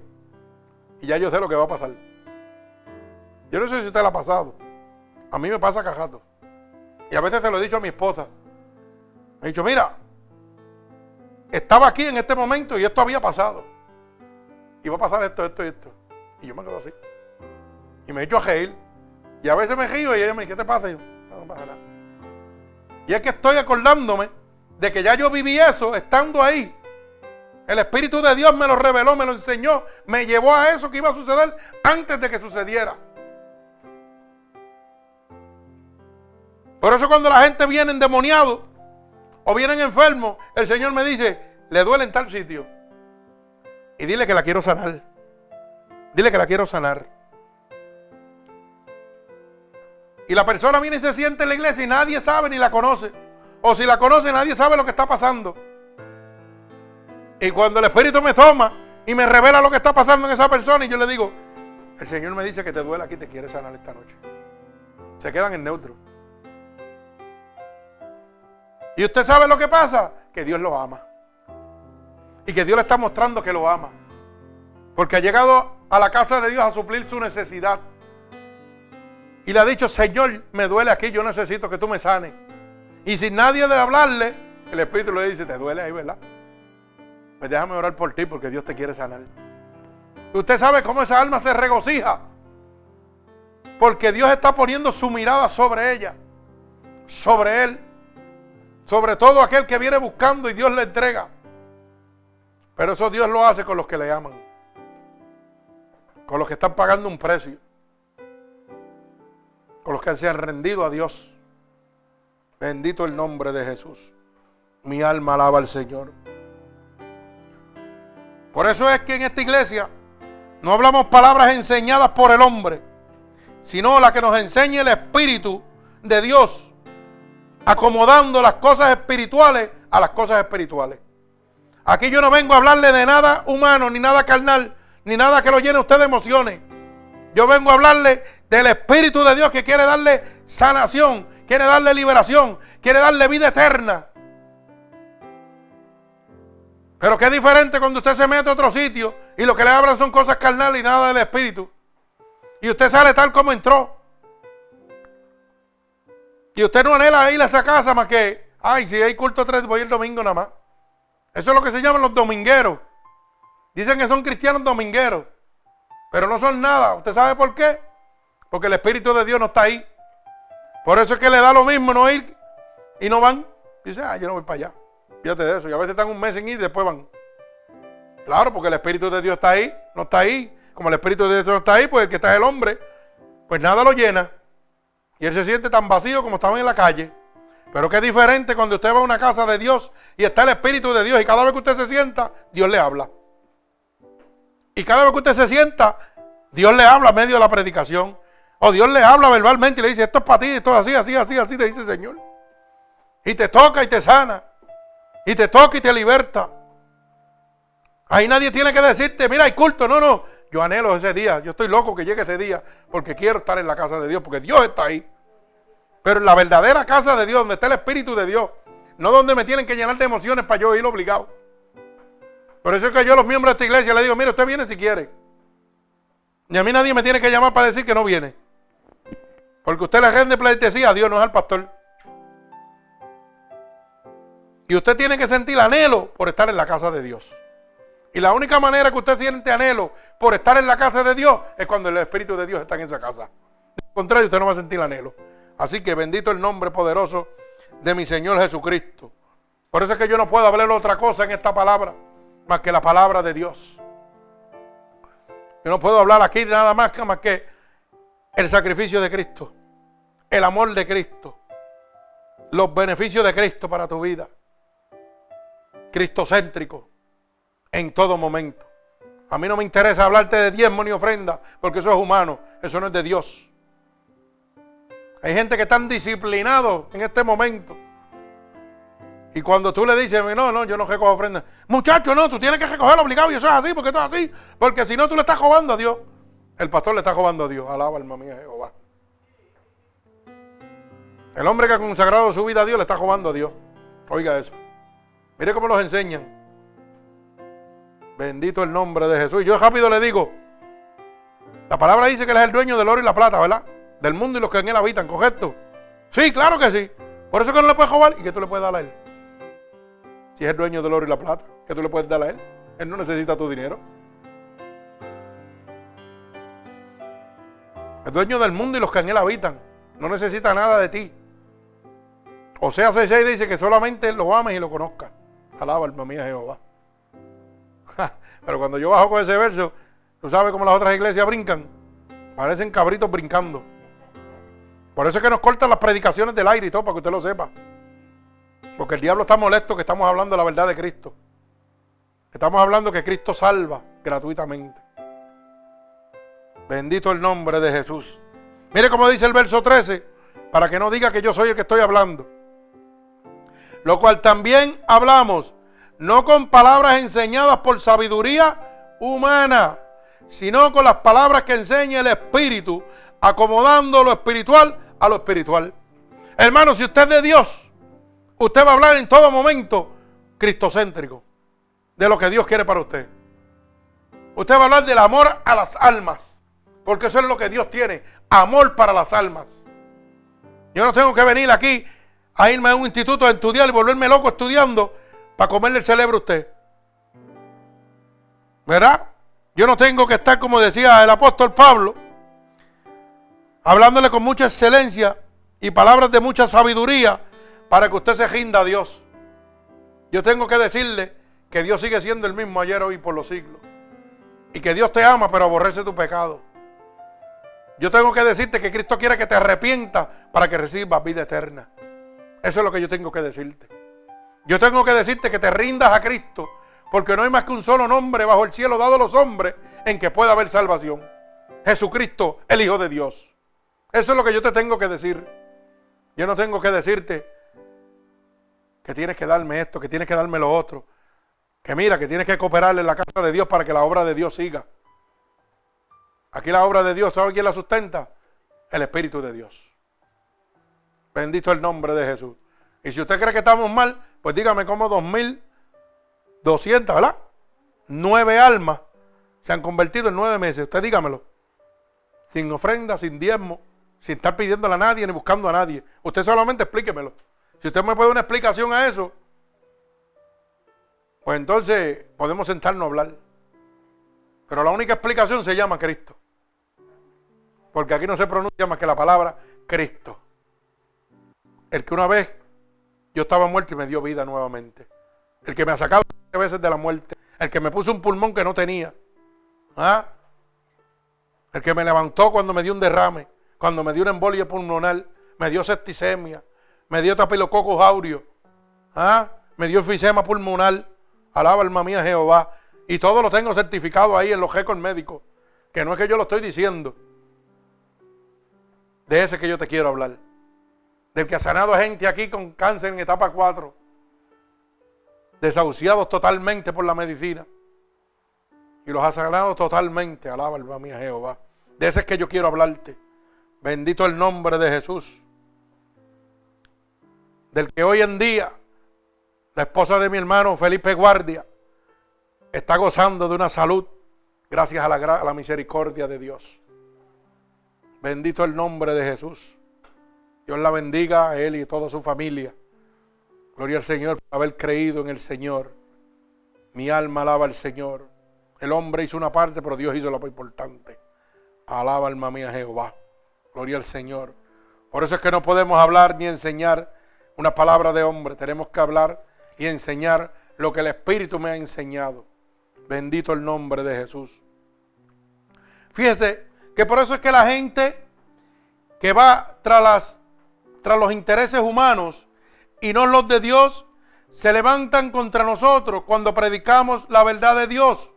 Y ya yo sé lo que va a pasar. Yo no sé si usted lo ha pasado. A mí me pasa cada rato. Y a veces se lo he dicho a mi esposa. Me he dicho, mira, estaba aquí en este momento y esto había pasado. Y va a pasar esto, esto y esto. Y yo me quedo así. Y me he hecho a reír. Y a veces me río y ella me dice, ¿qué te pasa? Y yo, no, nada. Y es que estoy acordándome de que ya yo viví eso estando ahí. El Espíritu de Dios me lo reveló, me lo enseñó, me llevó a eso que iba a suceder antes de que sucediera. Por eso cuando la gente viene endemoniado, o vienen enfermos, el Señor me dice, le duele en tal sitio. Y dile que la quiero sanar. Dile que la quiero sanar. Y la persona viene y se siente en la iglesia y nadie sabe ni la conoce. O si la conoce, nadie sabe lo que está pasando. Y cuando el Espíritu me toma y me revela lo que está pasando en esa persona, y yo le digo, el Señor me dice que te duele aquí, te quiere sanar esta noche. Se quedan en neutro. Y usted sabe lo que pasa, que Dios lo ama. Y que Dios le está mostrando que lo ama. Porque ha llegado a la casa de Dios a suplir su necesidad. Y le ha dicho, Señor, me duele aquí, yo necesito que tú me sanes. Y sin nadie de hablarle, el Espíritu le dice, te duele ahí, ¿verdad? Pues déjame orar por ti porque Dios te quiere sanar. Usted sabe cómo esa alma se regocija. Porque Dios está poniendo su mirada sobre ella, sobre él. Sobre todo aquel que viene buscando y Dios le entrega. Pero eso Dios lo hace con los que le aman. Con los que están pagando un precio. Con los que se han rendido a Dios. Bendito el nombre de Jesús. Mi alma alaba al Señor. Por eso es que en esta iglesia no hablamos palabras enseñadas por el hombre, sino las que nos enseña el Espíritu de Dios acomodando las cosas espirituales a las cosas espirituales. Aquí yo no vengo a hablarle de nada humano, ni nada carnal, ni nada que lo llene usted de emociones. Yo vengo a hablarle del Espíritu de Dios que quiere darle sanación, quiere darle liberación, quiere darle vida eterna. Pero qué diferente cuando usted se mete a otro sitio y lo que le hablan son cosas carnales y nada del Espíritu. Y usted sale tal como entró. Y usted no anhela ir a esa casa más que, ay, si hay culto tres, voy el domingo nada más. Eso es lo que se llaman los domingueros. Dicen que son cristianos domingueros. Pero no son nada. ¿Usted sabe por qué? Porque el Espíritu de Dios no está ahí. Por eso es que le da lo mismo no ir y no van. Dice, ah, yo no voy para allá. Fíjate de eso. Y a veces están un mes sin ir y después van. Claro, porque el Espíritu de Dios está ahí. No está ahí. Como el Espíritu de Dios no está ahí, pues el que está es el hombre. Pues nada lo llena. Y él se siente tan vacío como estaba en la calle. Pero qué diferente cuando usted va a una casa de Dios y está el Espíritu de Dios y cada vez que usted se sienta, Dios le habla. Y cada vez que usted se sienta, Dios le habla a medio de la predicación. O Dios le habla verbalmente y le dice, esto es para ti, esto es así, así, así, así, te dice el Señor. Y te toca y te sana. Y te toca y te liberta. Ahí nadie tiene que decirte, mira, hay culto. No, no. Yo anhelo ese día. Yo estoy loco que llegue ese día porque quiero estar en la casa de Dios, porque Dios está ahí. Pero en la verdadera casa de Dios, donde está el Espíritu de Dios, no donde me tienen que llenar de emociones para yo ir obligado. Por eso es que yo a los miembros de esta iglesia le digo, mire, usted viene si quiere. Y a mí nadie me tiene que llamar para decir que no viene. Porque usted le rende pleitesía a Dios, no es al pastor. Y usted tiene que sentir anhelo por estar en la casa de Dios. Y la única manera que usted siente anhelo por estar en la casa de Dios es cuando el Espíritu de Dios está en esa casa. Al contrario, usted no va a sentir anhelo. Así que bendito el nombre poderoso de mi Señor Jesucristo. Por eso es que yo no puedo hablar otra cosa en esta palabra más que la palabra de Dios. Yo no puedo hablar aquí nada más que, más que el sacrificio de Cristo, el amor de Cristo, los beneficios de Cristo para tu vida. Cristocéntrico en todo momento. A mí no me interesa hablarte de diezmo ni ofrenda, porque eso es humano, eso no es de Dios. Hay gente que están disciplinados en este momento. Y cuando tú le dices, no, no, yo no recojo ofrenda. Muchacho, no, tú tienes que recogerlo obligado y eso es así, porque esto es así. Porque si no, tú le estás robando a Dios. El pastor le está robando a Dios. Alaba alma mía Jehová. El hombre que ha consagrado su vida a Dios le está robando a Dios. Oiga eso. Mire cómo los enseñan. Bendito el nombre de Jesús. Yo rápido le digo, la palabra dice que Él es el dueño del oro y la plata, ¿verdad? Del mundo y los que en Él habitan, ¿correcto? Sí, claro que sí. Por eso que no le puedes robar y que tú le puedes dar a Él. Si es el dueño del oro y la plata, que tú le puedes dar a Él. Él no necesita tu dinero. El dueño del mundo y los que en Él habitan. No necesita nada de ti. O sea, 6 dice que solamente lo ames y lo conozcas. Alaba alma mía Jehová. Pero cuando yo bajo con ese verso, tú sabes cómo las otras iglesias brincan. Parecen cabritos brincando. Por eso es que nos cortan las predicaciones del aire y todo, para que usted lo sepa. Porque el diablo está molesto que estamos hablando de la verdad de Cristo. Estamos hablando que Cristo salva gratuitamente. Bendito el nombre de Jesús. Mire cómo dice el verso 13, para que no diga que yo soy el que estoy hablando. Lo cual también hablamos no con palabras enseñadas por sabiduría humana, sino con las palabras que enseña el Espíritu, acomodando lo espiritual a lo espiritual. Hermano, si usted es de Dios, usted va a hablar en todo momento cristocéntrico, de lo que Dios quiere para usted. Usted va a hablar del amor a las almas, porque eso es lo que Dios tiene, amor para las almas. Yo no tengo que venir aquí a irme a un instituto a estudiar y volverme loco estudiando para comerle el cerebro a usted. ¿Verdad? Yo no tengo que estar, como decía el apóstol Pablo, hablándole con mucha excelencia y palabras de mucha sabiduría para que usted se rinda a Dios. Yo tengo que decirle que Dios sigue siendo el mismo ayer, hoy y por los siglos. Y que Dios te ama, pero aborrece tu pecado. Yo tengo que decirte que Cristo quiere que te arrepientas para que recibas vida eterna. Eso es lo que yo tengo que decirte. Yo tengo que decirte que te rindas a Cristo, porque no hay más que un solo nombre bajo el cielo dado a los hombres en que pueda haber salvación. Jesucristo, el Hijo de Dios. Eso es lo que yo te tengo que decir. Yo no tengo que decirte que tienes que darme esto, que tienes que darme lo otro. Que mira, que tienes que cooperarle en la casa de Dios para que la obra de Dios siga. Aquí la obra de Dios, ¿sabe quién la sustenta? El Espíritu de Dios. Bendito el nombre de Jesús. Y si usted cree que estamos mal, pues dígame cómo 2.200, ¿verdad? Nueve almas se han convertido en nueve meses. Usted dígamelo. Sin ofrenda, sin diezmo, sin estar pidiéndole a nadie ni buscando a nadie. Usted solamente explíquemelo. Si usted me puede dar una explicación a eso, pues entonces podemos sentarnos a hablar. Pero la única explicación se llama Cristo. Porque aquí no se pronuncia más que la palabra Cristo. El que una vez yo estaba muerto y me dio vida nuevamente. El que me ha sacado veces de la muerte. El que me puso un pulmón que no tenía. ¿Ah? El que me levantó cuando me dio un derrame. Cuando me dio una embolia pulmonar, me dio septicemia, me dio tapilococcus aureus, ¿ah? me dio enfisema pulmonar, alaba alma mía Jehová, y todo lo tengo certificado ahí en los récords médicos, que no es que yo lo estoy diciendo, de ese que yo te quiero hablar, del que ha sanado gente aquí con cáncer en etapa 4, desahuciados totalmente por la medicina, y los ha sanado totalmente, alaba alma mía Jehová, de ese es que yo quiero hablarte, bendito el nombre de Jesús del que hoy en día la esposa de mi hermano Felipe Guardia está gozando de una salud gracias a la, misericordia de Dios. Bendito el nombre de Jesús. Dios la bendiga a él y a toda su familia. Gloria al Señor por haber creído en el Señor. Mi alma alaba al Señor. El hombre hizo una parte, pero Dios hizo lo importante. Alaba alma mía Jehová. Gloria al Señor. Por eso es que no podemos hablar ni enseñar una palabra de hombre. Tenemos que hablar y enseñar lo que el Espíritu me ha enseñado. Bendito el nombre de Jesús. Fíjese que por eso es que la gente que va tras, las, tras los intereses humanos y no los de Dios, se levantan contra nosotros cuando predicamos la verdad de Dios.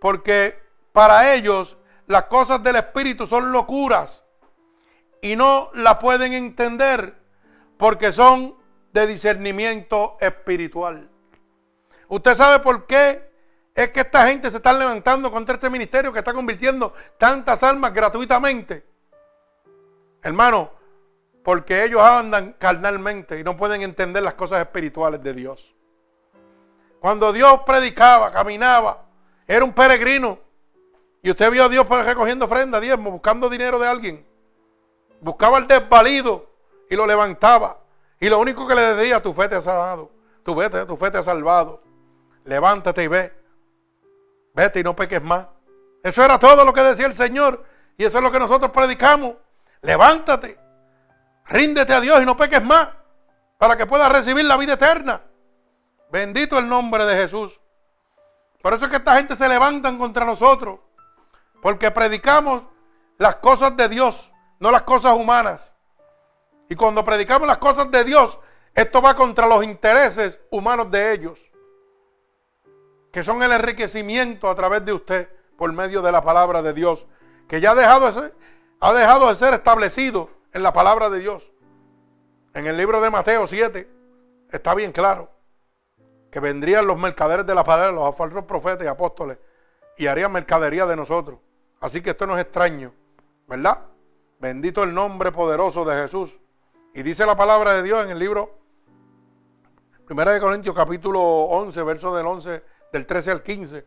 Porque para ellos las cosas del Espíritu son locuras y no la pueden entender porque son de discernimiento espiritual. ¿Usted sabe por qué es que esta gente se está levantando contra este ministerio que está convirtiendo tantas almas gratuitamente? Hermano, porque ellos andan carnalmente y no pueden entender las cosas espirituales de Dios. Cuando Dios predicaba, caminaba, era un peregrino. Y usted vio a Dios recogiendo ofrenda, diezmo, buscando dinero de alguien. Buscaba al desvalido y lo levantaba. Y lo único que le decía, tu fe te ha salvado, tu fe, tu fe te ha salvado. Levántate y ve. Vete y no peques más. Eso era todo lo que decía el Señor. Y eso es lo que nosotros predicamos. Levántate. Ríndete a Dios y no peques más. Para que puedas recibir la vida eterna. Bendito el nombre de Jesús. Por eso es que esta gente se levantan contra nosotros. Porque predicamos las cosas de Dios, no las cosas humanas. Y cuando predicamos las cosas de Dios, esto va contra los intereses humanos de ellos, que son el enriquecimiento a través de usted por medio de la palabra de Dios, que ya ha dejado, de ser, establecido en la palabra de Dios. En el libro de Mateo 7 está bien claro que vendrían los mercaderes de la palabra, los falsos profetas y apóstoles, y harían mercadería de nosotros. Así que esto no es extraño, ¿verdad? Bendito el nombre poderoso de Jesús. Y dice la palabra de Dios en el libro 1 de Corintios capítulo 11, verso del 11, del 13 al 15.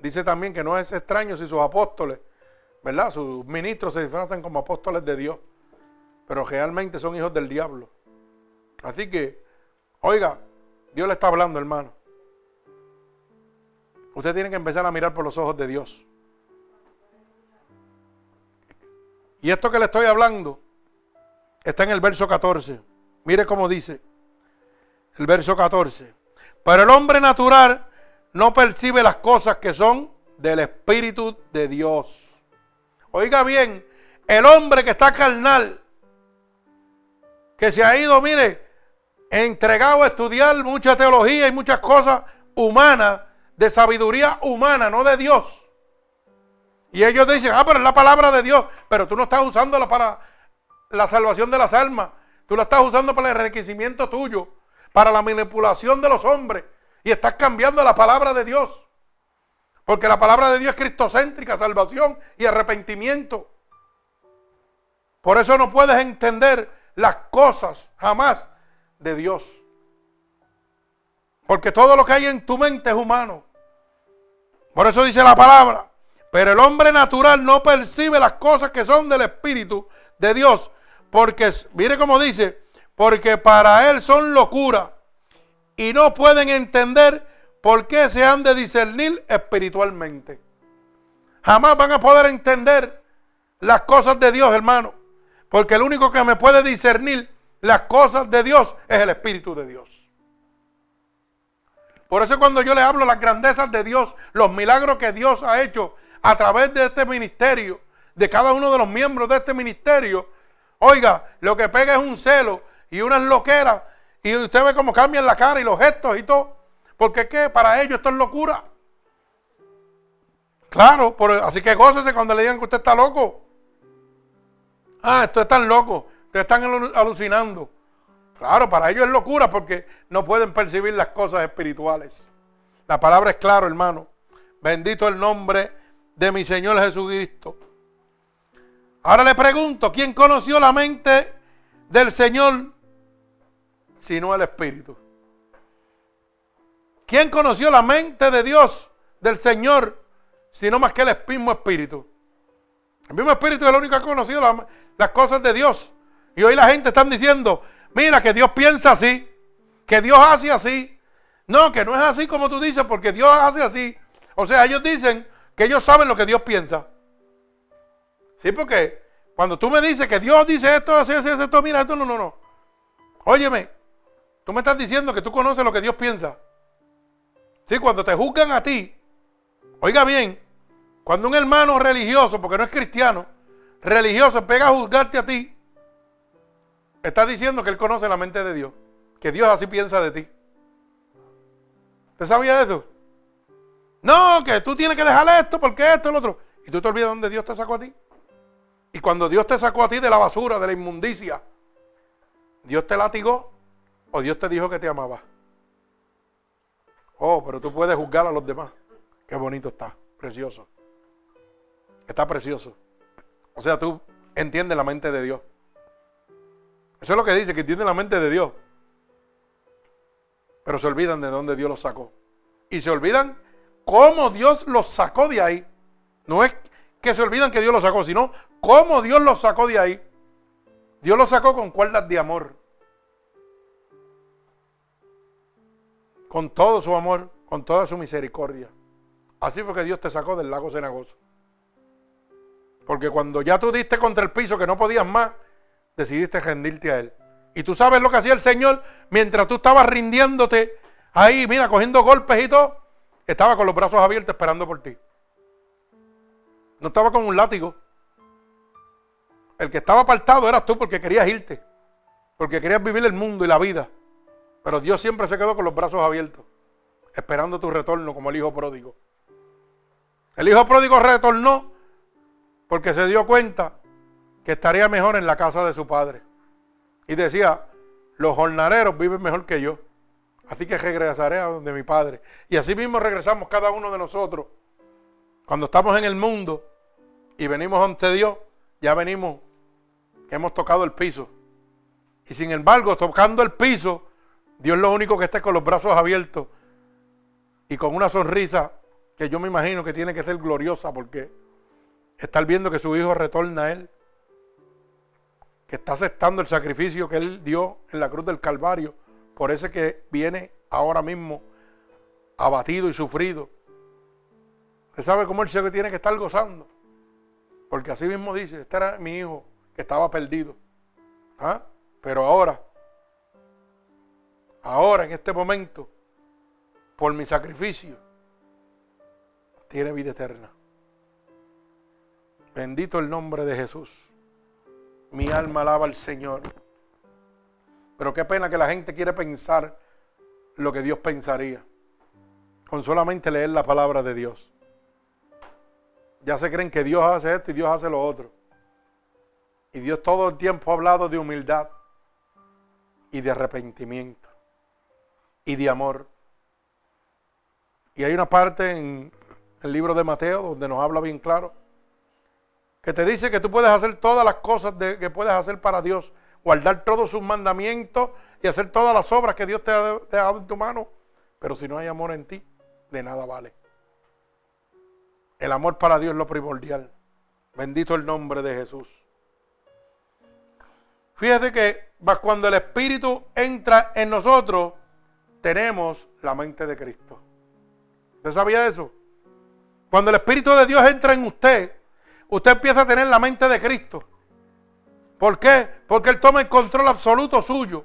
Dice también que no es extraño si sus apóstoles, ¿verdad? Sus ministros se disfrazan como apóstoles de Dios, pero realmente son hijos del diablo. Así que, oiga, Dios le está hablando, hermano. Usted tiene que empezar a mirar por los ojos de Dios. Y esto que le estoy hablando Está en el verso 14. Mire cómo dice el verso 14. Pero el hombre natural no percibe las cosas que son del Espíritu de Dios. Oiga bien, el hombre que está carnal, que se ha ido, mire, entregado a estudiar mucha teología y muchas cosas humanas, de sabiduría humana, no de Dios. Y ellos dicen, ah, pero es la palabra de Dios, pero tú no estás usándola para la salvación de las almas. Tú la estás usando para el enriquecimiento tuyo, para la manipulación de los hombres. Y estás cambiando la palabra de Dios. Porque la palabra de Dios es cristocéntrica, salvación y arrepentimiento. Por eso no puedes entender las cosas jamás de Dios. Porque todo lo que hay en tu mente es humano. Por eso dice la palabra. Pero el hombre natural no percibe las cosas que son del Espíritu de Dios, porque, mire cómo dice, porque para él son locura y no pueden entender por qué se han de discernir espiritualmente. Jamás van a poder entender las cosas de Dios, hermano. Porque el único que me puede discernir las cosas de Dios es el Espíritu de Dios. Por eso cuando yo le hablo las grandezas de Dios, los milagros que Dios ha hecho a través de este ministerio, de cada uno de los miembros de este ministerio, oiga, lo que pega es un celo y unas loqueras. Y usted ve cómo cambian la cara y los gestos y todo. Porque es que para ellos esto es locura. Claro, así que gócese cuando le digan que usted está loco. Ah, esto es tan loco. Ustedes están alucinando. Claro, para ellos es locura porque no pueden percibir las cosas espirituales. La palabra es claro, hermano. Bendito el nombre de mi Señor Jesucristo. Ahora le pregunto, ¿quién conoció la mente del Señor sino el Espíritu? ¿Quién conoció la mente de Dios, del Señor, sino más que el mismo Espíritu? El mismo Espíritu es el único que ha conocido las cosas de Dios. Y hoy la gente está diciendo, mira que Dios piensa así, que Dios hace así. No, que no es así como tú dices, porque Dios hace así. O sea, ellos dicen que ellos saben lo que Dios piensa. Sí, porque cuando tú me dices que Dios dice esto, así, así, esto, mira, esto, no, no, no. Óyeme, tú me estás diciendo que tú conoces lo que Dios piensa. Sí, cuando te juzgan a ti, oiga bien, cuando un hermano religioso, porque no es cristiano, religioso pega a juzgarte a ti, está diciendo que él conoce la mente de Dios, que Dios así piensa de ti. ¿Usted sabía eso? No, que tú tienes que dejar esto porque esto lo otro. Y tú te olvidas dónde Dios te sacó a ti. Y cuando Dios te sacó a ti de la basura, de la inmundicia, Dios te latigó o Dios te dijo que te amaba. Oh, pero tú puedes juzgar a los demás. Qué bonito está, precioso. Está precioso. O sea, tú entiendes la mente de Dios. Eso es lo que dice, que entiende la mente de Dios. Pero se olvidan de dónde Dios los sacó. Y se olvidan cómo Dios los sacó de ahí. No es que se olvidan que Dios los sacó, sino cómo Dios los sacó de ahí. Dios los sacó con cuerdas de amor. Con todo su amor, con toda su misericordia. Así fue que Dios te sacó del lago cenagoso. Porque cuando ya tú diste contra el piso que no podías más, decidiste rendirte a Él. Y tú sabes lo que hacía el Señor mientras tú estabas rindiéndote ahí, mira, cogiendo golpes y todo. Estaba con los brazos abiertos esperando por ti. No estaba con un látigo. El que estaba apartado eras tú porque querías irte. Porque querías vivir el mundo y la vida. Pero Dios siempre se quedó con los brazos abiertos. Esperando tu retorno como el hijo pródigo. El hijo pródigo retornó porque se dio cuenta que estaría mejor en la casa de su padre. Y decía, los jornaleros viven mejor que yo. Así que regresaré a donde mi padre. Y así mismo regresamos cada uno de nosotros. Cuando estamos en el mundo y venimos ante Dios, ya venimos que hemos tocado el piso. Y sin embargo, tocando el piso, Dios lo único que está con los brazos abiertos y con una sonrisa que yo me imagino que tiene que ser gloriosa porque estar viendo que su hijo retorna a él, que está aceptando el sacrificio que él dio en la cruz del Calvario, por ese que viene ahora mismo abatido y sufrido. Usted sabe cómo él se tiene que estar gozando. Porque así mismo dice, este era mi hijo que estaba perdido. ¿Ah? Pero ahora, ahora en este momento, por mi sacrificio, tiene vida eterna. Bendito el nombre de Jesús. Mi alma alaba al Señor. Pero qué pena que la gente quiere pensar lo que Dios pensaría. Con solamente leer la palabra de Dios. Ya se creen que Dios hace esto y Dios hace lo otro. Y Dios todo el tiempo ha hablado de humildad y de arrepentimiento y de amor. Y hay una parte en el libro de Mateo donde nos habla bien claro que te dice que tú puedes hacer todas las cosas que puedes hacer para Dios, guardar todos sus mandamientos y hacer todas las obras que Dios te ha, dado en tu mano, pero si no hay amor en ti, de nada vale. El amor para Dios es lo primordial. Bendito el nombre de Jesús. Fíjate que cuando el Espíritu entra en nosotros, tenemos la mente de Cristo. ¿Usted sabía eso? Cuando el Espíritu de Dios entra en usted, usted empieza a tener la mente de Cristo. ¿Por qué? Porque Él toma el control absoluto suyo.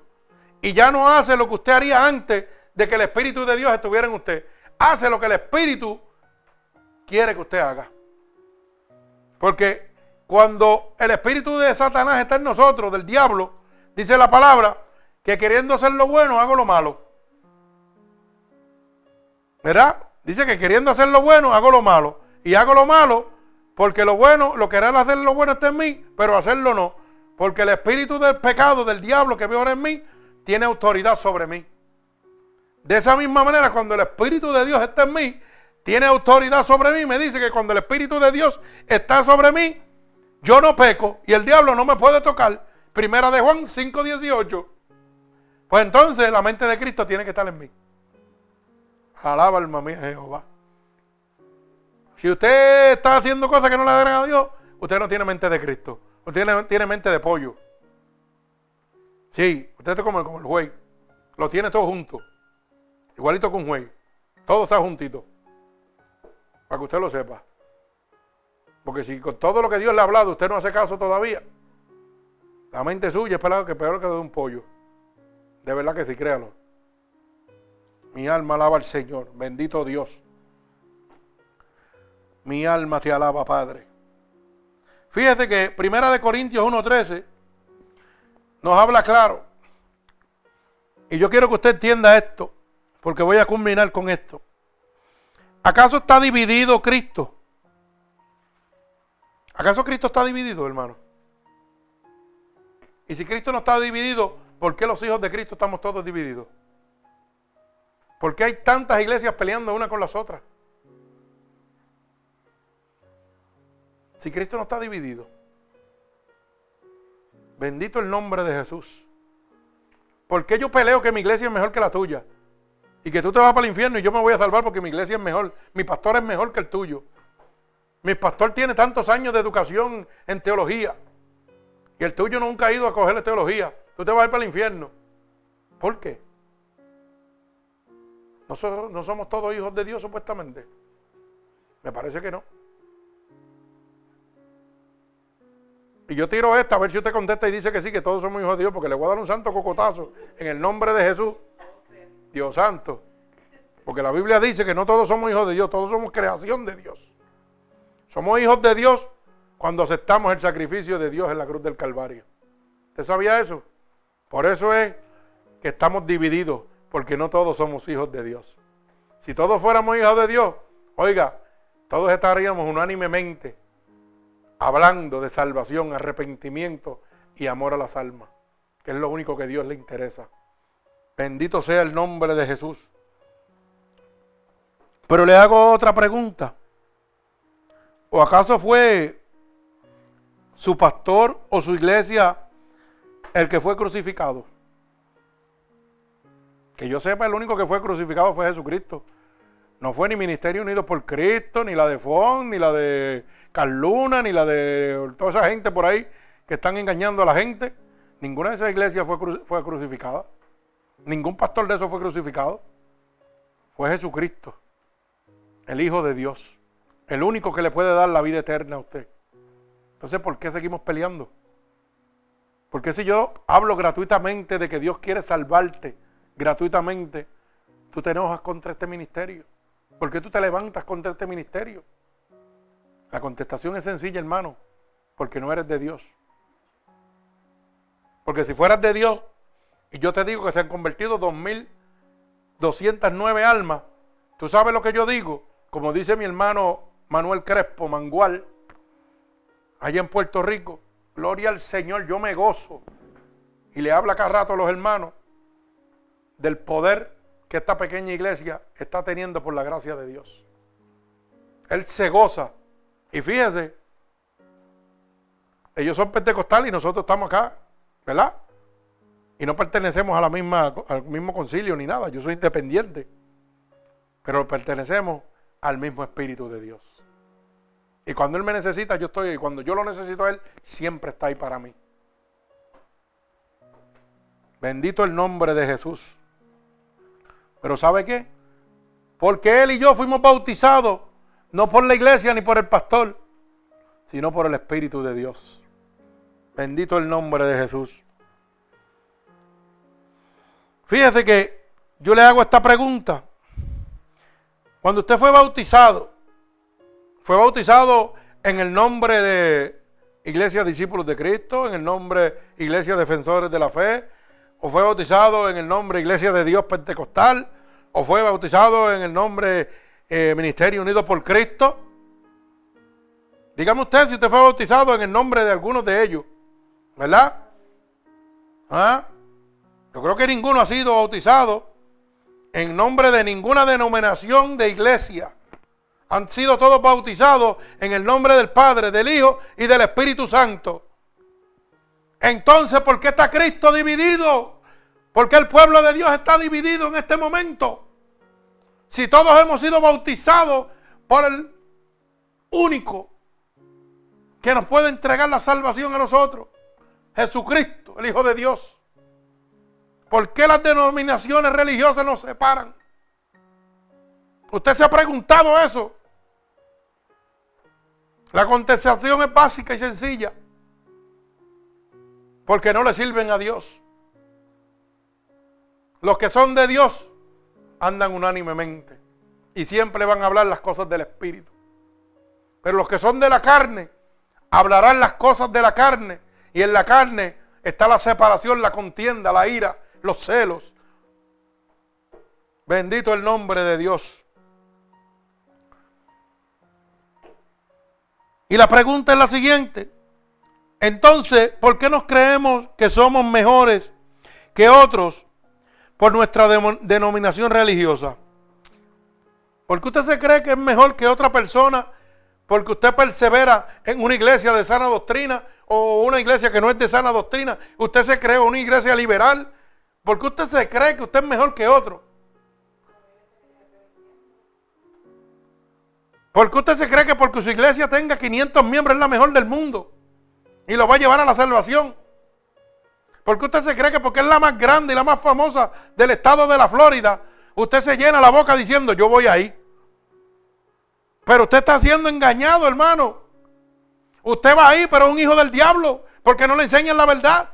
Y ya no hace lo que usted haría antes de que el Espíritu de Dios estuviera en usted. Hace lo que el Espíritu quiere que usted haga. Porque Cuando el espíritu de Satanás está en nosotros, del diablo, dice la palabra, que queriendo hacer lo bueno, hago lo malo. ¿Verdad? Dice que queriendo hacer lo bueno, hago lo malo. Y hago lo malo porque lo bueno, lo querer hacer lo bueno está en mí, pero hacerlo no. Porque el espíritu del pecado, del diablo que veo ahora en mí, tiene autoridad sobre mí. De esa misma manera, cuando el espíritu de Dios está en mí, tiene autoridad sobre mí. Me dice que cuando el espíritu de Dios está sobre mí, yo no peco y el diablo no me puede tocar. Primera de Juan 5, 18. Pues entonces la mente de Cristo tiene que estar en mí. Alaba alma mía Jehová. Si usted está haciendo cosas que no le agradan a Dios, usted no tiene mente de Cristo. Usted tiene, tiene mente de pollo. Sí, usted está como, como el juez. Lo tiene todo junto. Igualito que un juez. Todo está juntito. Para que usted lo sepa. Porque si con todo lo que Dios le ha hablado usted no hace caso todavía, la mente suya es peor que peor que de un pollo. De verdad que sí, créalo. Mi alma alaba al Señor. Bendito Dios. Mi alma te alaba, Padre. Fíjese que Primera de Corintios 1.13 nos habla claro. Y yo quiero que usted entienda esto, porque voy a culminar con esto. ¿Acaso está dividido Cristo? ¿Acaso Cristo está dividido, hermano? Y si Cristo no está dividido, ¿por qué los hijos de Cristo estamos todos divididos? ¿Por qué hay tantas iglesias peleando una con las otras? Si Cristo no está dividido. Bendito el nombre de Jesús. ¿Por qué yo peleo que mi iglesia es mejor que la tuya? Y que tú te vas para el infierno y yo me voy a salvar porque mi iglesia es mejor. Mi pastor es mejor que el tuyo. Mi pastor tiene tantos años de educación en teología. Y el tuyo nunca ha ido a cogerle teología. Tú te vas a ir para el infierno. ¿Por qué? ¿Nosotros no somos todos hijos de Dios supuestamente? Me parece que no. Y yo tiro esta a ver si usted contesta y dice que sí, que todos somos hijos de Dios, porque le voy a dar un santo cocotazo en el nombre de Jesús. Dios santo. Porque la Biblia dice que no todos somos hijos de Dios, todos somos creación de Dios. Somos hijos de Dios cuando aceptamos el sacrificio de Dios en la cruz del Calvario. ¿Usted sabía eso? Por eso es que estamos divididos porque no todos somos hijos de Dios. Si todos fuéramos hijos de Dios, oiga, todos estaríamos unánimemente hablando de salvación, arrepentimiento y amor a las almas, que es lo único que Dios le interesa. Bendito sea el nombre de Jesús. Pero le hago otra pregunta. ¿O acaso fue su pastor o su iglesia el que fue crucificado? Que yo sepa, el único que fue crucificado fue Jesucristo. No fue ni Ministerio Unido por Cristo, ni la de Fon, ni la de Carluna, ni la de toda esa gente por ahí que están engañando a la gente. Ninguna de esas iglesias fue, fue crucificada. Ningún pastor de eso fue crucificado. Fue Jesucristo, el Hijo de Dios. El único que le puede dar la vida eterna a usted. Entonces, ¿por qué seguimos peleando? Porque si yo hablo gratuitamente de que Dios quiere salvarte, gratuitamente, tú te enojas contra este ministerio. ¿Por qué tú te levantas contra este ministerio? La contestación es sencilla, hermano, porque no eres de Dios. Porque si fueras de Dios, y yo te digo que se han convertido 2.209 almas, tú sabes lo que yo digo, como dice mi hermano Manuel Crespo Mangual, allá en Puerto Rico, gloria al Señor, yo me gozo. Y le habla cada rato a los hermanos del poder que esta pequeña iglesia está teniendo por la gracia de Dios. Él se goza. Y fíjese, ellos son pentecostales y nosotros estamos acá, ¿verdad? Y no pertenecemos a la misma, al mismo concilio ni nada. Yo soy independiente. Pero pertenecemos al mismo Espíritu de Dios. Y cuando Él me necesita, yo estoy ahí. Cuando yo lo necesito a Él, siempre está ahí para mí. Bendito el nombre de Jesús. Pero ¿sabe qué? Porque él y yo fuimos bautizados no por la iglesia ni por el pastor, sino por el Espíritu de Dios. Bendito el nombre de Jesús. Fíjese que yo le hago esta pregunta. Cuando usted fue bautizado, fue bautizado en el nombre de Iglesia Discípulos de Cristo, en el nombre Iglesia Defensores de la Fe, o fue bautizado en el nombre Iglesia de Dios Pentecostal, o fue bautizado en el nombre eh, Ministerio Unido por Cristo. Dígame usted si usted fue bautizado en el nombre de algunos de ellos, ¿verdad? ¿Ah? Yo creo que ninguno ha sido bautizado en nombre de ninguna denominación de iglesia. Han sido todos bautizados en el nombre del Padre, del Hijo y del Espíritu Santo. Entonces, ¿por qué está Cristo dividido? ¿Por qué el pueblo de Dios está dividido en este momento? Si todos hemos sido bautizados por el único que nos puede entregar la salvación a nosotros, Jesucristo, el Hijo de Dios. ¿Por qué las denominaciones religiosas nos separan? ¿Usted se ha preguntado eso? La contestación es básica y sencilla. Porque no le sirven a Dios. Los que son de Dios andan unánimemente y siempre van a hablar las cosas del Espíritu. Pero los que son de la carne hablarán las cosas de la carne y en la carne está la separación, la contienda, la ira, los celos. Bendito el nombre de Dios. Y la pregunta es la siguiente. Entonces, ¿por qué nos creemos que somos mejores que otros por nuestra denominación religiosa? ¿Por qué usted se cree que es mejor que otra persona porque usted persevera en una iglesia de sana doctrina o una iglesia que no es de sana doctrina? Usted se cree una iglesia liberal ¿Por qué usted se cree que usted es mejor que otro? ¿Por qué usted se cree que porque su iglesia tenga 500 miembros es la mejor del mundo? Y lo va a llevar a la salvación. ¿Por qué usted se cree que porque es la más grande y la más famosa del estado de la Florida, usted se llena la boca diciendo, yo voy ahí? Pero usted está siendo engañado, hermano. Usted va ahí, pero es un hijo del diablo, porque no le enseñan la verdad.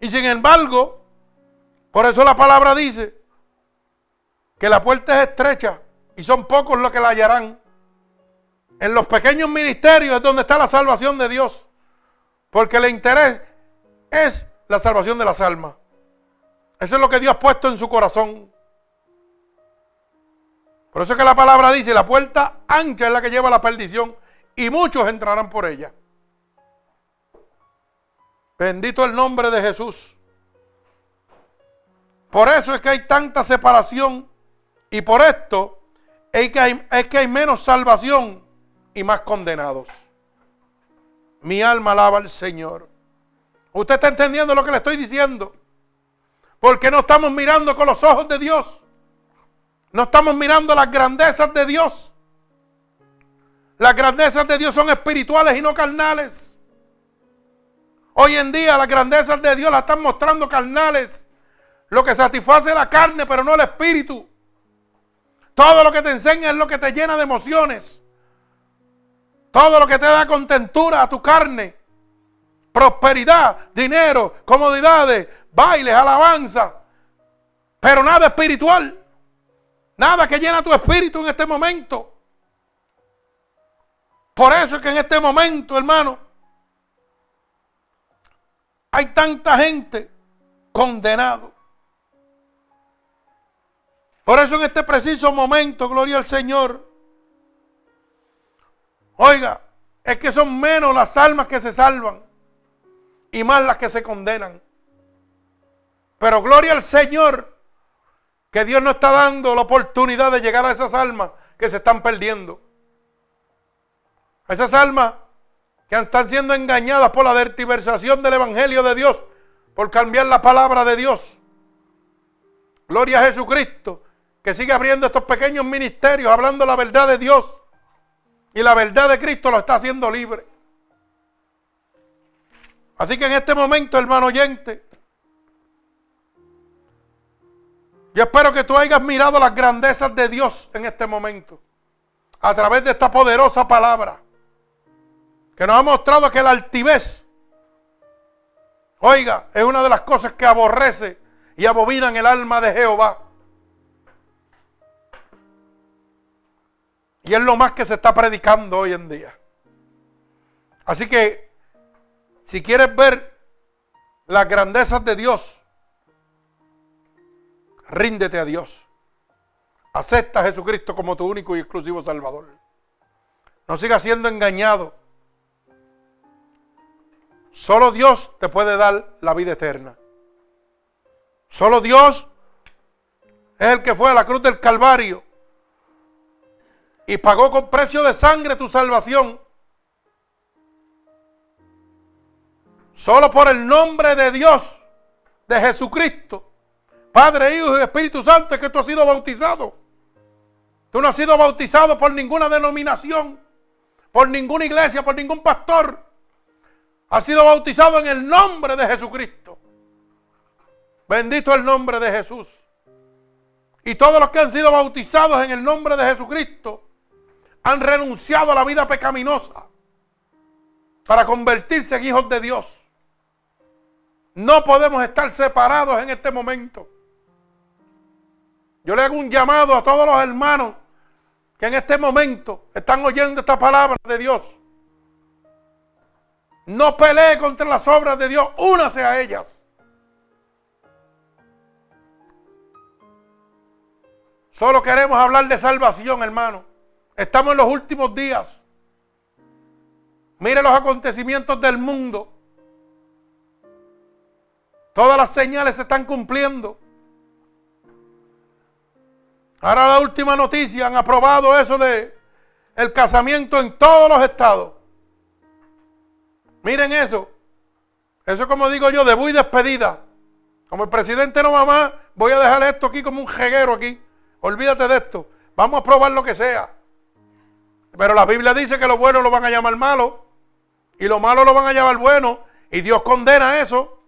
Y sin embargo, por eso la palabra dice que la puerta es estrecha y son pocos los que la hallarán. En los pequeños ministerios es donde está la salvación de Dios. Porque el interés es la salvación de las almas. Eso es lo que Dios ha puesto en su corazón. Por eso es que la palabra dice, la puerta ancha es la que lleva a la perdición y muchos entrarán por ella. Bendito el nombre de Jesús. Por eso es que hay tanta separación y por esto es que hay, es que hay menos salvación y más condenados. Mi alma alaba al Señor. ¿Usted está entendiendo lo que le estoy diciendo? Porque no estamos mirando con los ojos de Dios. No estamos mirando las grandezas de Dios. Las grandezas de Dios son espirituales y no carnales. Hoy en día las grandezas de Dios las están mostrando carnales. Lo que satisface la carne, pero no el espíritu. Todo lo que te enseña es lo que te llena de emociones. Todo lo que te da contentura a tu carne. Prosperidad, dinero, comodidades, bailes, alabanza. Pero nada espiritual. Nada que llena tu espíritu en este momento. Por eso es que en este momento, hermano, hay tanta gente condenado. Por eso en este preciso momento, gloria al Señor, oiga, es que son menos las almas que se salvan y más las que se condenan. Pero gloria al Señor, que Dios no está dando la oportunidad de llegar a esas almas que se están perdiendo. esas almas que están siendo engañadas por la vertiversación del Evangelio de Dios, por cambiar la palabra de Dios. Gloria a Jesucristo, que sigue abriendo estos pequeños ministerios, hablando la verdad de Dios. Y la verdad de Cristo lo está haciendo libre. Así que en este momento, hermano oyente, yo espero que tú hayas mirado las grandezas de Dios en este momento, a través de esta poderosa palabra que nos ha mostrado que la altivez, oiga, es una de las cosas que aborrece y abominan el alma de Jehová. Y es lo más que se está predicando hoy en día. Así que, si quieres ver las grandezas de Dios, ríndete a Dios. Acepta a Jesucristo como tu único y exclusivo Salvador. No sigas siendo engañado. Solo Dios te puede dar la vida eterna. Solo Dios es el que fue a la cruz del Calvario y pagó con precio de sangre tu salvación. Solo por el nombre de Dios, de Jesucristo, Padre, Hijo y Espíritu Santo, es que tú has sido bautizado. Tú no has sido bautizado por ninguna denominación, por ninguna iglesia, por ningún pastor. Has sido bautizado en el nombre de Jesucristo. Bendito el nombre de Jesús. Y todos los que han sido bautizados en el nombre de Jesucristo han renunciado a la vida pecaminosa para convertirse en hijos de Dios. No podemos estar separados en este momento. Yo le hago un llamado a todos los hermanos que en este momento están oyendo esta palabra de Dios. No pelee contra las obras de Dios, únase a ellas. Solo queremos hablar de salvación, hermano. Estamos en los últimos días. Mire los acontecimientos del mundo. Todas las señales se están cumpliendo. Ahora la última noticia, han aprobado eso de el casamiento en todos los estados. Miren eso. Eso como digo yo, de y despedida. Como el presidente no va más, voy a dejar esto aquí como un jeguero aquí. Olvídate de esto. Vamos a probar lo que sea. Pero la Biblia dice que lo bueno lo van a llamar malo y lo malo lo van a llamar bueno y Dios condena eso.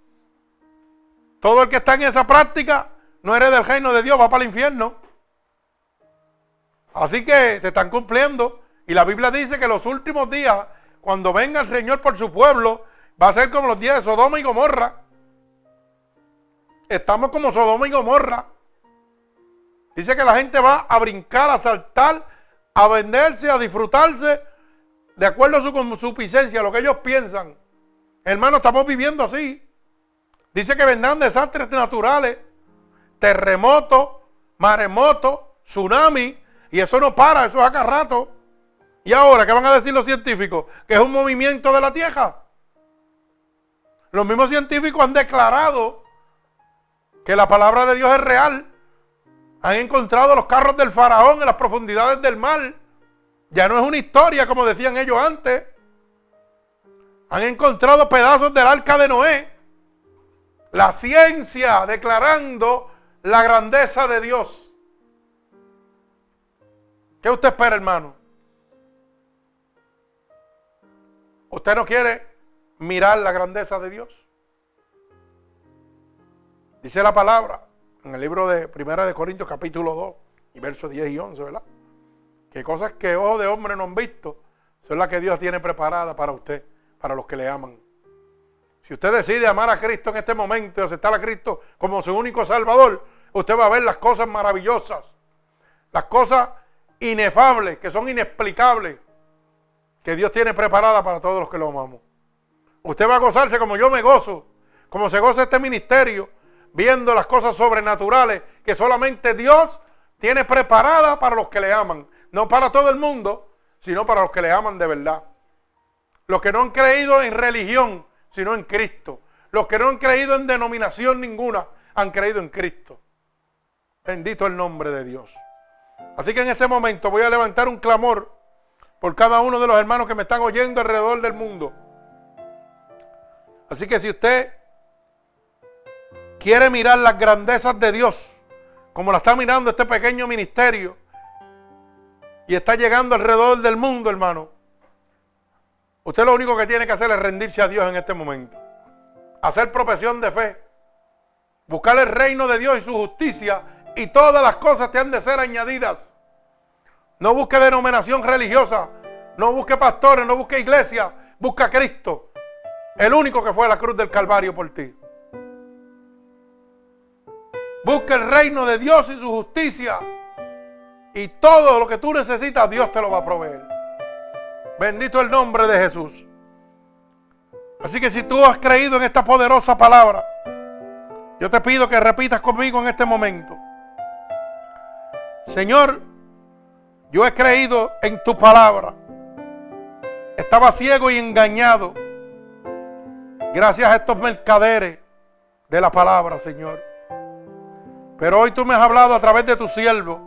Todo el que está en esa práctica no eres del reino de Dios, va para el infierno. Así que se están cumpliendo. Y la Biblia dice que los últimos días, cuando venga el Señor por su pueblo, va a ser como los días de Sodoma y Gomorra. Estamos como Sodoma y Gomorra. Dice que la gente va a brincar, a saltar a venderse, a disfrutarse, de acuerdo a su consuficiencia, lo que ellos piensan. Hermano, estamos viviendo así. Dice que vendrán desastres naturales, terremotos, maremotos, tsunami, y eso no para, eso es acá rato. ¿Y ahora qué van a decir los científicos? Que es un movimiento de la Tierra. Los mismos científicos han declarado que la palabra de Dios es real han encontrado los carros del faraón en las profundidades del mar. Ya no es una historia como decían ellos antes. Han encontrado pedazos del arca de Noé. La ciencia declarando la grandeza de Dios. ¿Qué usted espera, hermano? ¿Usted no quiere mirar la grandeza de Dios? Dice la palabra en el libro de Primera de Corintios capítulo 2 y versos 10 y 11, ¿verdad? Que cosas que ojos de hombre no han visto son las que Dios tiene preparadas para usted, para los que le aman. Si usted decide amar a Cristo en este momento y aceptar a Cristo como su único Salvador, usted va a ver las cosas maravillosas, las cosas inefables, que son inexplicables, que Dios tiene preparadas para todos los que lo amamos. Usted va a gozarse como yo me gozo, como se goza este ministerio, viendo las cosas sobrenaturales que solamente Dios tiene preparadas para los que le aman. No para todo el mundo, sino para los que le aman de verdad. Los que no han creído en religión, sino en Cristo. Los que no han creído en denominación ninguna, han creído en Cristo. Bendito el nombre de Dios. Así que en este momento voy a levantar un clamor por cada uno de los hermanos que me están oyendo alrededor del mundo. Así que si usted quiere mirar las grandezas de Dios, como la está mirando este pequeño ministerio, y está llegando alrededor del mundo, hermano, usted lo único que tiene que hacer es rendirse a Dios en este momento. Hacer profesión de fe. Buscar el reino de Dios y su justicia y todas las cosas te han de ser añadidas. No busque denominación religiosa, no busque pastores, no busque iglesia, busca a Cristo, el único que fue a la cruz del Calvario por ti. Busca el reino de Dios y su justicia. Y todo lo que tú necesitas, Dios te lo va a proveer. Bendito el nombre de Jesús. Así que si tú has creído en esta poderosa palabra, yo te pido que repitas conmigo en este momento. Señor, yo he creído en tu palabra. Estaba ciego y engañado. Gracias a estos mercaderes de la palabra, Señor. Pero hoy tú me has hablado a través de tu siervo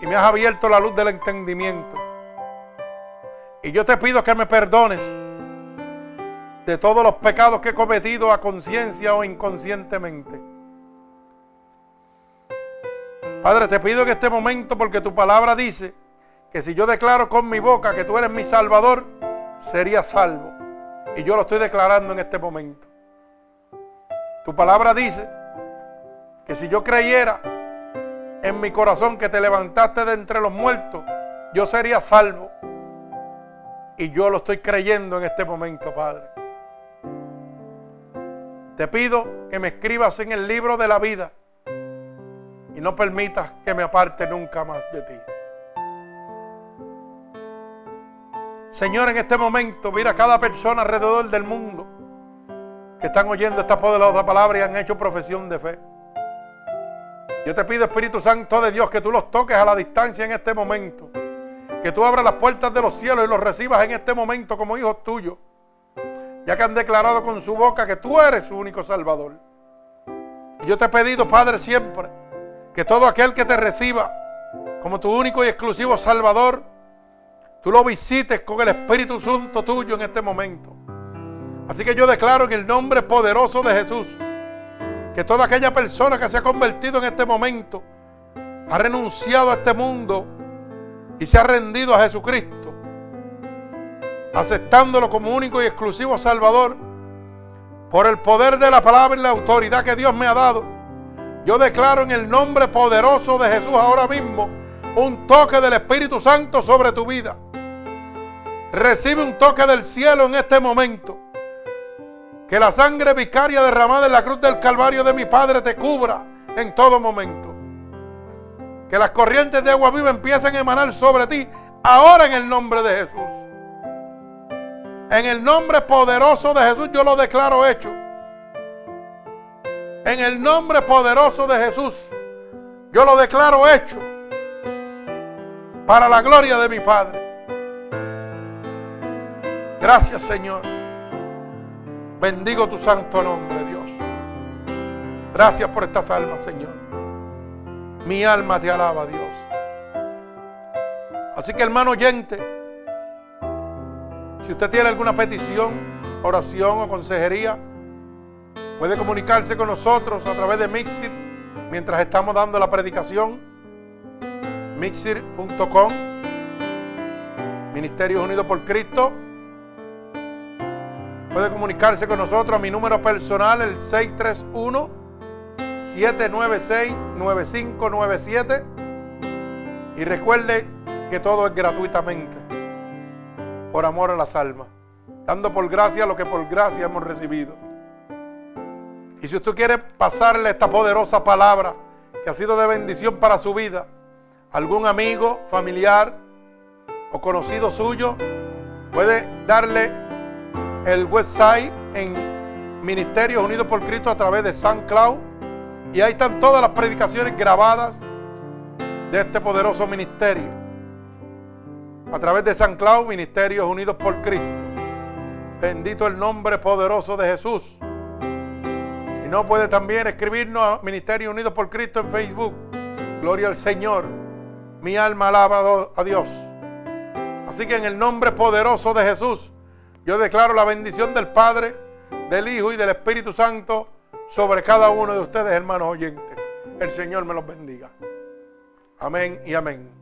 y me has abierto la luz del entendimiento. Y yo te pido que me perdones de todos los pecados que he cometido a conciencia o inconscientemente. Padre, te pido en este momento porque tu palabra dice que si yo declaro con mi boca que tú eres mi salvador, sería salvo. Y yo lo estoy declarando en este momento. Tu palabra dice que si yo creyera en mi corazón que te levantaste de entre los muertos, yo sería salvo. Y yo lo estoy creyendo en este momento, Padre. Te pido que me escribas en el libro de la vida y no permitas que me aparte nunca más de ti. Señor, en este momento mira a cada persona alrededor del mundo que están oyendo esta poderosa palabra y han hecho profesión de fe. Yo te pido, Espíritu Santo de Dios, que tú los toques a la distancia en este momento. Que tú abras las puertas de los cielos y los recibas en este momento como hijos tuyos ya que han declarado con su boca que tú eres su único Salvador. Yo te he pedido, Padre, siempre, que todo aquel que te reciba como tu único y exclusivo Salvador, tú lo visites con el Espíritu Santo tuyo en este momento. Así que yo declaro en el nombre poderoso de Jesús, que toda aquella persona que se ha convertido en este momento, ha renunciado a este mundo y se ha rendido a Jesucristo aceptándolo como único y exclusivo Salvador, por el poder de la palabra y la autoridad que Dios me ha dado, yo declaro en el nombre poderoso de Jesús ahora mismo un toque del Espíritu Santo sobre tu vida. Recibe un toque del cielo en este momento. Que la sangre vicaria derramada en la cruz del Calvario de mi Padre te cubra en todo momento. Que las corrientes de agua viva empiecen a emanar sobre ti ahora en el nombre de Jesús. En el nombre poderoso de Jesús yo lo declaro hecho. En el nombre poderoso de Jesús yo lo declaro hecho. Para la gloria de mi Padre. Gracias Señor. Bendigo tu santo nombre, Dios. Gracias por estas almas, Señor. Mi alma te alaba, Dios. Así que hermano oyente, si usted tiene alguna petición, oración o consejería, puede comunicarse con nosotros a través de Mixir mientras estamos dando la predicación. Mixir.com Ministerios Unidos por Cristo. Puede comunicarse con nosotros a mi número personal, el 631 796 9597. Y recuerde que todo es gratuitamente por amor a las almas, dando por gracia lo que por gracia hemos recibido. Y si usted quiere pasarle esta poderosa palabra que ha sido de bendición para su vida, algún amigo, familiar o conocido suyo, puede darle el website en Ministerios Unidos por Cristo a través de San Cloud. Y ahí están todas las predicaciones grabadas de este poderoso ministerio a través de San Clau, Ministerios Unidos por Cristo. Bendito el nombre poderoso de Jesús. Si no, puede también escribirnos a Ministerios Unidos por Cristo en Facebook. Gloria al Señor. Mi alma alaba a Dios. Así que en el nombre poderoso de Jesús, yo declaro la bendición del Padre, del Hijo y del Espíritu Santo sobre cada uno de ustedes, hermanos oyentes. El Señor me los bendiga. Amén y amén.